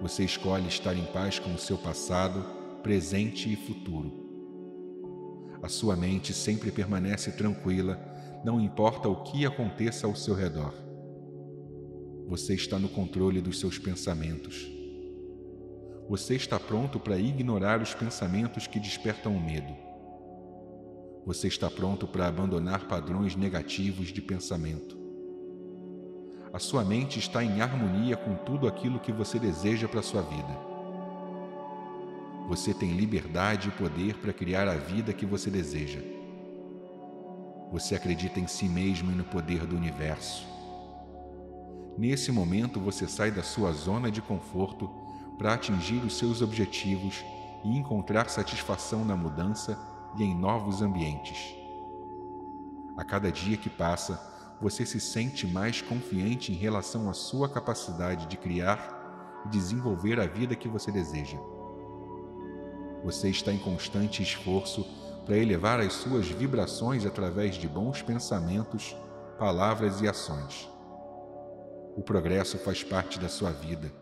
Você escolhe estar em paz com o seu passado, presente e futuro. A sua mente sempre permanece tranquila, não importa o que aconteça ao seu redor. Você está no controle dos seus pensamentos você está pronto para ignorar os pensamentos que despertam o medo. Você está pronto para abandonar padrões negativos de pensamento. A sua mente está em harmonia com tudo aquilo que você deseja para a sua vida. Você tem liberdade e poder para criar a vida que você deseja. Você acredita em si mesmo e no poder do universo. Nesse momento você sai da sua zona de conforto para atingir os seus objetivos e encontrar satisfação na mudança e em novos ambientes. A cada dia que passa, você se sente mais confiante em relação à sua capacidade de criar e desenvolver a vida que você deseja. Você está em constante esforço para elevar as suas vibrações através de bons pensamentos, palavras e ações. O progresso faz parte da sua vida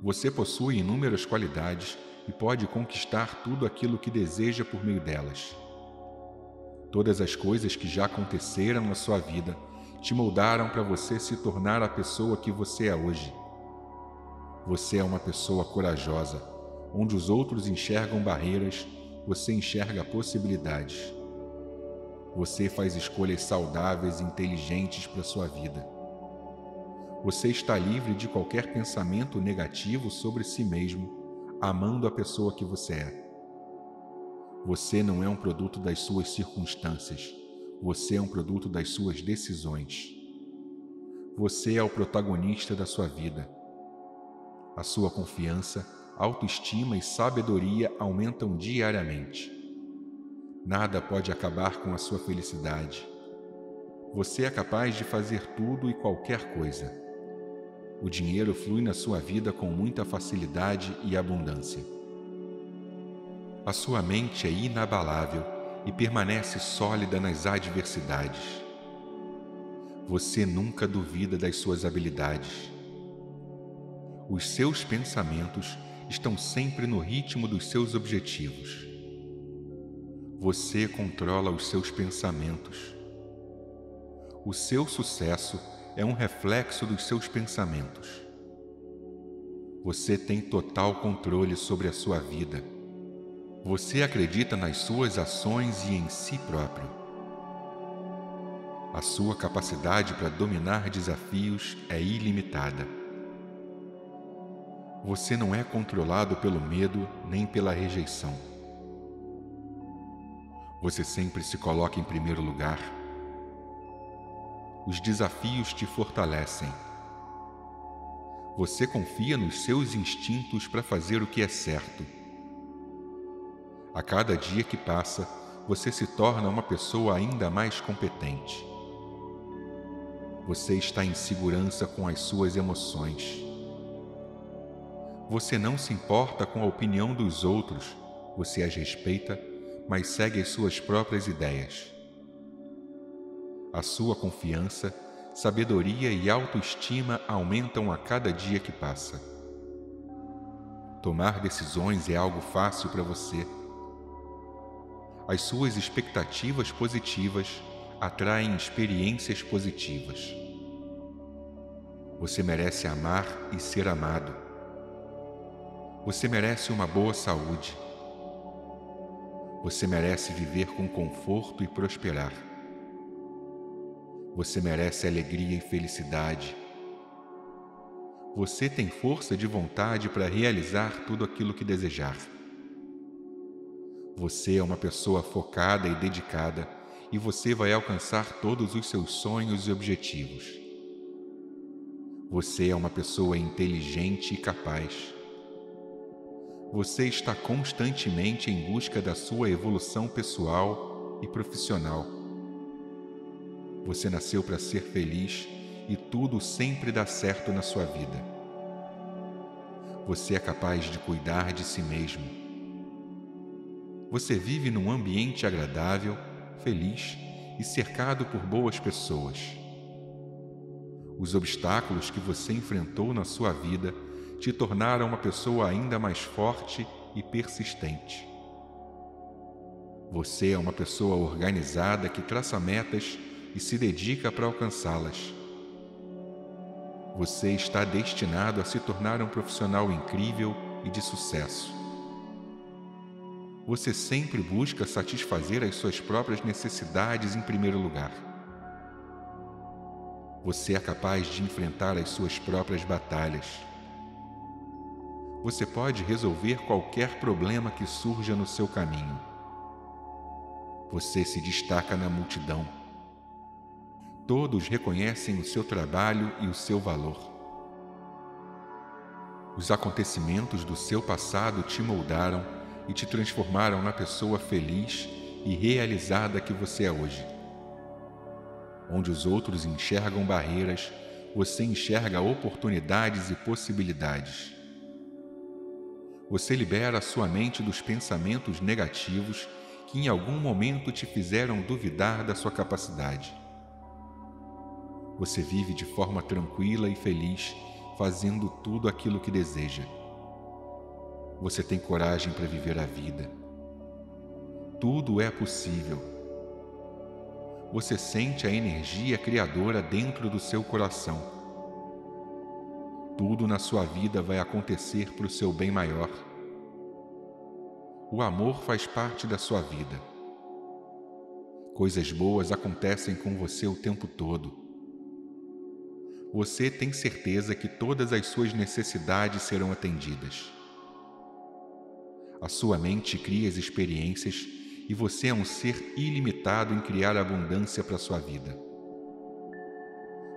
você possui inúmeras qualidades e pode conquistar tudo aquilo que deseja por meio delas. Todas as coisas que já aconteceram na sua vida te moldaram para você se tornar a pessoa que você é hoje. Você é uma pessoa corajosa. Onde os outros enxergam barreiras, você enxerga possibilidades. Você faz escolhas saudáveis e inteligentes para sua vida. Você está livre de qualquer pensamento negativo sobre si mesmo, amando a pessoa que você é. Você não é um produto das suas circunstâncias, você é um produto das suas decisões. Você é o protagonista da sua vida. A sua confiança, autoestima e sabedoria aumentam diariamente. Nada pode acabar com a sua felicidade. Você é capaz de fazer tudo e qualquer coisa. O dinheiro flui na sua vida com muita facilidade e abundância. A sua mente é inabalável e permanece sólida nas adversidades. Você nunca duvida das suas habilidades. Os seus pensamentos estão sempre no ritmo dos seus objetivos. Você controla os seus pensamentos. O seu sucesso é um reflexo dos seus pensamentos. Você tem total controle sobre a sua vida. Você acredita nas suas ações e em si próprio. A sua capacidade para dominar desafios é ilimitada. Você não é controlado pelo medo nem pela rejeição. Você sempre se coloca em primeiro lugar. Os desafios te fortalecem. Você confia nos seus instintos para fazer o que é certo. A cada dia que passa, você se torna uma pessoa ainda mais competente. Você está em segurança com as suas emoções. Você não se importa com a opinião dos outros, você as respeita, mas segue as suas próprias ideias. A sua confiança, sabedoria e autoestima aumentam a cada dia que passa. Tomar decisões é algo fácil para você. As suas expectativas positivas atraem experiências positivas. Você merece amar e ser amado. Você merece uma boa saúde. Você merece viver com conforto e prosperar. Você merece alegria e felicidade. Você tem força de vontade para realizar tudo aquilo que desejar. Você é uma pessoa focada e dedicada e você vai alcançar todos os seus sonhos e objetivos. Você é uma pessoa inteligente e capaz. Você está constantemente em busca da sua evolução pessoal e profissional. Você nasceu para ser feliz e tudo sempre dá certo na sua vida. Você é capaz de cuidar de si mesmo. Você vive num ambiente agradável feliz e cercado por boas pessoas. Os obstáculos que você enfrentou na sua vida te tornaram uma pessoa ainda mais forte e persistente. Você é uma pessoa organizada que traça metas e se dedica para alcançá-las. Você está destinado a se tornar um profissional incrível e de sucesso você sempre busca satisfazer as suas próprias necessidades em primeiro lugar. Você é capaz de enfrentar as suas próprias batalhas. Você pode resolver qualquer problema que surja no seu caminho. Você se destaca na multidão. Todos reconhecem o seu trabalho e o seu valor. Os acontecimentos do seu passado te moldaram e te transformaram na pessoa feliz e realizada que você é hoje. Onde os outros enxergam barreiras, você enxerga oportunidades e possibilidades. Você libera a sua mente dos pensamentos negativos que em algum momento te fizeram duvidar da sua capacidade. Você vive de forma tranquila e feliz, fazendo tudo aquilo que deseja você tem coragem para viver a vida. Tudo é possível. Você sente a energia criadora dentro do seu coração. Tudo na sua vida vai acontecer para o seu bem maior. O amor faz parte da sua vida. Coisas boas acontecem com você o tempo todo. Você tem certeza que todas as suas necessidades serão atendidas. A sua mente cria as experiências e você é um ser ilimitado em criar abundância para sua vida.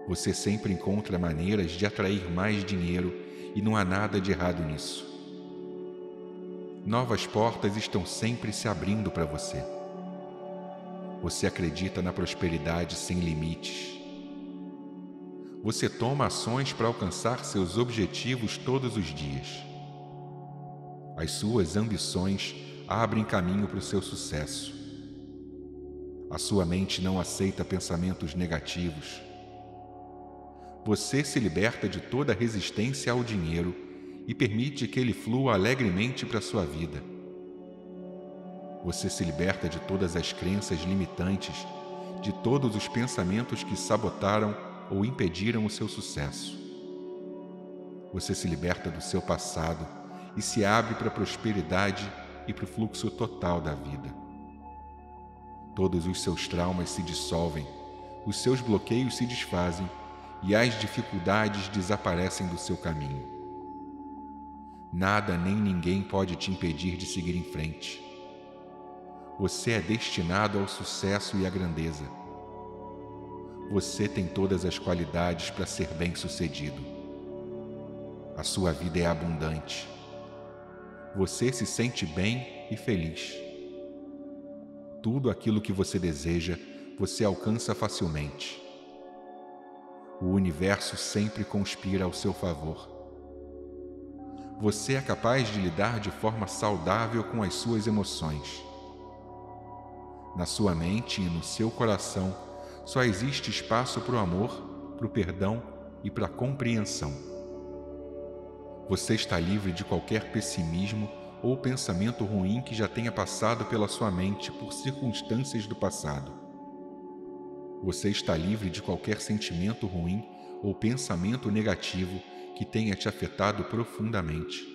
Você sempre encontra maneiras de atrair mais dinheiro e não há nada de errado nisso. Novas portas estão sempre se abrindo para você. Você acredita na prosperidade sem limites. Você toma ações para alcançar seus objetivos todos os dias. As suas ambições abrem caminho para o seu sucesso. A sua mente não aceita pensamentos negativos. Você se liberta de toda resistência ao dinheiro e permite que ele flua alegremente para a sua vida. Você se liberta de todas as crenças limitantes, de todos os pensamentos que sabotaram ou impediram o seu sucesso. Você se liberta do seu passado e se abre para a prosperidade e para o fluxo total da vida. Todos os seus traumas se dissolvem, os seus bloqueios se desfazem e as dificuldades desaparecem do seu caminho. Nada nem ninguém pode te impedir de seguir em frente. Você é destinado ao sucesso e à grandeza. Você tem todas as qualidades para ser bem-sucedido. A sua vida é abundante. Você se sente bem e feliz. Tudo aquilo que você deseja, você alcança facilmente. O universo sempre conspira ao seu favor. Você é capaz de lidar de forma saudável com as suas emoções. Na sua mente e no seu coração só existe espaço para o amor, para o perdão e para a compreensão. Você está livre de qualquer pessimismo ou pensamento ruim que já tenha passado pela sua mente por circunstâncias do passado. Você está livre de qualquer sentimento ruim ou pensamento negativo que tenha te afetado profundamente.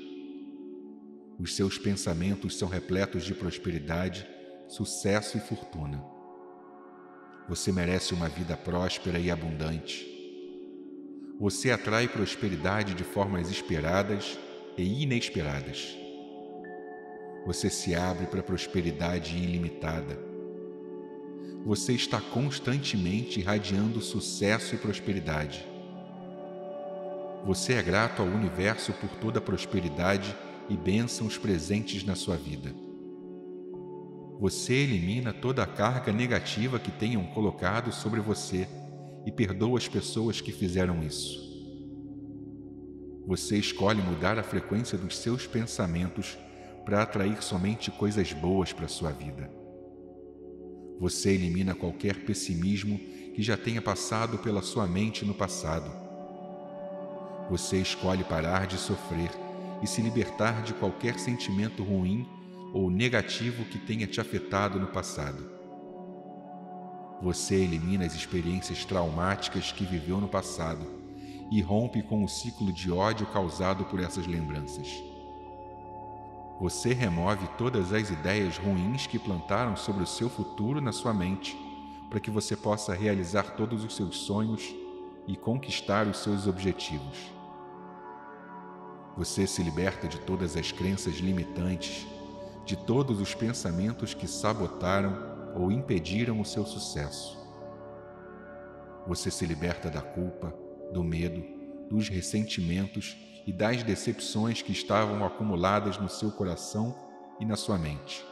Os seus pensamentos são repletos de prosperidade, sucesso e fortuna. Você merece uma vida próspera e abundante. Você atrai prosperidade de formas esperadas e inesperadas. Você se abre para prosperidade ilimitada você está constantemente irradiando sucesso e prosperidade. Você é grato ao universo por toda a prosperidade e bênçãos presentes na sua vida. Você elimina toda a carga negativa que tenham colocado sobre você e perdoa as pessoas que fizeram isso. Você escolhe mudar a frequência dos seus pensamentos para atrair somente coisas boas para sua vida. Você elimina qualquer pessimismo que já tenha passado pela sua mente no passado. Você escolhe parar de sofrer e se libertar de qualquer sentimento ruim ou negativo que tenha te afetado no passado. Você elimina as experiências traumáticas que viveu no passado e rompe com o ciclo de ódio causado por essas lembranças. Você remove todas as ideias ruins que plantaram sobre o seu futuro na sua mente, para que você possa realizar todos os seus sonhos e conquistar os seus objetivos. Você se liberta de todas as crenças limitantes, de todos os pensamentos que sabotaram ou impediram o seu sucesso. Você se liberta da culpa, do medo, dos ressentimentos e das decepções que estavam acumuladas no seu coração e na sua mente.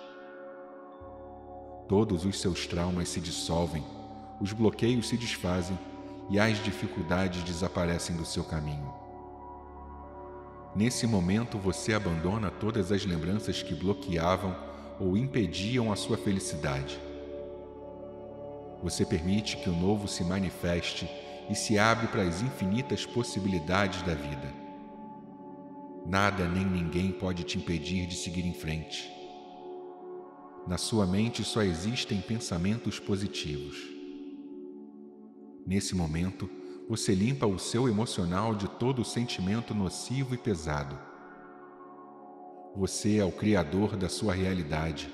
Todos os seus traumas se dissolvem, os bloqueios se desfazem e as dificuldades desaparecem do seu caminho. Nesse momento você abandona todas as lembranças que bloqueavam ou impediam a sua felicidade. Você permite que o novo se manifeste e se abre para as infinitas possibilidades da vida. Nada nem ninguém pode te impedir de seguir em frente. Na sua mente só existem pensamentos positivos. Nesse momento, você limpa o seu emocional de todo sentimento nocivo e pesado. Você é o criador da sua realidade.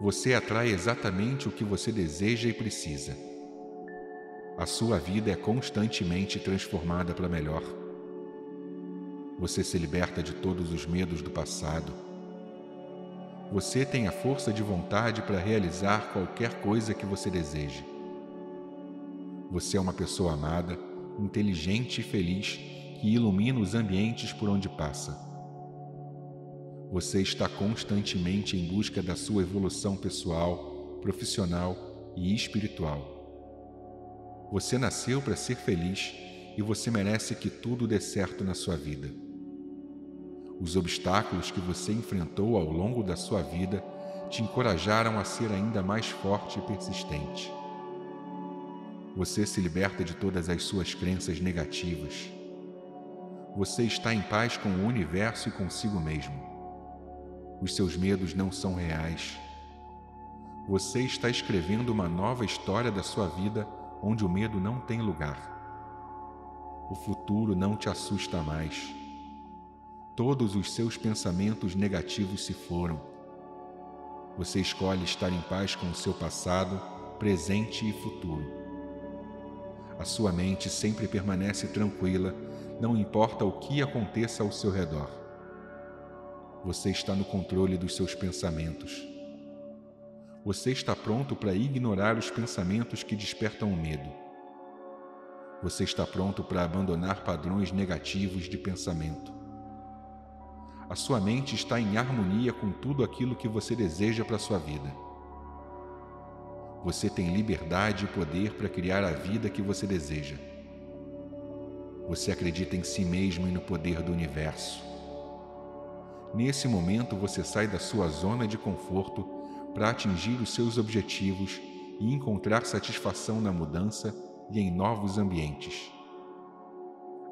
Você atrai exatamente o que você deseja e precisa. A sua vida é constantemente transformada para melhor. Você se liberta de todos os medos do passado. Você tem a força de vontade para realizar qualquer coisa que você deseje. Você é uma pessoa amada, inteligente e feliz que ilumina os ambientes por onde passa. Você está constantemente em busca da sua evolução pessoal, profissional e espiritual. Você nasceu para ser feliz e você merece que tudo dê certo na sua vida. Os obstáculos que você enfrentou ao longo da sua vida te encorajaram a ser ainda mais forte e persistente. Você se liberta de todas as suas crenças negativas. Você está em paz com o universo e consigo mesmo. Os seus medos não são reais. Você está escrevendo uma nova história da sua vida onde o medo não tem lugar. O futuro não te assusta mais. Todos os seus pensamentos negativos se foram. Você escolhe estar em paz com o seu passado, presente e futuro. A sua mente sempre permanece tranquila, não importa o que aconteça ao seu redor. Você está no controle dos seus pensamentos. Você está pronto para ignorar os pensamentos que despertam o medo. Você está pronto para abandonar padrões negativos de pensamento. A sua mente está em harmonia com tudo aquilo que você deseja para a sua vida. Você tem liberdade e poder para criar a vida que você deseja. Você acredita em si mesmo e no poder do universo. Nesse momento você sai da sua zona de conforto para atingir os seus objetivos e encontrar satisfação na mudança e em novos ambientes.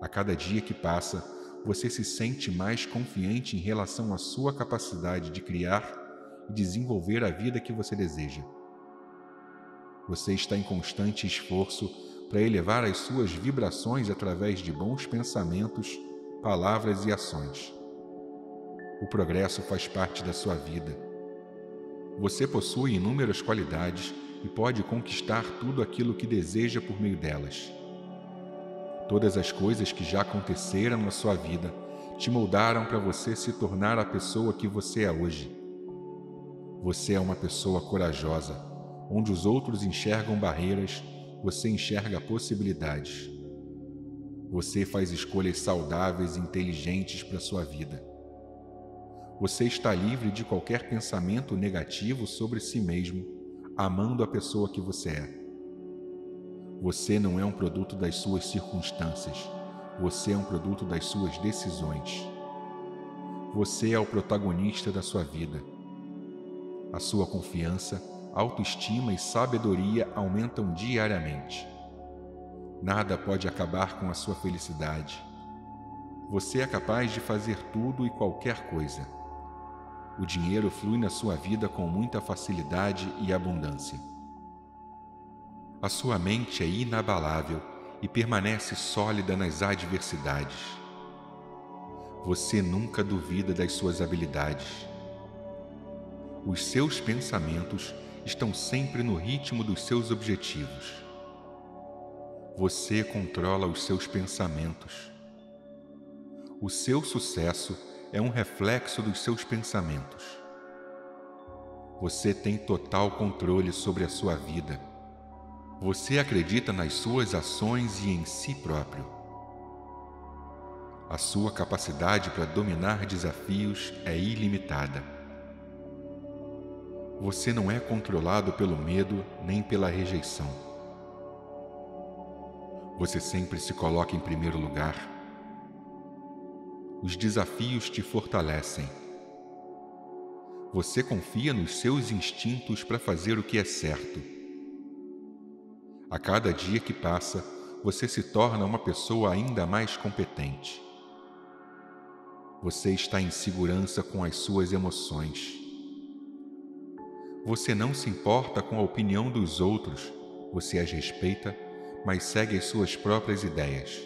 A cada dia que passa, você se sente mais confiante em relação à sua capacidade de criar e desenvolver a vida que você deseja. Você está em constante esforço para elevar as suas vibrações através de bons pensamentos, palavras e ações. O progresso faz parte da sua vida. Você possui inúmeras qualidades e pode conquistar tudo aquilo que deseja por meio delas. Todas as coisas que já aconteceram na sua vida te moldaram para você se tornar a pessoa que você é hoje. Você é uma pessoa corajosa. Onde os outros enxergam barreiras, você enxerga possibilidades. Você faz escolhas saudáveis e inteligentes para sua vida. Você está livre de qualquer pensamento negativo sobre si mesmo, amando a pessoa que você é. Você não é um produto das suas circunstâncias, você é um produto das suas decisões. Você é o protagonista da sua vida. A sua confiança, autoestima e sabedoria aumentam diariamente. Nada pode acabar com a sua felicidade. Você é capaz de fazer tudo e qualquer coisa o dinheiro flui na sua vida com muita facilidade e abundância. A sua mente é inabalável e permanece sólida nas adversidades. Você nunca duvida das suas habilidades. Os seus pensamentos estão sempre no ritmo dos seus objetivos. Você controla os seus pensamentos. O seu sucesso é um reflexo dos seus pensamentos. Você tem total controle sobre a sua vida. Você acredita nas suas ações e em si próprio. A sua capacidade para dominar desafios é ilimitada. Você não é controlado pelo medo nem pela rejeição. Você sempre se coloca em primeiro lugar os desafios te fortalecem. Você confia nos seus instintos para fazer o que é certo. A cada dia que passa, você se torna uma pessoa ainda mais competente. Você está em segurança com as suas emoções. Você não se importa com a opinião dos outros, você as respeita, mas segue as suas próprias ideias.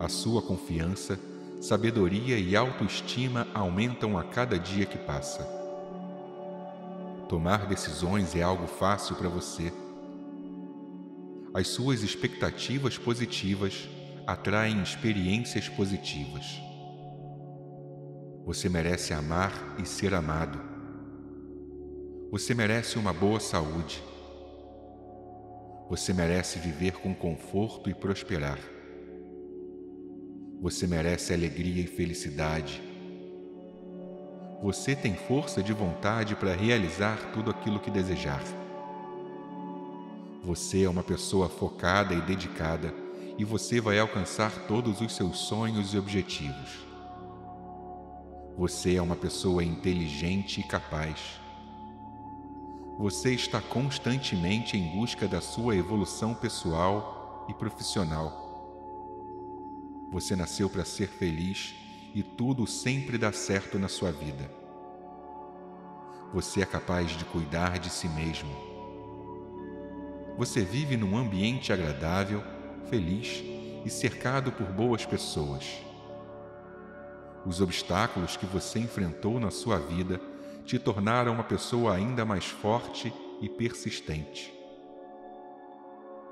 A sua confiança, sabedoria e autoestima aumentam a cada dia que passa. Tomar decisões é algo fácil para você. As suas expectativas positivas atraem experiências positivas. Você merece amar e ser amado. Você merece uma boa saúde. Você merece viver com conforto e prosperar. Você merece alegria e felicidade. você tem força de vontade para realizar tudo aquilo que desejar. Você é uma pessoa focada e dedicada e você vai alcançar todos os seus sonhos e objetivos. Você é uma pessoa inteligente e capaz. Você está constantemente em busca da sua evolução pessoal e profissional. Você nasceu para ser feliz e tudo sempre dá certo na sua vida. Você é capaz de cuidar de si mesmo. Você vive num ambiente agradável, feliz e cercado por boas pessoas. Os obstáculos que você enfrentou na sua vida te tornaram uma pessoa ainda mais forte e persistente.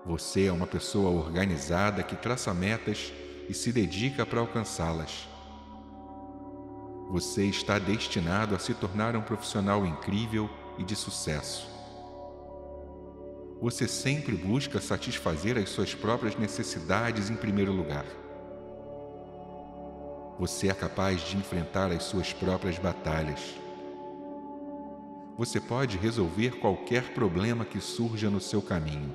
Você é uma pessoa organizada que traça metas e se dedica para alcançá-las. Você está destinado a se tornar um profissional incrível e de sucesso. Você sempre busca satisfazer as suas próprias necessidades em primeiro lugar. Você é capaz de enfrentar as suas próprias batalhas. Você pode resolver qualquer problema que surja no seu caminho.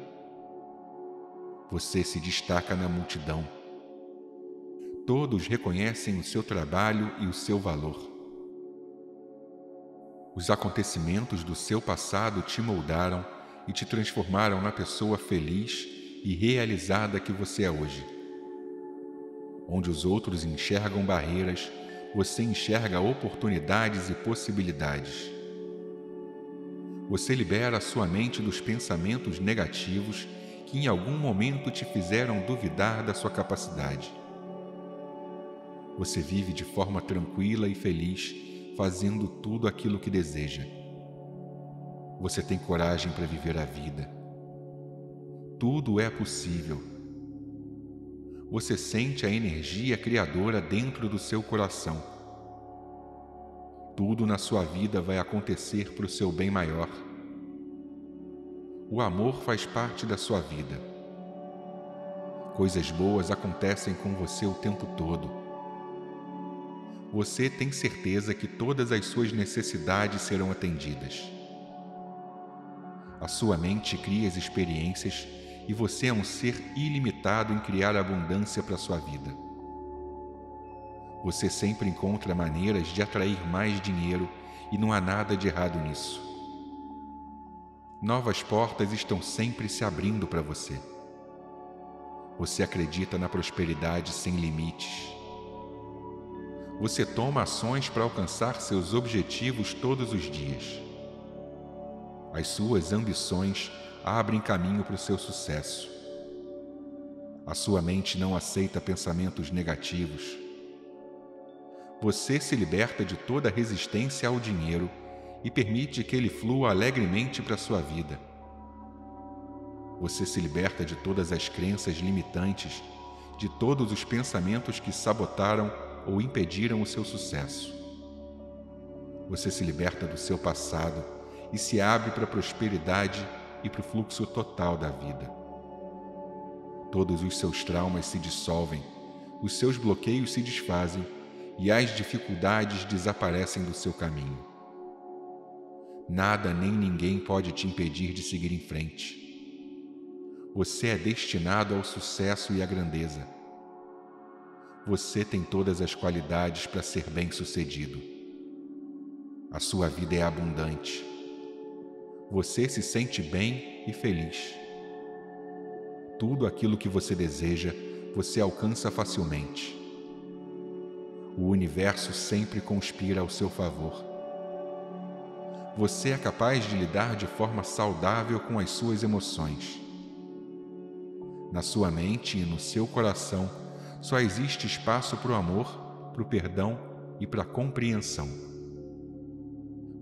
Você se destaca na multidão Todos reconhecem o seu trabalho e o seu valor. Os acontecimentos do seu passado te moldaram e te transformaram na pessoa feliz e realizada que você é hoje. Onde os outros enxergam barreiras, você enxerga oportunidades e possibilidades. Você libera a sua mente dos pensamentos negativos que em algum momento te fizeram duvidar da sua capacidade. Você vive de forma tranquila e feliz, fazendo tudo aquilo que deseja. Você tem coragem para viver a vida. Tudo é possível. Você sente a energia criadora dentro do seu coração. Tudo na sua vida vai acontecer para o seu bem maior. O amor faz parte da sua vida. Coisas boas acontecem com você o tempo todo você tem certeza que todas as suas necessidades serão atendidas. A sua mente cria as experiências e você é um ser ilimitado em criar abundância para a sua vida. Você sempre encontra maneiras de atrair mais dinheiro e não há nada de errado nisso. Novas portas estão sempre se abrindo para você. Você acredita na prosperidade sem limites você toma ações para alcançar seus objetivos todos os dias. As suas ambições abrem caminho para o seu sucesso. A sua mente não aceita pensamentos negativos. Você se liberta de toda resistência ao dinheiro e permite que ele flua alegremente para sua vida. Você se liberta de todas as crenças limitantes, de todos os pensamentos que sabotaram ou impediram o seu sucesso. Você se liberta do seu passado e se abre para a prosperidade e para o fluxo total da vida. Todos os seus traumas se dissolvem, os seus bloqueios se desfazem e as dificuldades desaparecem do seu caminho. Nada nem ninguém pode te impedir de seguir em frente. Você é destinado ao sucesso e à grandeza você tem todas as qualidades para ser bem-sucedido. A sua vida é abundante. Você se sente bem e feliz. Tudo aquilo que você deseja, você alcança facilmente. O universo sempre conspira ao seu favor. Você é capaz de lidar de forma saudável com as suas emoções. Na sua mente e no seu coração, só existe espaço para o amor, para o perdão e para a compreensão.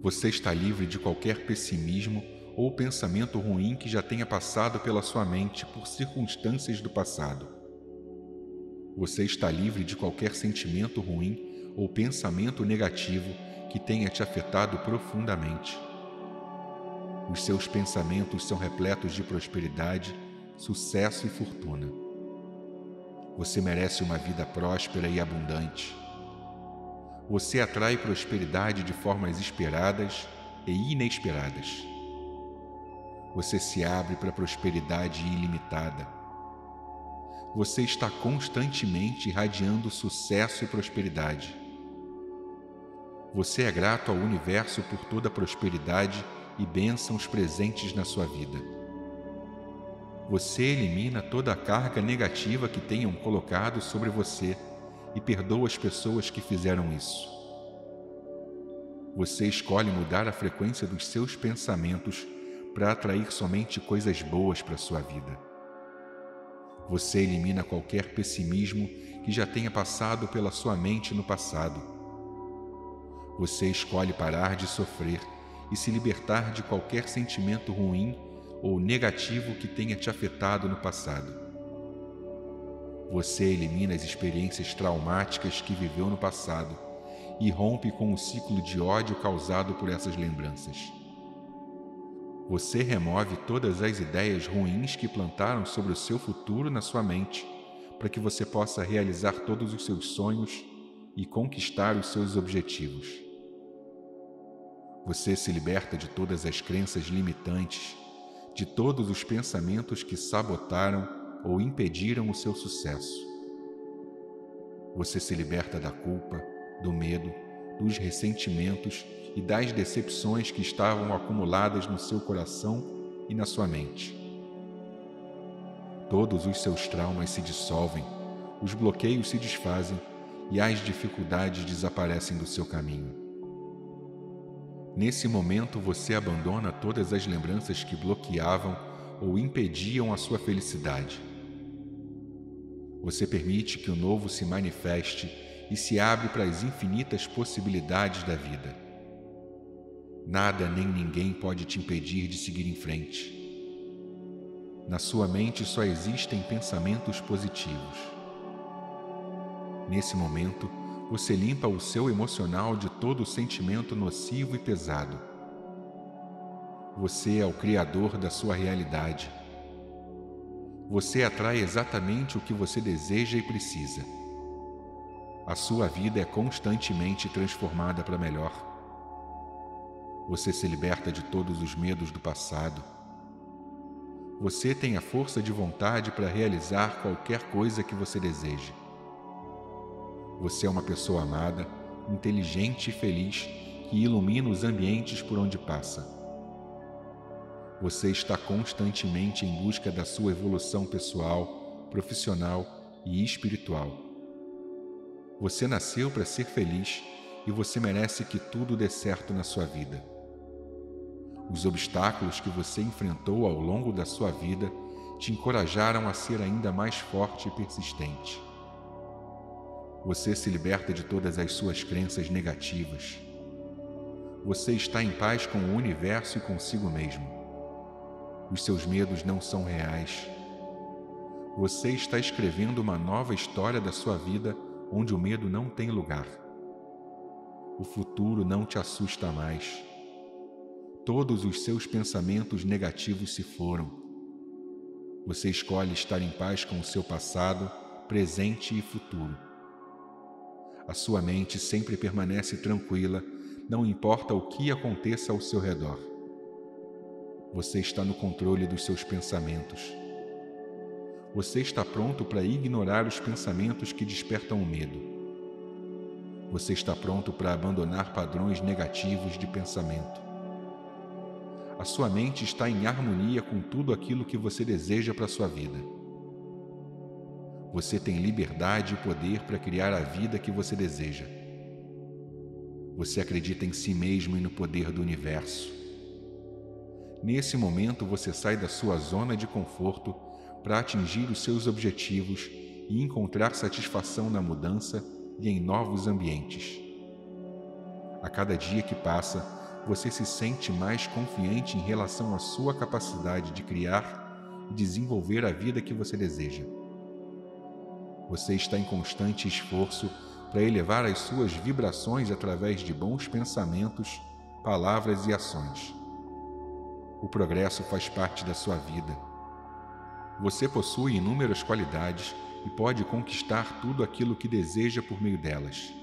Você está livre de qualquer pessimismo ou pensamento ruim que já tenha passado pela sua mente por circunstâncias do passado. Você está livre de qualquer sentimento ruim ou pensamento negativo que tenha te afetado profundamente. Os seus pensamentos são repletos de prosperidade, sucesso e fortuna. Você merece uma vida próspera e abundante. Você atrai prosperidade de formas esperadas e inesperadas. Você se abre para prosperidade ilimitada. Você está constantemente irradiando sucesso e prosperidade. Você é grato ao universo por toda a prosperidade e bênçãos presentes na sua vida. Você elimina toda a carga negativa que tenham colocado sobre você e perdoa as pessoas que fizeram isso. Você escolhe mudar a frequência dos seus pensamentos para atrair somente coisas boas para sua vida. Você elimina qualquer pessimismo que já tenha passado pela sua mente no passado. Você escolhe parar de sofrer e se libertar de qualquer sentimento ruim ou negativo que tenha te afetado no passado. Você elimina as experiências traumáticas que viveu no passado e rompe com o ciclo de ódio causado por essas lembranças. Você remove todas as ideias ruins que plantaram sobre o seu futuro na sua mente, para que você possa realizar todos os seus sonhos e conquistar os seus objetivos. Você se liberta de todas as crenças limitantes, de todos os pensamentos que sabotaram ou impediram o seu sucesso. Você se liberta da culpa, do medo, dos ressentimentos e das decepções que estavam acumuladas no seu coração e na sua mente. Todos os seus traumas se dissolvem, os bloqueios se desfazem e as dificuldades desaparecem do seu caminho. Nesse momento você abandona todas as lembranças que bloqueavam ou impediam a sua felicidade. Você permite que o novo se manifeste e se abre para as infinitas possibilidades da vida. Nada nem ninguém pode te impedir de seguir em frente. Na sua mente só existem pensamentos positivos. Nesse momento, você limpa o seu emocional de todo sentimento nocivo e pesado. Você é o criador da sua realidade. Você atrai exatamente o que você deseja e precisa a sua vida é constantemente transformada para melhor. Você se liberta de todos os medos do passado. Você tem a força de vontade para realizar qualquer coisa que você deseje. Você é uma pessoa amada, inteligente e feliz que ilumina os ambientes por onde passa. Você está constantemente em busca da sua evolução pessoal, profissional e espiritual. Você nasceu para ser feliz e você merece que tudo dê certo na sua vida. Os obstáculos que você enfrentou ao longo da sua vida te encorajaram a ser ainda mais forte e persistente. Você se liberta de todas as suas crenças negativas. Você está em paz com o universo e consigo mesmo. Os seus medos não são reais. Você está escrevendo uma nova história da sua vida onde o medo não tem lugar. O futuro não te assusta mais. Todos os seus pensamentos negativos se foram. Você escolhe estar em paz com o seu passado, presente e futuro. A sua mente sempre permanece tranquila, não importa o que aconteça ao seu redor. Você está no controle dos seus pensamentos você está pronto para ignorar os pensamentos que despertam o medo. Você está pronto para abandonar padrões negativos de pensamento. A sua mente está em harmonia com tudo aquilo que você deseja para a sua vida. Você tem liberdade e poder para criar a vida que você deseja. Você acredita em si mesmo e no poder do universo. Nesse momento você sai da sua zona de conforto para atingir os seus objetivos e encontrar satisfação na mudança e em novos ambientes. A cada dia que passa, você se sente mais confiante em relação à sua capacidade de criar e desenvolver a vida que você deseja. Você está em constante esforço para elevar as suas vibrações através de bons pensamentos, palavras e ações. O progresso faz parte da sua vida você possui inúmeras qualidades e pode conquistar tudo aquilo que deseja por meio delas.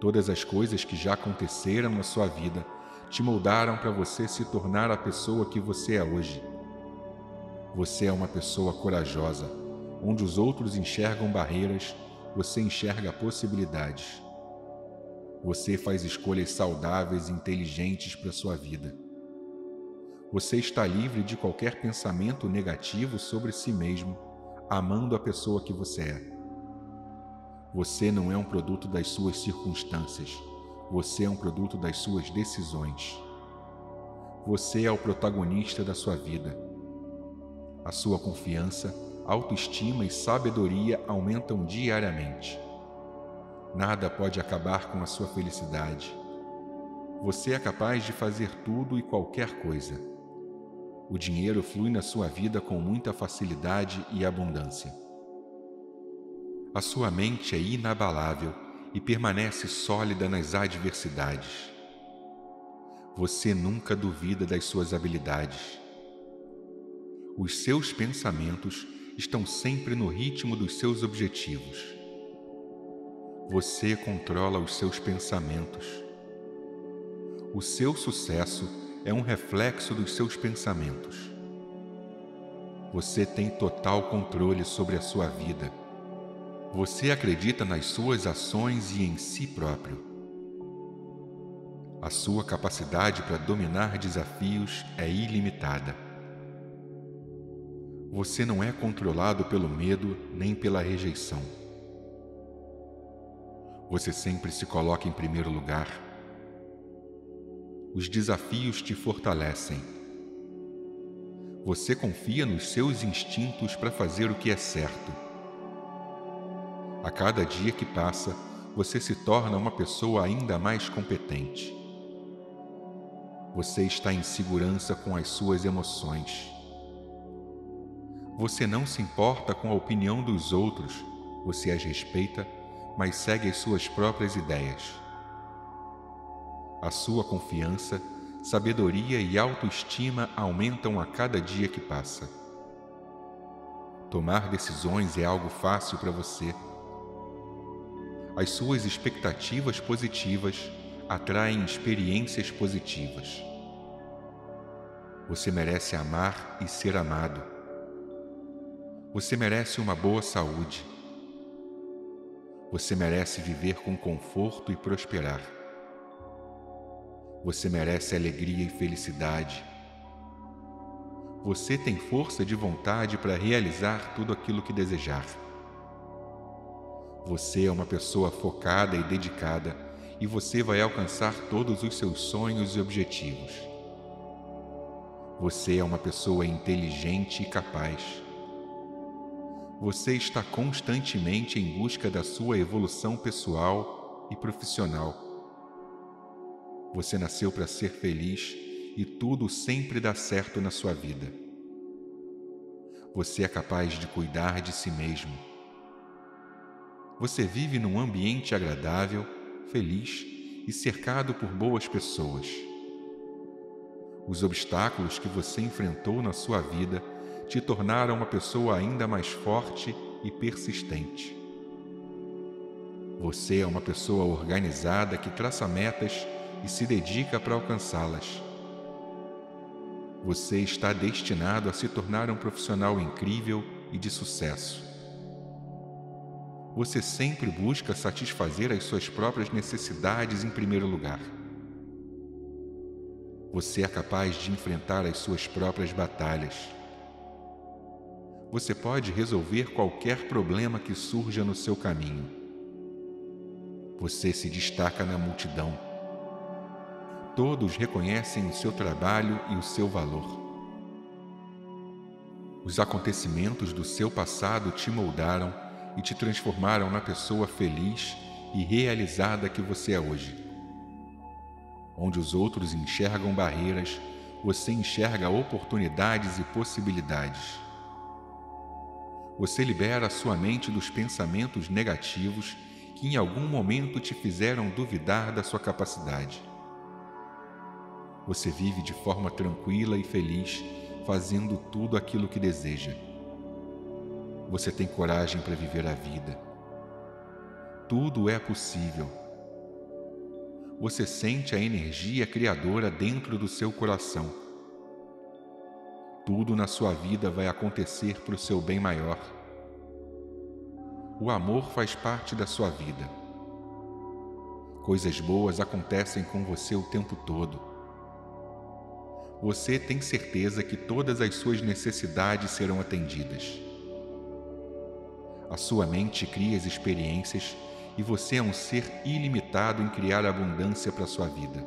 Todas as coisas que já aconteceram na sua vida te moldaram para você se tornar a pessoa que você é hoje. Você é uma pessoa corajosa. Onde os outros enxergam barreiras, você enxerga possibilidades. Você faz escolhas saudáveis e inteligentes para sua vida. Você está livre de qualquer pensamento negativo sobre si mesmo, amando a pessoa que você é. Você não é um produto das suas circunstâncias. Você é um produto das suas decisões. Você é o protagonista da sua vida. A sua confiança, autoestima e sabedoria aumentam diariamente. Nada pode acabar com a sua felicidade. Você é capaz de fazer tudo e qualquer coisa. O dinheiro flui na sua vida com muita facilidade e abundância. A sua mente é inabalável e permanece sólida nas adversidades. Você nunca duvida das suas habilidades. Os seus pensamentos estão sempre no ritmo dos seus objetivos. Você controla os seus pensamentos. O seu sucesso é um reflexo dos seus pensamentos. Você tem total controle sobre a sua vida você acredita nas suas ações e em si próprio. A sua capacidade para dominar desafios é ilimitada. Você não é controlado pelo medo nem pela rejeição. Você sempre se coloca em primeiro lugar. Os desafios te fortalecem. Você confia nos seus instintos para fazer o que é certo a cada dia que passa, você se torna uma pessoa ainda mais competente. Você está em segurança com as suas emoções. Você não se importa com a opinião dos outros, você as respeita, mas segue as suas próprias ideias. A sua confiança, sabedoria e autoestima aumentam a cada dia que passa. Tomar decisões é algo fácil para você as suas expectativas positivas atraem experiências positivas. Você merece amar e ser amado. Você merece uma boa saúde. Você merece viver com conforto e prosperar. Você merece alegria e felicidade. Você tem força de vontade para realizar tudo aquilo que desejar. Você é uma pessoa focada e dedicada e você vai alcançar todos os seus sonhos e objetivos. Você é uma pessoa inteligente e capaz. Você está constantemente em busca da sua evolução pessoal e profissional. Você nasceu para ser feliz e tudo sempre dá certo na sua vida. Você é capaz de cuidar de si mesmo você vive num ambiente agradável, feliz e cercado por boas pessoas. Os obstáculos que você enfrentou na sua vida te tornaram uma pessoa ainda mais forte e persistente. Você é uma pessoa organizada que traça metas e se dedica para alcançá-las. Você está destinado a se tornar um profissional incrível e de sucesso você sempre busca satisfazer as suas próprias necessidades em primeiro lugar. Você é capaz de enfrentar as suas próprias batalhas. Você pode resolver qualquer problema que surja no seu caminho. Você se destaca na multidão. Todos reconhecem o seu trabalho e o seu valor. Os acontecimentos do seu passado te moldaram e te transformaram na pessoa feliz e realizada que você é hoje. Onde os outros enxergam barreiras, você enxerga oportunidades e possibilidades. Você libera sua mente dos pensamentos negativos que em algum momento te fizeram duvidar da sua capacidade. Você vive de forma tranquila e feliz, fazendo tudo aquilo que deseja você tem coragem para viver a vida. Tudo é possível. você sente a energia criadora dentro do seu coração. Tudo na sua vida vai acontecer para o seu bem maior. O amor faz parte da sua vida. Coisas boas acontecem com você o tempo todo. Você tem certeza que todas as suas necessidades serão atendidas. A sua mente cria as experiências e você é um ser ilimitado em criar abundância para sua vida.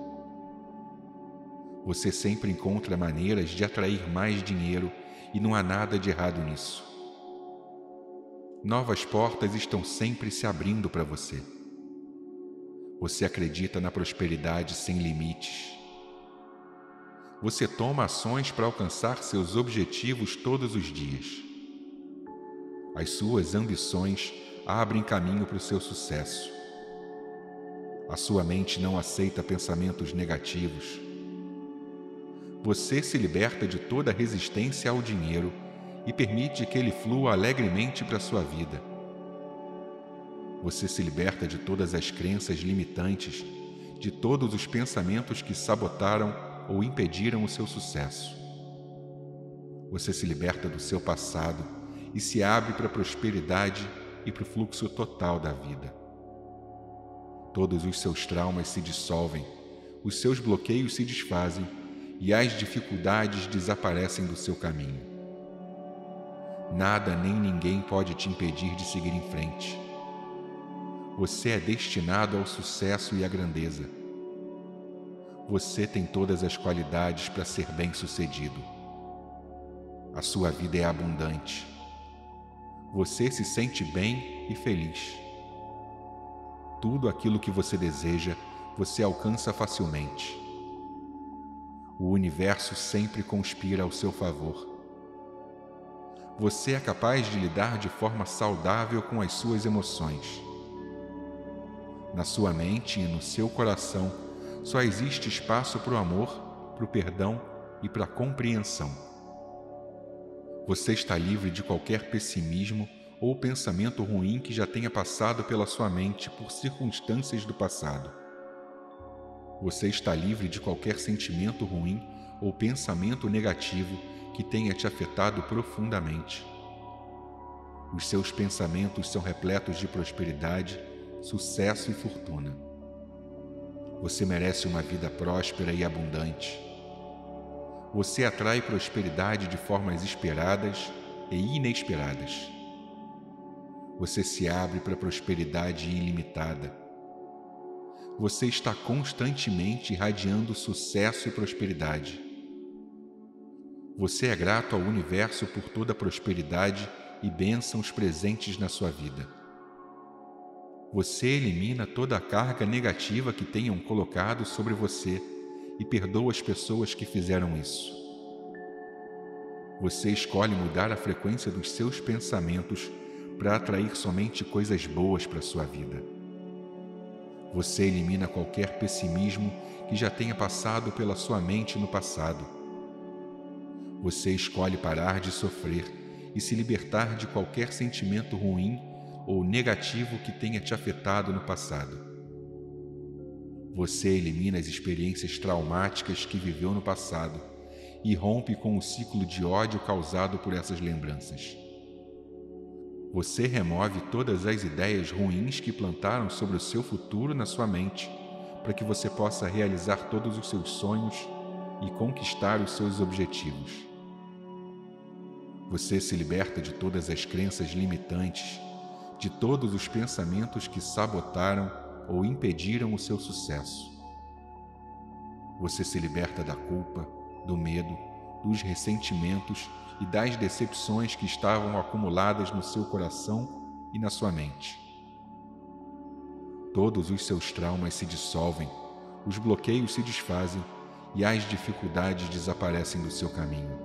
Você sempre encontra maneiras de atrair mais dinheiro e não há nada de errado nisso. Novas portas estão sempre se abrindo para você. Você acredita na prosperidade sem limites. Você toma ações para alcançar seus objetivos todos os dias. As suas ambições abrem caminho para o seu sucesso. A sua mente não aceita pensamentos negativos. Você se liberta de toda resistência ao dinheiro e permite que ele flua alegremente para a sua vida. Você se liberta de todas as crenças limitantes, de todos os pensamentos que sabotaram ou impediram o seu sucesso. Você se liberta do seu passado e se abre para a prosperidade e para o fluxo total da vida. Todos os seus traumas se dissolvem, os seus bloqueios se desfazem e as dificuldades desaparecem do seu caminho. Nada nem ninguém pode te impedir de seguir em frente. Você é destinado ao sucesso e à grandeza. Você tem todas as qualidades para ser bem-sucedido. A sua vida é abundante você se sente bem e feliz. Tudo aquilo que você deseja, você alcança facilmente. O universo sempre conspira ao seu favor. Você é capaz de lidar de forma saudável com as suas emoções. Na sua mente e no seu coração só existe espaço para o amor, para o perdão e para a compreensão. Você está livre de qualquer pessimismo ou pensamento ruim que já tenha passado pela sua mente por circunstâncias do passado. Você está livre de qualquer sentimento ruim ou pensamento negativo que tenha te afetado profundamente. Os seus pensamentos são repletos de prosperidade, sucesso e fortuna. Você merece uma vida próspera e abundante você atrai prosperidade de formas esperadas e inesperadas. Você se abre para prosperidade ilimitada. Você está constantemente irradiando sucesso e prosperidade. Você é grato ao universo por toda a prosperidade e bênçãos presentes na sua vida. Você elimina toda a carga negativa que tenham colocado sobre você e perdoa as pessoas que fizeram isso. Você escolhe mudar a frequência dos seus pensamentos para atrair somente coisas boas para sua vida. Você elimina qualquer pessimismo que já tenha passado pela sua mente no passado. Você escolhe parar de sofrer e se libertar de qualquer sentimento ruim ou negativo que tenha te afetado no passado. Você elimina as experiências traumáticas que viveu no passado e rompe com o ciclo de ódio causado por essas lembranças. Você remove todas as ideias ruins que plantaram sobre o seu futuro na sua mente, para que você possa realizar todos os seus sonhos e conquistar os seus objetivos. Você se liberta de todas as crenças limitantes, de todos os pensamentos que sabotaram ou impediram o seu sucesso. Você se liberta da culpa, do medo, dos ressentimentos e das decepções que estavam acumuladas no seu coração e na sua mente. Todos os seus traumas se dissolvem, os bloqueios se desfazem e as dificuldades desaparecem do seu caminho.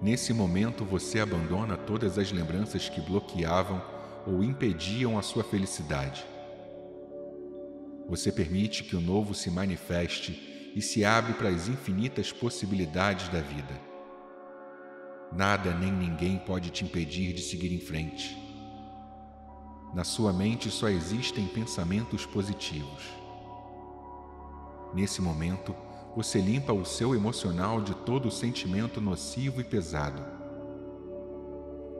Nesse momento você abandona todas as lembranças que bloqueavam ou impediam a sua felicidade. Você permite que o novo se manifeste e se abre para as infinitas possibilidades da vida. Nada nem ninguém pode te impedir de seguir em frente. Na sua mente só existem pensamentos positivos. Nesse momento, você limpa o seu emocional de todo sentimento nocivo e pesado.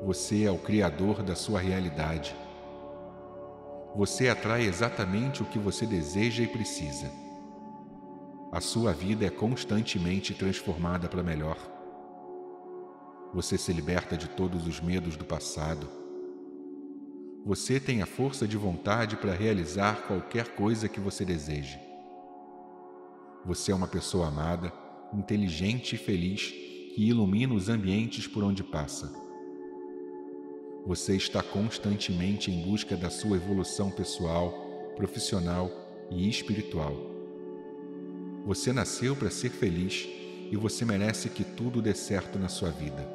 Você é o criador da sua realidade. Você atrai exatamente o que você deseja e precisa. A sua vida é constantemente transformada para melhor. Você se liberta de todos os medos do passado. Você tem a força de vontade para realizar qualquer coisa que você deseje. Você é uma pessoa amada, inteligente e feliz que ilumina os ambientes por onde passa. Você está constantemente em busca da sua evolução pessoal, profissional e espiritual. Você nasceu para ser feliz e você merece que tudo dê certo na sua vida.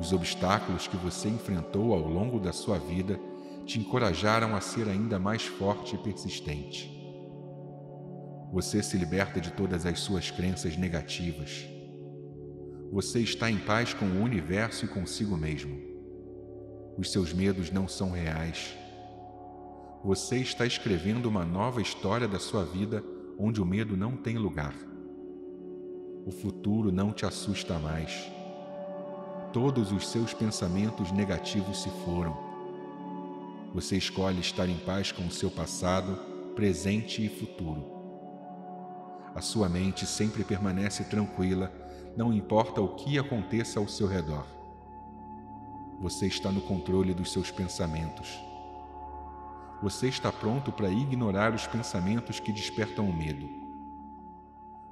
Os obstáculos que você enfrentou ao longo da sua vida te encorajaram a ser ainda mais forte e persistente. Você se liberta de todas as suas crenças negativas. Você está em paz com o universo e consigo mesmo. Os seus medos não são reais. Você está escrevendo uma nova história da sua vida onde o medo não tem lugar. O futuro não te assusta mais. Todos os seus pensamentos negativos se foram. Você escolhe estar em paz com o seu passado, presente e futuro. A sua mente sempre permanece tranquila, não importa o que aconteça ao seu redor. Você está no controle dos seus pensamentos. Você está pronto para ignorar os pensamentos que despertam o medo.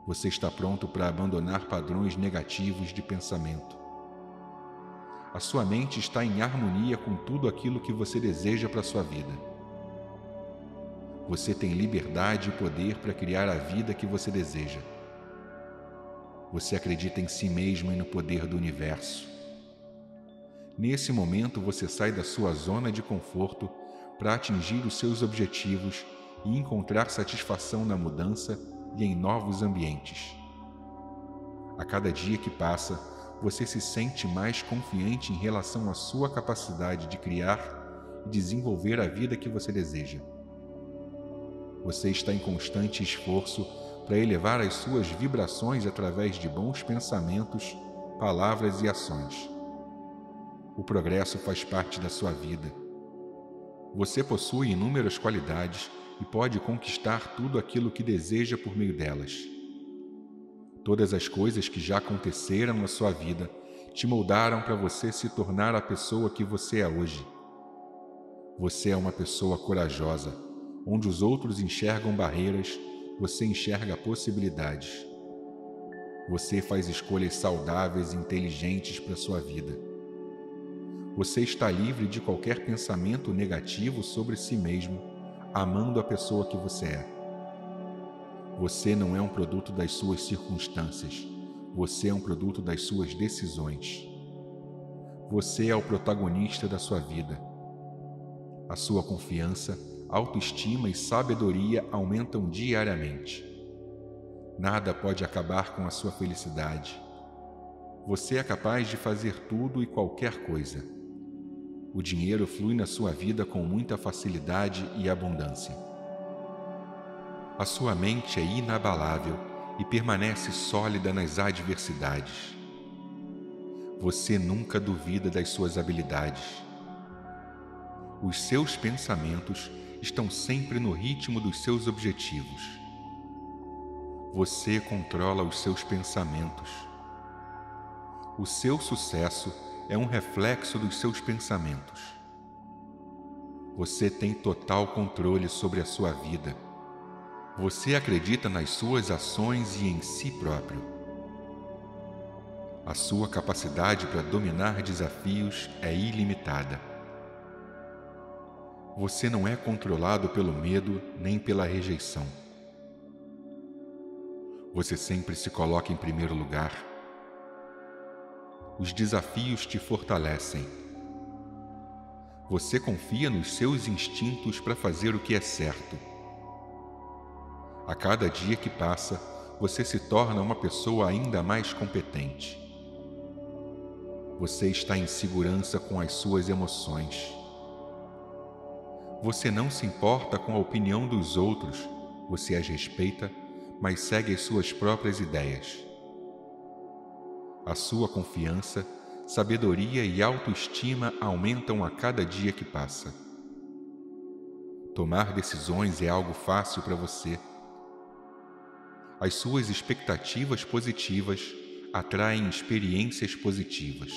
Você está pronto para abandonar padrões negativos de pensamento. A sua mente está em harmonia com tudo aquilo que você deseja para a sua vida. Você tem liberdade e poder para criar a vida que você deseja. Você acredita em si mesmo e no poder do universo. Nesse momento, você sai da sua zona de conforto para atingir os seus objetivos e encontrar satisfação na mudança e em novos ambientes. A cada dia que passa, você se sente mais confiante em relação à sua capacidade de criar e desenvolver a vida que você deseja. Você está em constante esforço para elevar as suas vibrações através de bons pensamentos, palavras e ações. O progresso faz parte da sua vida. Você possui inúmeras qualidades e pode conquistar tudo aquilo que deseja por meio delas. Todas as coisas que já aconteceram na sua vida te moldaram para você se tornar a pessoa que você é hoje. Você é uma pessoa corajosa Onde os outros enxergam barreiras, você enxerga possibilidades. Você faz escolhas saudáveis e inteligentes para sua vida. Você está livre de qualquer pensamento negativo sobre si mesmo, amando a pessoa que você é. Você não é um produto das suas circunstâncias, você é um produto das suas decisões. Você é o protagonista da sua vida. A sua confiança autoestima e sabedoria aumentam diariamente. Nada pode acabar com a sua felicidade. Você é capaz de fazer tudo e qualquer coisa. O dinheiro flui na sua vida com muita facilidade e abundância. A sua mente é inabalável e permanece sólida nas adversidades. Você nunca duvida das suas habilidades. Os seus pensamentos estão sempre no ritmo dos seus objetivos. Você controla os seus pensamentos. O seu sucesso é um reflexo dos seus pensamentos. Você tem total controle sobre a sua vida. Você acredita nas suas ações e em si próprio. A sua capacidade para dominar desafios é ilimitada. Você não é controlado pelo medo nem pela rejeição. Você sempre se coloca em primeiro lugar. Os desafios te fortalecem. Você confia nos seus instintos para fazer o que é certo. A cada dia que passa, você se torna uma pessoa ainda mais competente. Você está em segurança com as suas emoções. Você não se importa com a opinião dos outros, Você as respeita, mas segue as suas próprias ideias. A sua confiança, sabedoria e autoestima aumentam a cada dia que passa. Tomar decisões é algo fácil para você. As suas expectativas positivas atraem experiências positivas.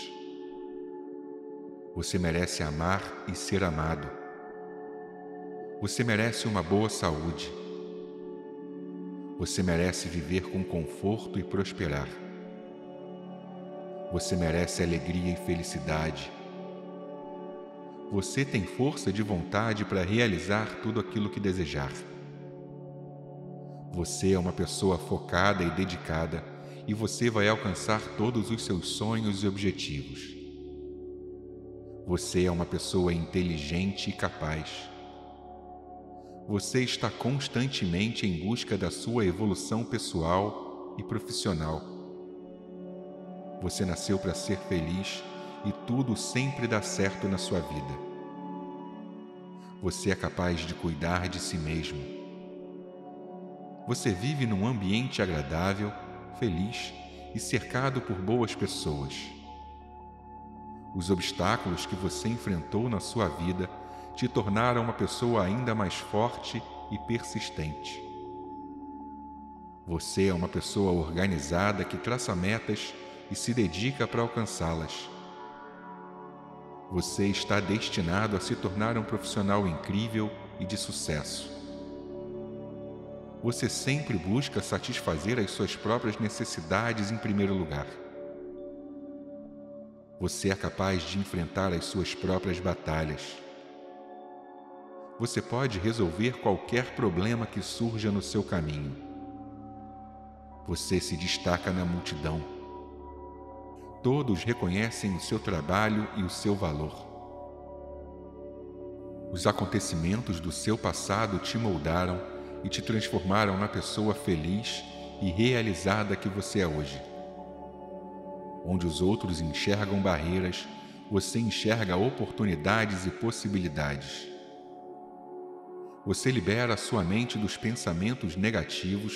Você merece amar e ser amado. Você merece uma boa saúde. Você merece viver com conforto e prosperar. Você merece alegria e felicidade. Você tem força de vontade para realizar tudo aquilo que desejar. Você é uma pessoa focada e dedicada e você vai alcançar todos os seus sonhos e objetivos. Você é uma pessoa inteligente e capaz. Você está constantemente em busca da sua evolução pessoal e profissional. Você nasceu para ser feliz e tudo sempre dá certo na sua vida. Você é capaz de cuidar de si mesmo. Você vive num ambiente agradável, feliz e cercado por boas pessoas. Os obstáculos que você enfrentou na sua vida te tornaram uma pessoa ainda mais forte e persistente. Você é uma pessoa organizada que traça metas e se dedica para alcançá-las. Você está destinado a se tornar um profissional incrível e de sucesso. Você sempre busca satisfazer as suas próprias necessidades em primeiro lugar. Você é capaz de enfrentar as suas próprias batalhas. Você pode resolver qualquer problema que surja no seu caminho. Você se destaca na multidão. Todos reconhecem o seu trabalho e o seu valor. Os acontecimentos do seu passado te moldaram e te transformaram na pessoa feliz e realizada que você é hoje. Onde os outros enxergam barreiras, você enxerga oportunidades e possibilidades. Você libera sua mente dos pensamentos negativos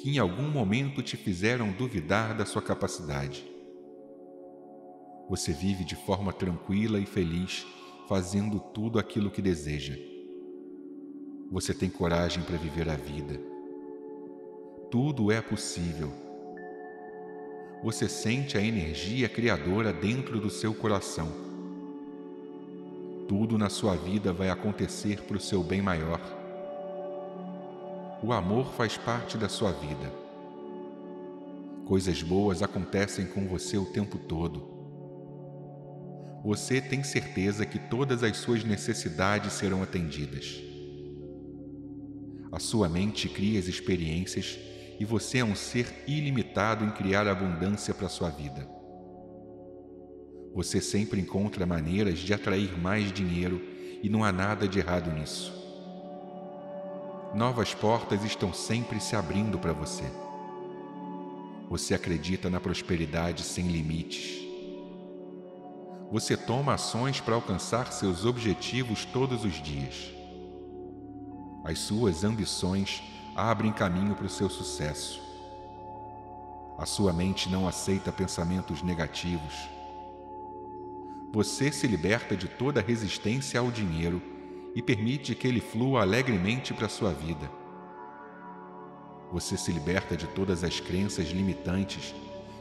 que em algum momento te fizeram duvidar da sua capacidade. Você vive de forma tranquila e feliz, fazendo tudo aquilo que deseja. Você tem coragem para viver a vida. Tudo é possível você sente a energia criadora dentro do seu coração. Tudo na sua vida vai acontecer para o seu bem maior. O amor faz parte da sua vida. Coisas boas acontecem com você o tempo todo. Você tem certeza que todas as suas necessidades serão atendidas. A sua mente cria as experiências e você é um ser ilimitado em criar abundância para sua vida. Você sempre encontra maneiras de atrair mais dinheiro e não há nada de errado nisso. Novas portas estão sempre se abrindo para você. Você acredita na prosperidade sem limites. Você toma ações para alcançar seus objetivos todos os dias. As suas ambições abrem caminho para o seu sucesso. A sua mente não aceita pensamentos negativos. Você se liberta de toda resistência ao dinheiro e permite que ele flua alegremente para a sua vida. Você se liberta de todas as crenças limitantes,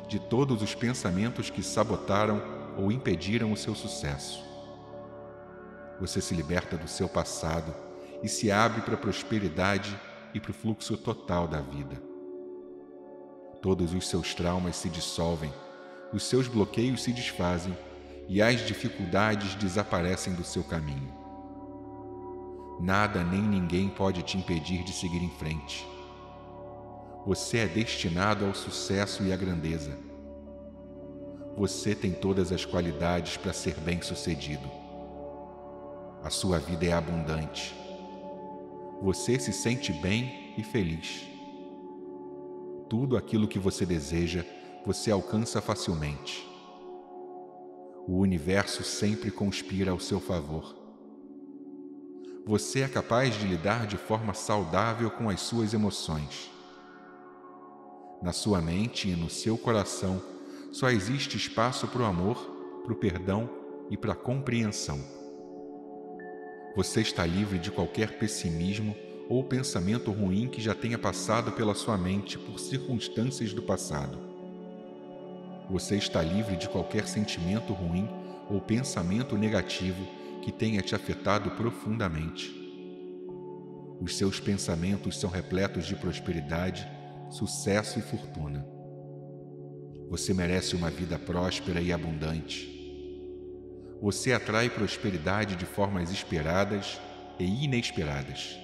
de todos os pensamentos que sabotaram ou impediram o seu sucesso. Você se liberta do seu passado e se abre para a prosperidade e para o fluxo total da vida. Todos os seus traumas se dissolvem, os seus bloqueios se desfazem e as dificuldades desaparecem do seu caminho. Nada nem ninguém pode te impedir de seguir em frente. Você é destinado ao sucesso e à grandeza. Você tem todas as qualidades para ser bem-sucedido. A sua vida é abundante você se sente bem e feliz. Tudo aquilo que você deseja, você alcança facilmente. O universo sempre conspira ao seu favor. você é capaz de lidar de forma saudável com as suas emoções. Na sua mente e no seu coração só existe espaço para o amor, para o perdão e para a compreensão. Você está livre de qualquer pessimismo ou pensamento ruim que já tenha passado pela sua mente por circunstâncias do passado. Você está livre de qualquer sentimento ruim ou pensamento negativo que tenha te afetado profundamente. Os seus pensamentos são repletos de prosperidade, sucesso e fortuna. Você merece uma vida próspera e abundante. Você atrai prosperidade de formas esperadas e inesperadas.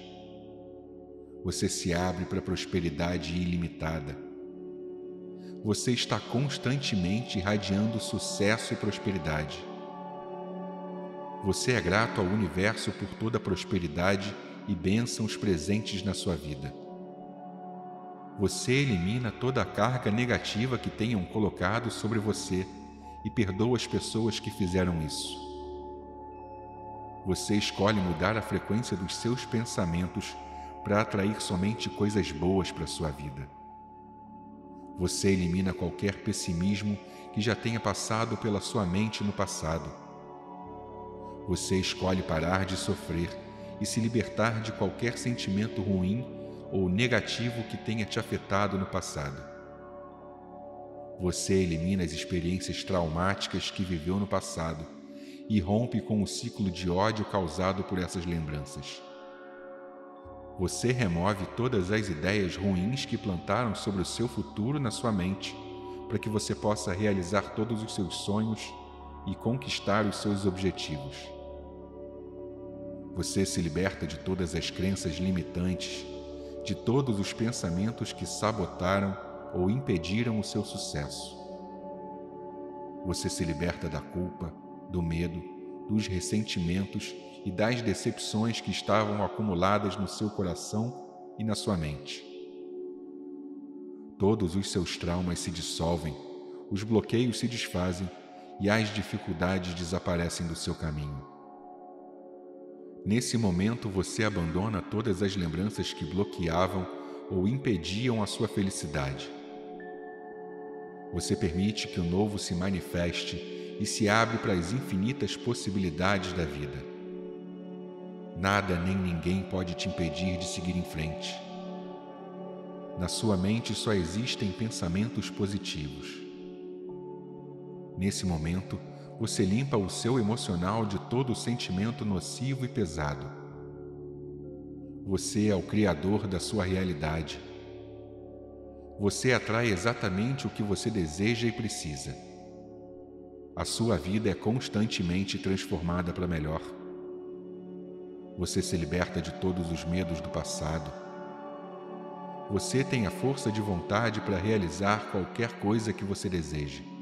Você se abre para prosperidade ilimitada. Você está constantemente irradiando sucesso e prosperidade. Você é grato ao universo por toda a prosperidade e bênçãos presentes na sua vida. Você elimina toda a carga negativa que tenham colocado sobre você e perdoa as pessoas que fizeram isso. Você escolhe mudar a frequência dos seus pensamentos para atrair somente coisas boas para sua vida. Você elimina qualquer pessimismo que já tenha passado pela sua mente no passado. Você escolhe parar de sofrer e se libertar de qualquer sentimento ruim ou negativo que tenha te afetado no passado. Você elimina as experiências traumáticas que viveu no passado e rompe com o ciclo de ódio causado por essas lembranças. Você remove todas as ideias ruins que plantaram sobre o seu futuro na sua mente, para que você possa realizar todos os seus sonhos e conquistar os seus objetivos. Você se liberta de todas as crenças limitantes, de todos os pensamentos que sabotaram ou impediram o seu sucesso. Você se liberta da culpa, do medo, dos ressentimentos e das decepções que estavam acumuladas no seu coração e na sua mente. Todos os seus traumas se dissolvem, os bloqueios se desfazem e as dificuldades desaparecem do seu caminho. Nesse momento você abandona todas as lembranças que bloqueavam ou impediam a sua felicidade. Você permite que o novo se manifeste e se abre para as infinitas possibilidades da vida. Nada nem ninguém pode te impedir de seguir em frente. Na sua mente só existem pensamentos positivos. Nesse momento, você limpa o seu emocional de todo sentimento nocivo e pesado. Você é o criador da sua realidade. Você atrai exatamente o que você deseja e precisa. A sua vida é constantemente transformada para melhor. Você se liberta de todos os medos do passado. Você tem a força de vontade para realizar qualquer coisa que você deseje.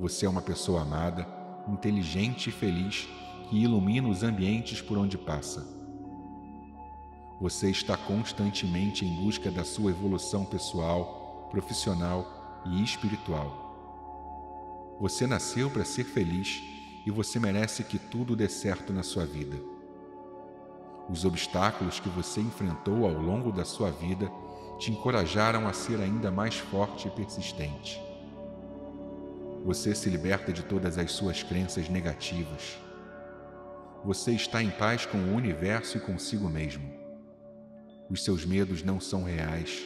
Você é uma pessoa amada, inteligente e feliz que ilumina os ambientes por onde passa. Você está constantemente em busca da sua evolução pessoal, profissional e espiritual. Você nasceu para ser feliz e você merece que tudo dê certo na sua vida. Os obstáculos que você enfrentou ao longo da sua vida te encorajaram a ser ainda mais forte e persistente. Você se liberta de todas as suas crenças negativas. Você está em paz com o universo e consigo mesmo. Os seus medos não são reais.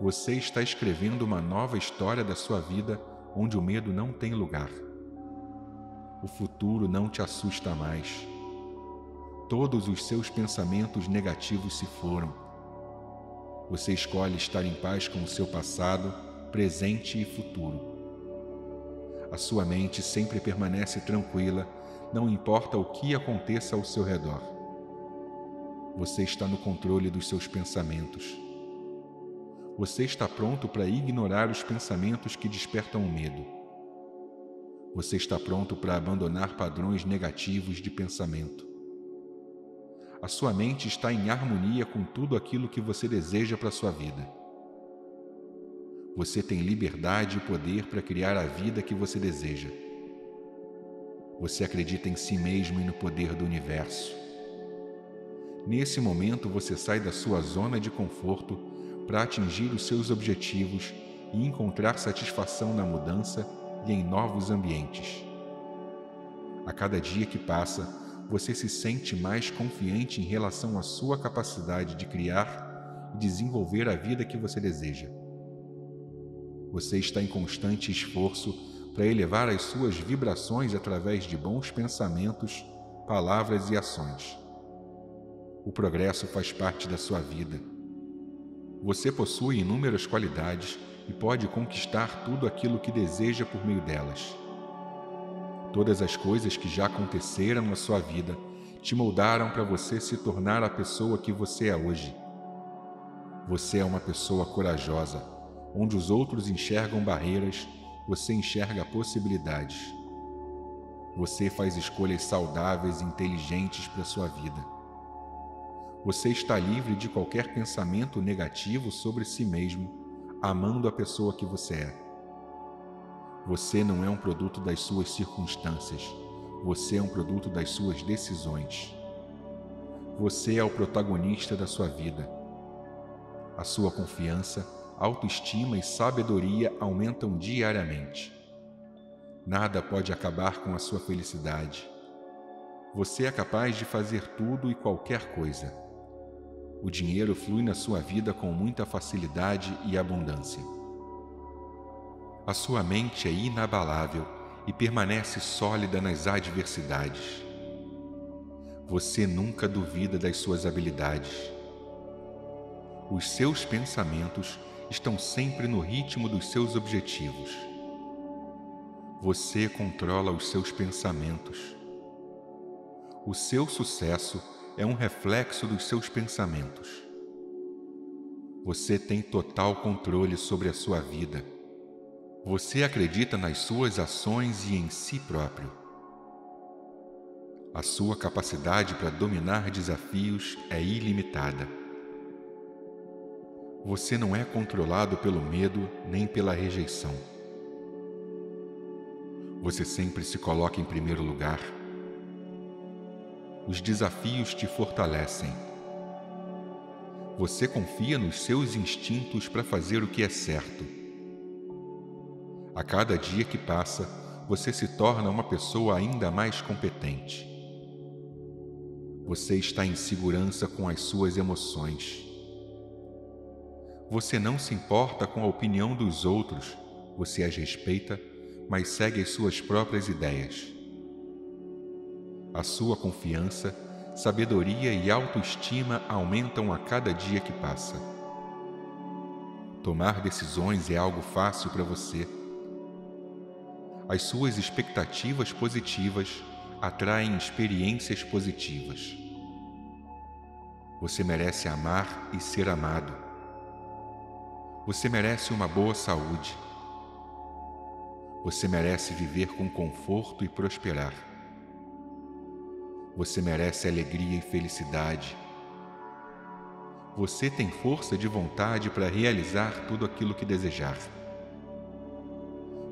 Você está escrevendo uma nova história da sua vida onde o medo não tem lugar. O futuro não te assusta mais Todos os seus pensamentos negativos se foram. Você escolhe estar em paz com o seu passado, presente e futuro. A sua mente sempre permanece tranquila, não importa o que aconteça ao seu redor. Você está no controle dos seus pensamentos. Você está pronto para ignorar os pensamentos que despertam o medo. Você está pronto para abandonar padrões negativos de pensamento. A sua mente está em harmonia com tudo aquilo que você deseja para a sua vida. Você tem liberdade e poder para criar a vida que você deseja. Você acredita em si mesmo e no poder do universo. Nesse momento, você sai da sua zona de conforto para atingir os seus objetivos e encontrar satisfação na mudança e em novos ambientes. A cada dia que passa, você se sente mais confiante em relação à sua capacidade de criar e desenvolver a vida que você deseja. Você está em constante esforço para elevar as suas vibrações através de bons pensamentos, palavras e ações. O progresso faz parte da sua vida. Você possui inúmeras qualidades e pode conquistar tudo aquilo que deseja por meio delas. Todas as coisas que já aconteceram na sua vida te moldaram para você se tornar a pessoa que você é hoje. Você é uma pessoa corajosa. Onde os outros enxergam barreiras, você enxerga possibilidades. Você faz escolhas saudáveis e inteligentes para sua vida. Você está livre de qualquer pensamento negativo sobre si mesmo, amando a pessoa que você é. Você não é um produto das suas circunstâncias. Você é um produto das suas decisões. Você é o protagonista da sua vida. A sua confiança, autoestima e sabedoria aumentam diariamente. Nada pode acabar com a sua felicidade. Você é capaz de fazer tudo e qualquer coisa. O dinheiro flui na sua vida com muita facilidade e abundância. A sua mente é inabalável e permanece sólida nas adversidades. Você nunca duvida das suas habilidades. Os seus pensamentos estão sempre no ritmo dos seus objetivos. Você controla os seus pensamentos. O seu sucesso é um reflexo dos seus pensamentos. Você tem total controle sobre a sua vida você acredita nas suas ações e em si próprio. A sua capacidade para dominar desafios é ilimitada. Você não é controlado pelo medo nem pela rejeição. Você sempre se coloca em primeiro lugar. Os desafios te fortalecem. Você confia nos seus instintos para fazer o que é certo a cada dia que passa, você se torna uma pessoa ainda mais competente. Você está em segurança com as suas emoções. Você não se importa com a opinião dos outros, você as respeita, mas segue as suas próprias ideias. A sua confiança, sabedoria e autoestima aumentam a cada dia que passa. Tomar decisões é algo fácil para você as suas expectativas positivas atraem experiências positivas. Você merece amar e ser amado. Você merece uma boa saúde. Você merece viver com conforto e prosperar. Você merece alegria e felicidade. Você tem força de vontade para realizar tudo aquilo que desejar.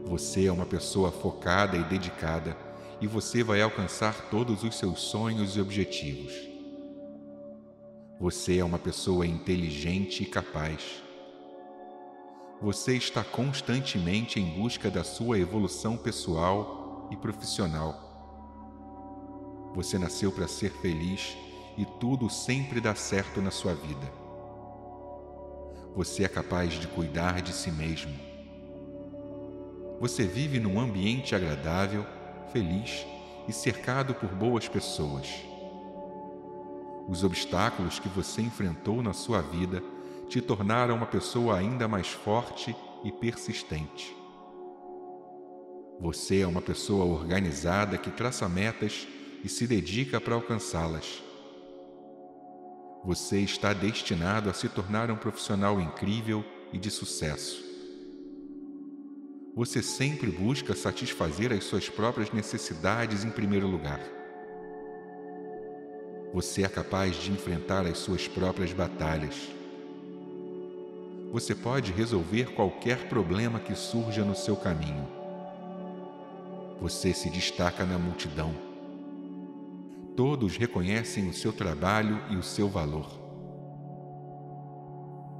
Você é uma pessoa focada e dedicada e você vai alcançar todos os seus sonhos e objetivos. Você é uma pessoa inteligente e capaz. Você está constantemente em busca da sua evolução pessoal e profissional. Você nasceu para ser feliz e tudo sempre dá certo na sua vida. Você é capaz de cuidar de si mesmo você vive num ambiente agradável, feliz e cercado por boas pessoas. Os obstáculos que você enfrentou na sua vida te tornaram uma pessoa ainda mais forte e persistente. Você é uma pessoa organizada que traça metas e se dedica para alcançá-las. Você está destinado a se tornar um profissional incrível e de sucesso. Você sempre busca satisfazer as suas próprias necessidades em primeiro lugar. Você é capaz de enfrentar as suas próprias batalhas. Você pode resolver qualquer problema que surja no seu caminho. Você se destaca na multidão. Todos reconhecem o seu trabalho e o seu valor.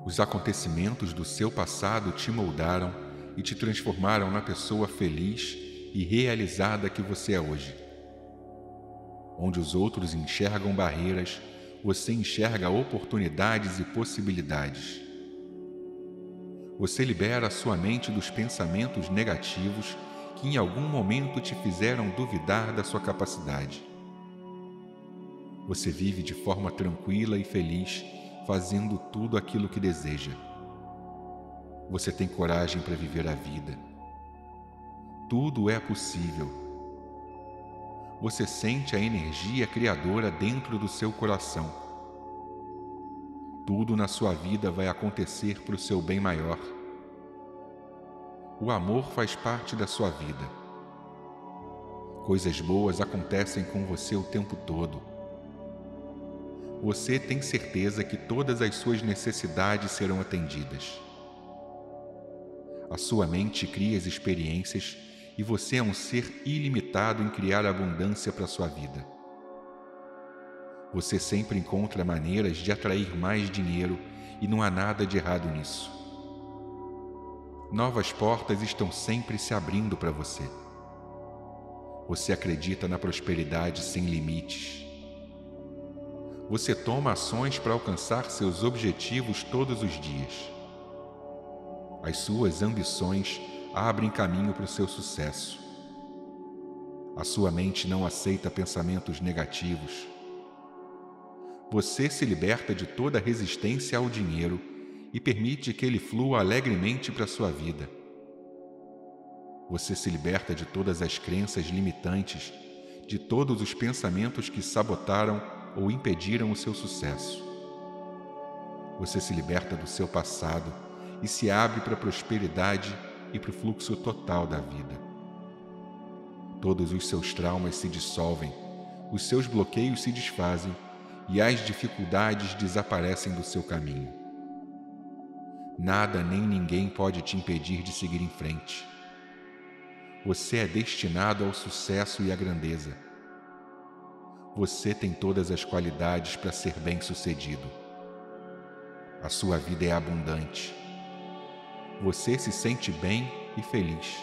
Os acontecimentos do seu passado te moldaram e te transformaram na pessoa feliz e realizada que você é hoje. Onde os outros enxergam barreiras, você enxerga oportunidades e possibilidades. Você libera sua mente dos pensamentos negativos que em algum momento te fizeram duvidar da sua capacidade. Você vive de forma tranquila e feliz, fazendo tudo aquilo que deseja. Você tem coragem para viver a vida. Tudo é possível. Você sente a energia criadora dentro do seu coração. Tudo na sua vida vai acontecer para o seu bem maior. O amor faz parte da sua vida. Coisas boas acontecem com você o tempo todo. Você tem certeza que todas as suas necessidades serão atendidas. A sua mente cria as experiências e você é um ser ilimitado em criar abundância para sua vida. Você sempre encontra maneiras de atrair mais dinheiro e não há nada de errado nisso. Novas portas estão sempre se abrindo para você. Você acredita na prosperidade sem limites. Você toma ações para alcançar seus objetivos todos os dias. As suas ambições abrem caminho para o seu sucesso. A sua mente não aceita pensamentos negativos. Você se liberta de toda resistência ao dinheiro e permite que ele flua alegremente para sua vida. Você se liberta de todas as crenças limitantes, de todos os pensamentos que sabotaram ou impediram o seu sucesso. Você se liberta do seu passado e se abre para a prosperidade e para o fluxo total da vida. Todos os seus traumas se dissolvem, os seus bloqueios se desfazem e as dificuldades desaparecem do seu caminho. Nada nem ninguém pode te impedir de seguir em frente. Você é destinado ao sucesso e à grandeza. Você tem todas as qualidades para ser bem-sucedido. A sua vida é abundante você se sente bem e feliz.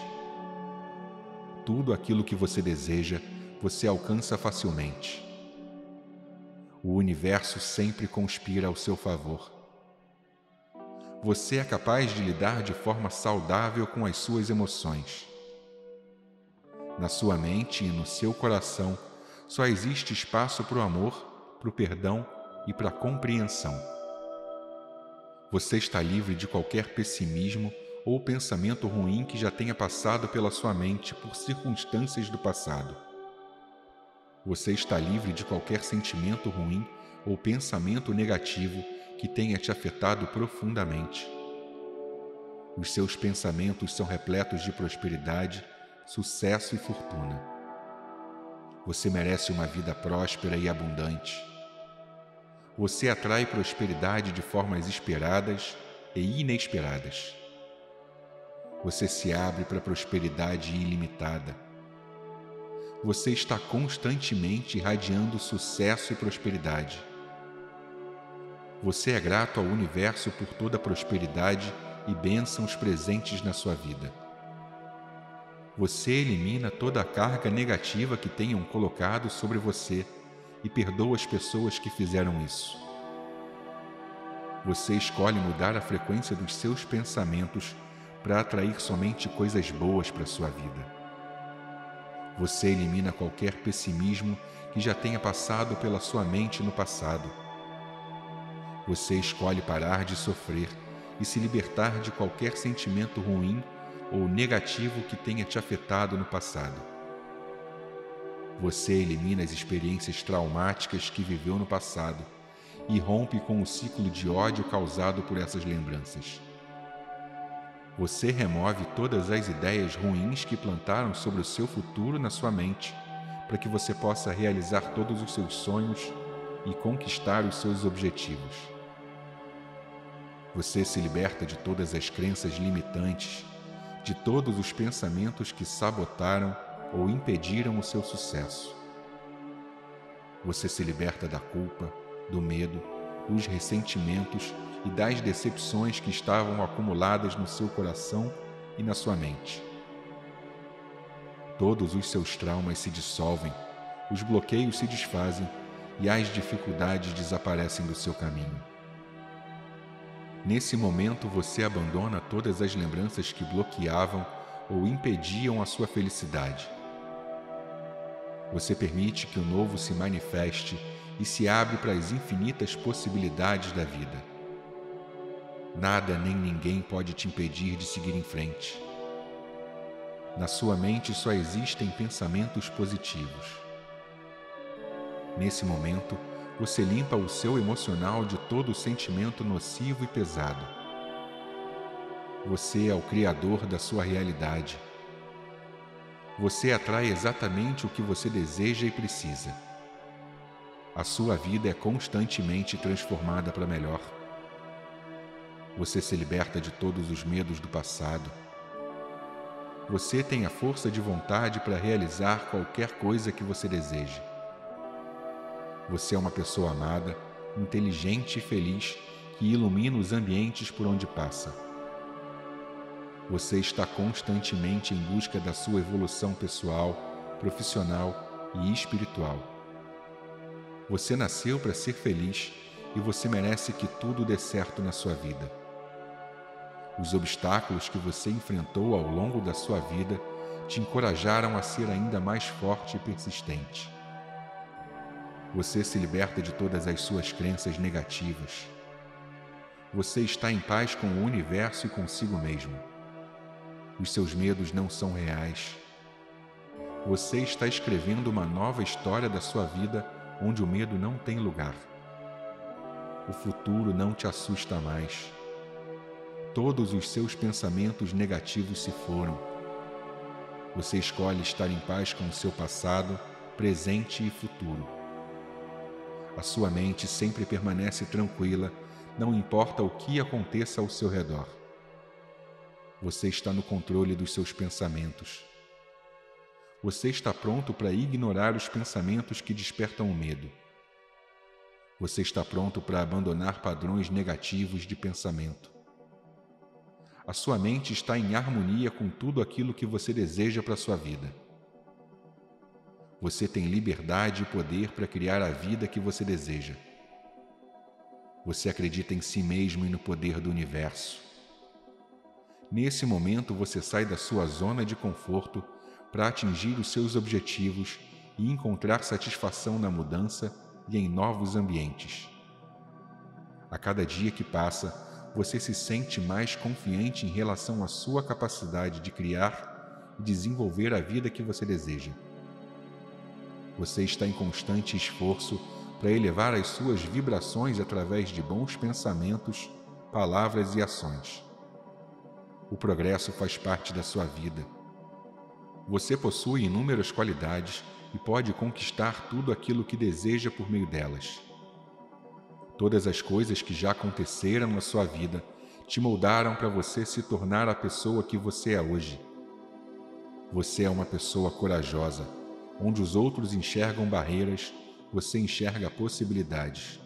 Tudo aquilo que você deseja, você alcança facilmente. O universo sempre conspira ao seu favor. Você é capaz de lidar de forma saudável com as suas emoções. Na sua mente e no seu coração só existe espaço para o amor, para o perdão e para a compreensão. Você está livre de qualquer pessimismo ou pensamento ruim que já tenha passado pela sua mente por circunstâncias do passado. Você está livre de qualquer sentimento ruim ou pensamento negativo que tenha te afetado profundamente. Os seus pensamentos são repletos de prosperidade, sucesso e fortuna. Você merece uma vida próspera e abundante você atrai prosperidade de formas esperadas e inesperadas. Você se abre para prosperidade ilimitada. Você está constantemente irradiando sucesso e prosperidade. Você é grato ao universo por toda a prosperidade e bênçãos presentes na sua vida. Você elimina toda a carga negativa que tenham colocado sobre você e perdoa as pessoas que fizeram isso. Você escolhe mudar a frequência dos seus pensamentos para atrair somente coisas boas para sua vida. Você elimina qualquer pessimismo que já tenha passado pela sua mente no passado. Você escolhe parar de sofrer e se libertar de qualquer sentimento ruim ou negativo que tenha te afetado no passado. Você elimina as experiências traumáticas que viveu no passado e rompe com o ciclo de ódio causado por essas lembranças. Você remove todas as ideias ruins que plantaram sobre o seu futuro na sua mente, para que você possa realizar todos os seus sonhos e conquistar os seus objetivos. Você se liberta de todas as crenças limitantes, de todos os pensamentos que sabotaram ou impediram o seu sucesso. Você se liberta da culpa, do medo, dos ressentimentos e das decepções que estavam acumuladas no seu coração e na sua mente. Todos os seus traumas se dissolvem, os bloqueios se desfazem e as dificuldades desaparecem do seu caminho. Nesse momento você abandona todas as lembranças que bloqueavam ou impediam a sua felicidade. Você permite que o novo se manifeste e se abre para as infinitas possibilidades da vida. Nada nem ninguém pode te impedir de seguir em frente. Na sua mente só existem pensamentos positivos. Nesse momento, você limpa o seu emocional de todo sentimento nocivo e pesado. Você é o criador da sua realidade. Você atrai exatamente o que você deseja e precisa. A sua vida é constantemente transformada para melhor. Você se liberta de todos os medos do passado. Você tem a força de vontade para realizar qualquer coisa que você deseje. Você é uma pessoa amada, inteligente e feliz que ilumina os ambientes por onde passa. Você está constantemente em busca da sua evolução pessoal, profissional e espiritual. Você nasceu para ser feliz e você merece que tudo dê certo na sua vida. Os obstáculos que você enfrentou ao longo da sua vida te encorajaram a ser ainda mais forte e persistente. Você se liberta de todas as suas crenças negativas. Você está em paz com o universo e consigo mesmo. Os seus medos não são reais. Você está escrevendo uma nova história da sua vida onde o medo não tem lugar. O futuro não te assusta mais. Todos os seus pensamentos negativos se foram. Você escolhe estar em paz com o seu passado, presente e futuro a sua mente sempre permanece tranquila, não importa o que aconteça ao seu redor. Você está no controle dos seus pensamentos. Você está pronto para ignorar os pensamentos que despertam o medo. Você está pronto para abandonar padrões negativos de pensamento. A sua mente está em harmonia com tudo aquilo que você deseja para a sua vida. Você tem liberdade e poder para criar a vida que você deseja. Você acredita em si mesmo e no poder do universo. Nesse momento, você sai da sua zona de conforto para atingir os seus objetivos e encontrar satisfação na mudança e em novos ambientes. A cada dia que passa, você se sente mais confiante em relação à sua capacidade de criar e desenvolver a vida que você deseja. Você está em constante esforço para elevar as suas vibrações através de bons pensamentos, palavras e ações. O progresso faz parte da sua vida. Você possui inúmeras qualidades e pode conquistar tudo aquilo que deseja por meio delas. Todas as coisas que já aconteceram na sua vida te moldaram para você se tornar a pessoa que você é hoje. Você é uma pessoa corajosa Onde os outros enxergam barreiras, você enxerga possibilidades.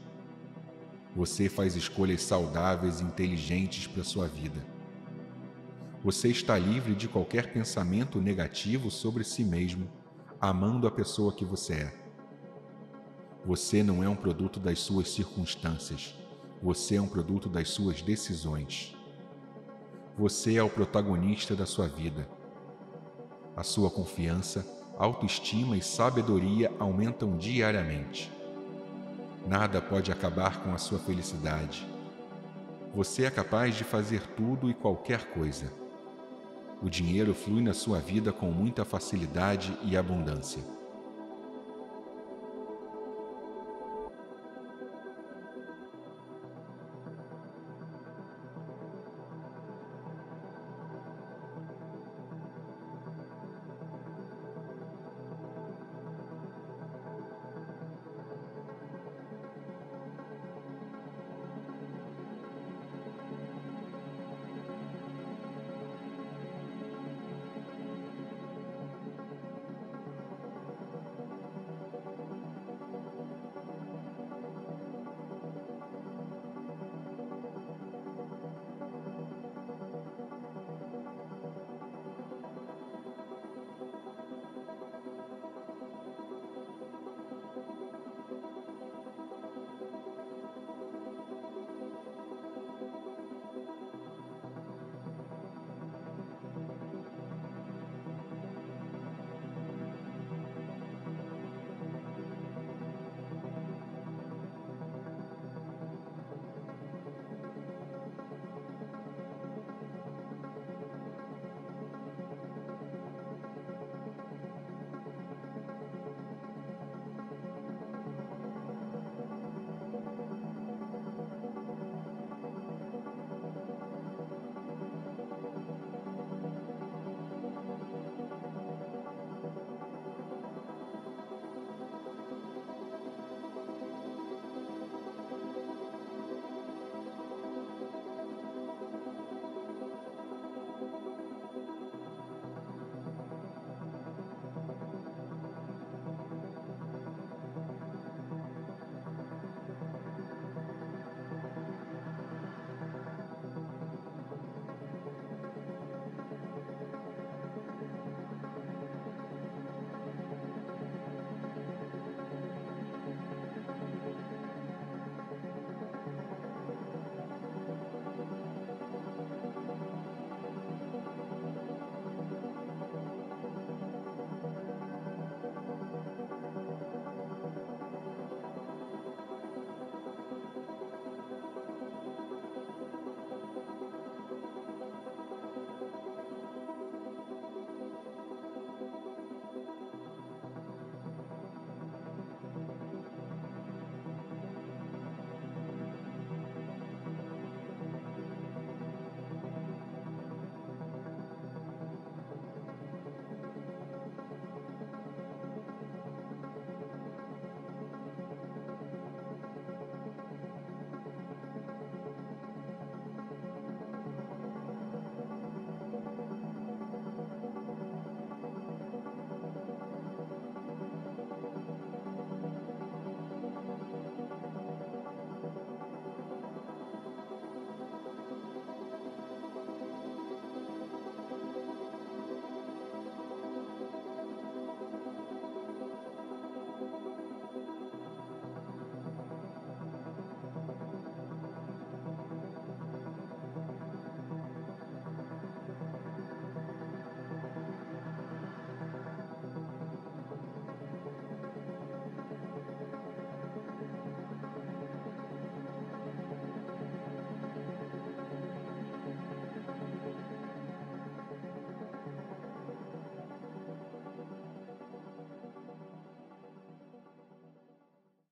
Você faz escolhas saudáveis e inteligentes para sua vida. Você está livre de qualquer pensamento negativo sobre si mesmo, amando a pessoa que você é. Você não é um produto das suas circunstâncias, você é um produto das suas decisões. Você é o protagonista da sua vida. A sua confiança autoestima e sabedoria aumentam diariamente. Nada pode acabar com a sua felicidade. Você é capaz de fazer tudo e qualquer coisa. O dinheiro flui na sua vida com muita facilidade e abundância.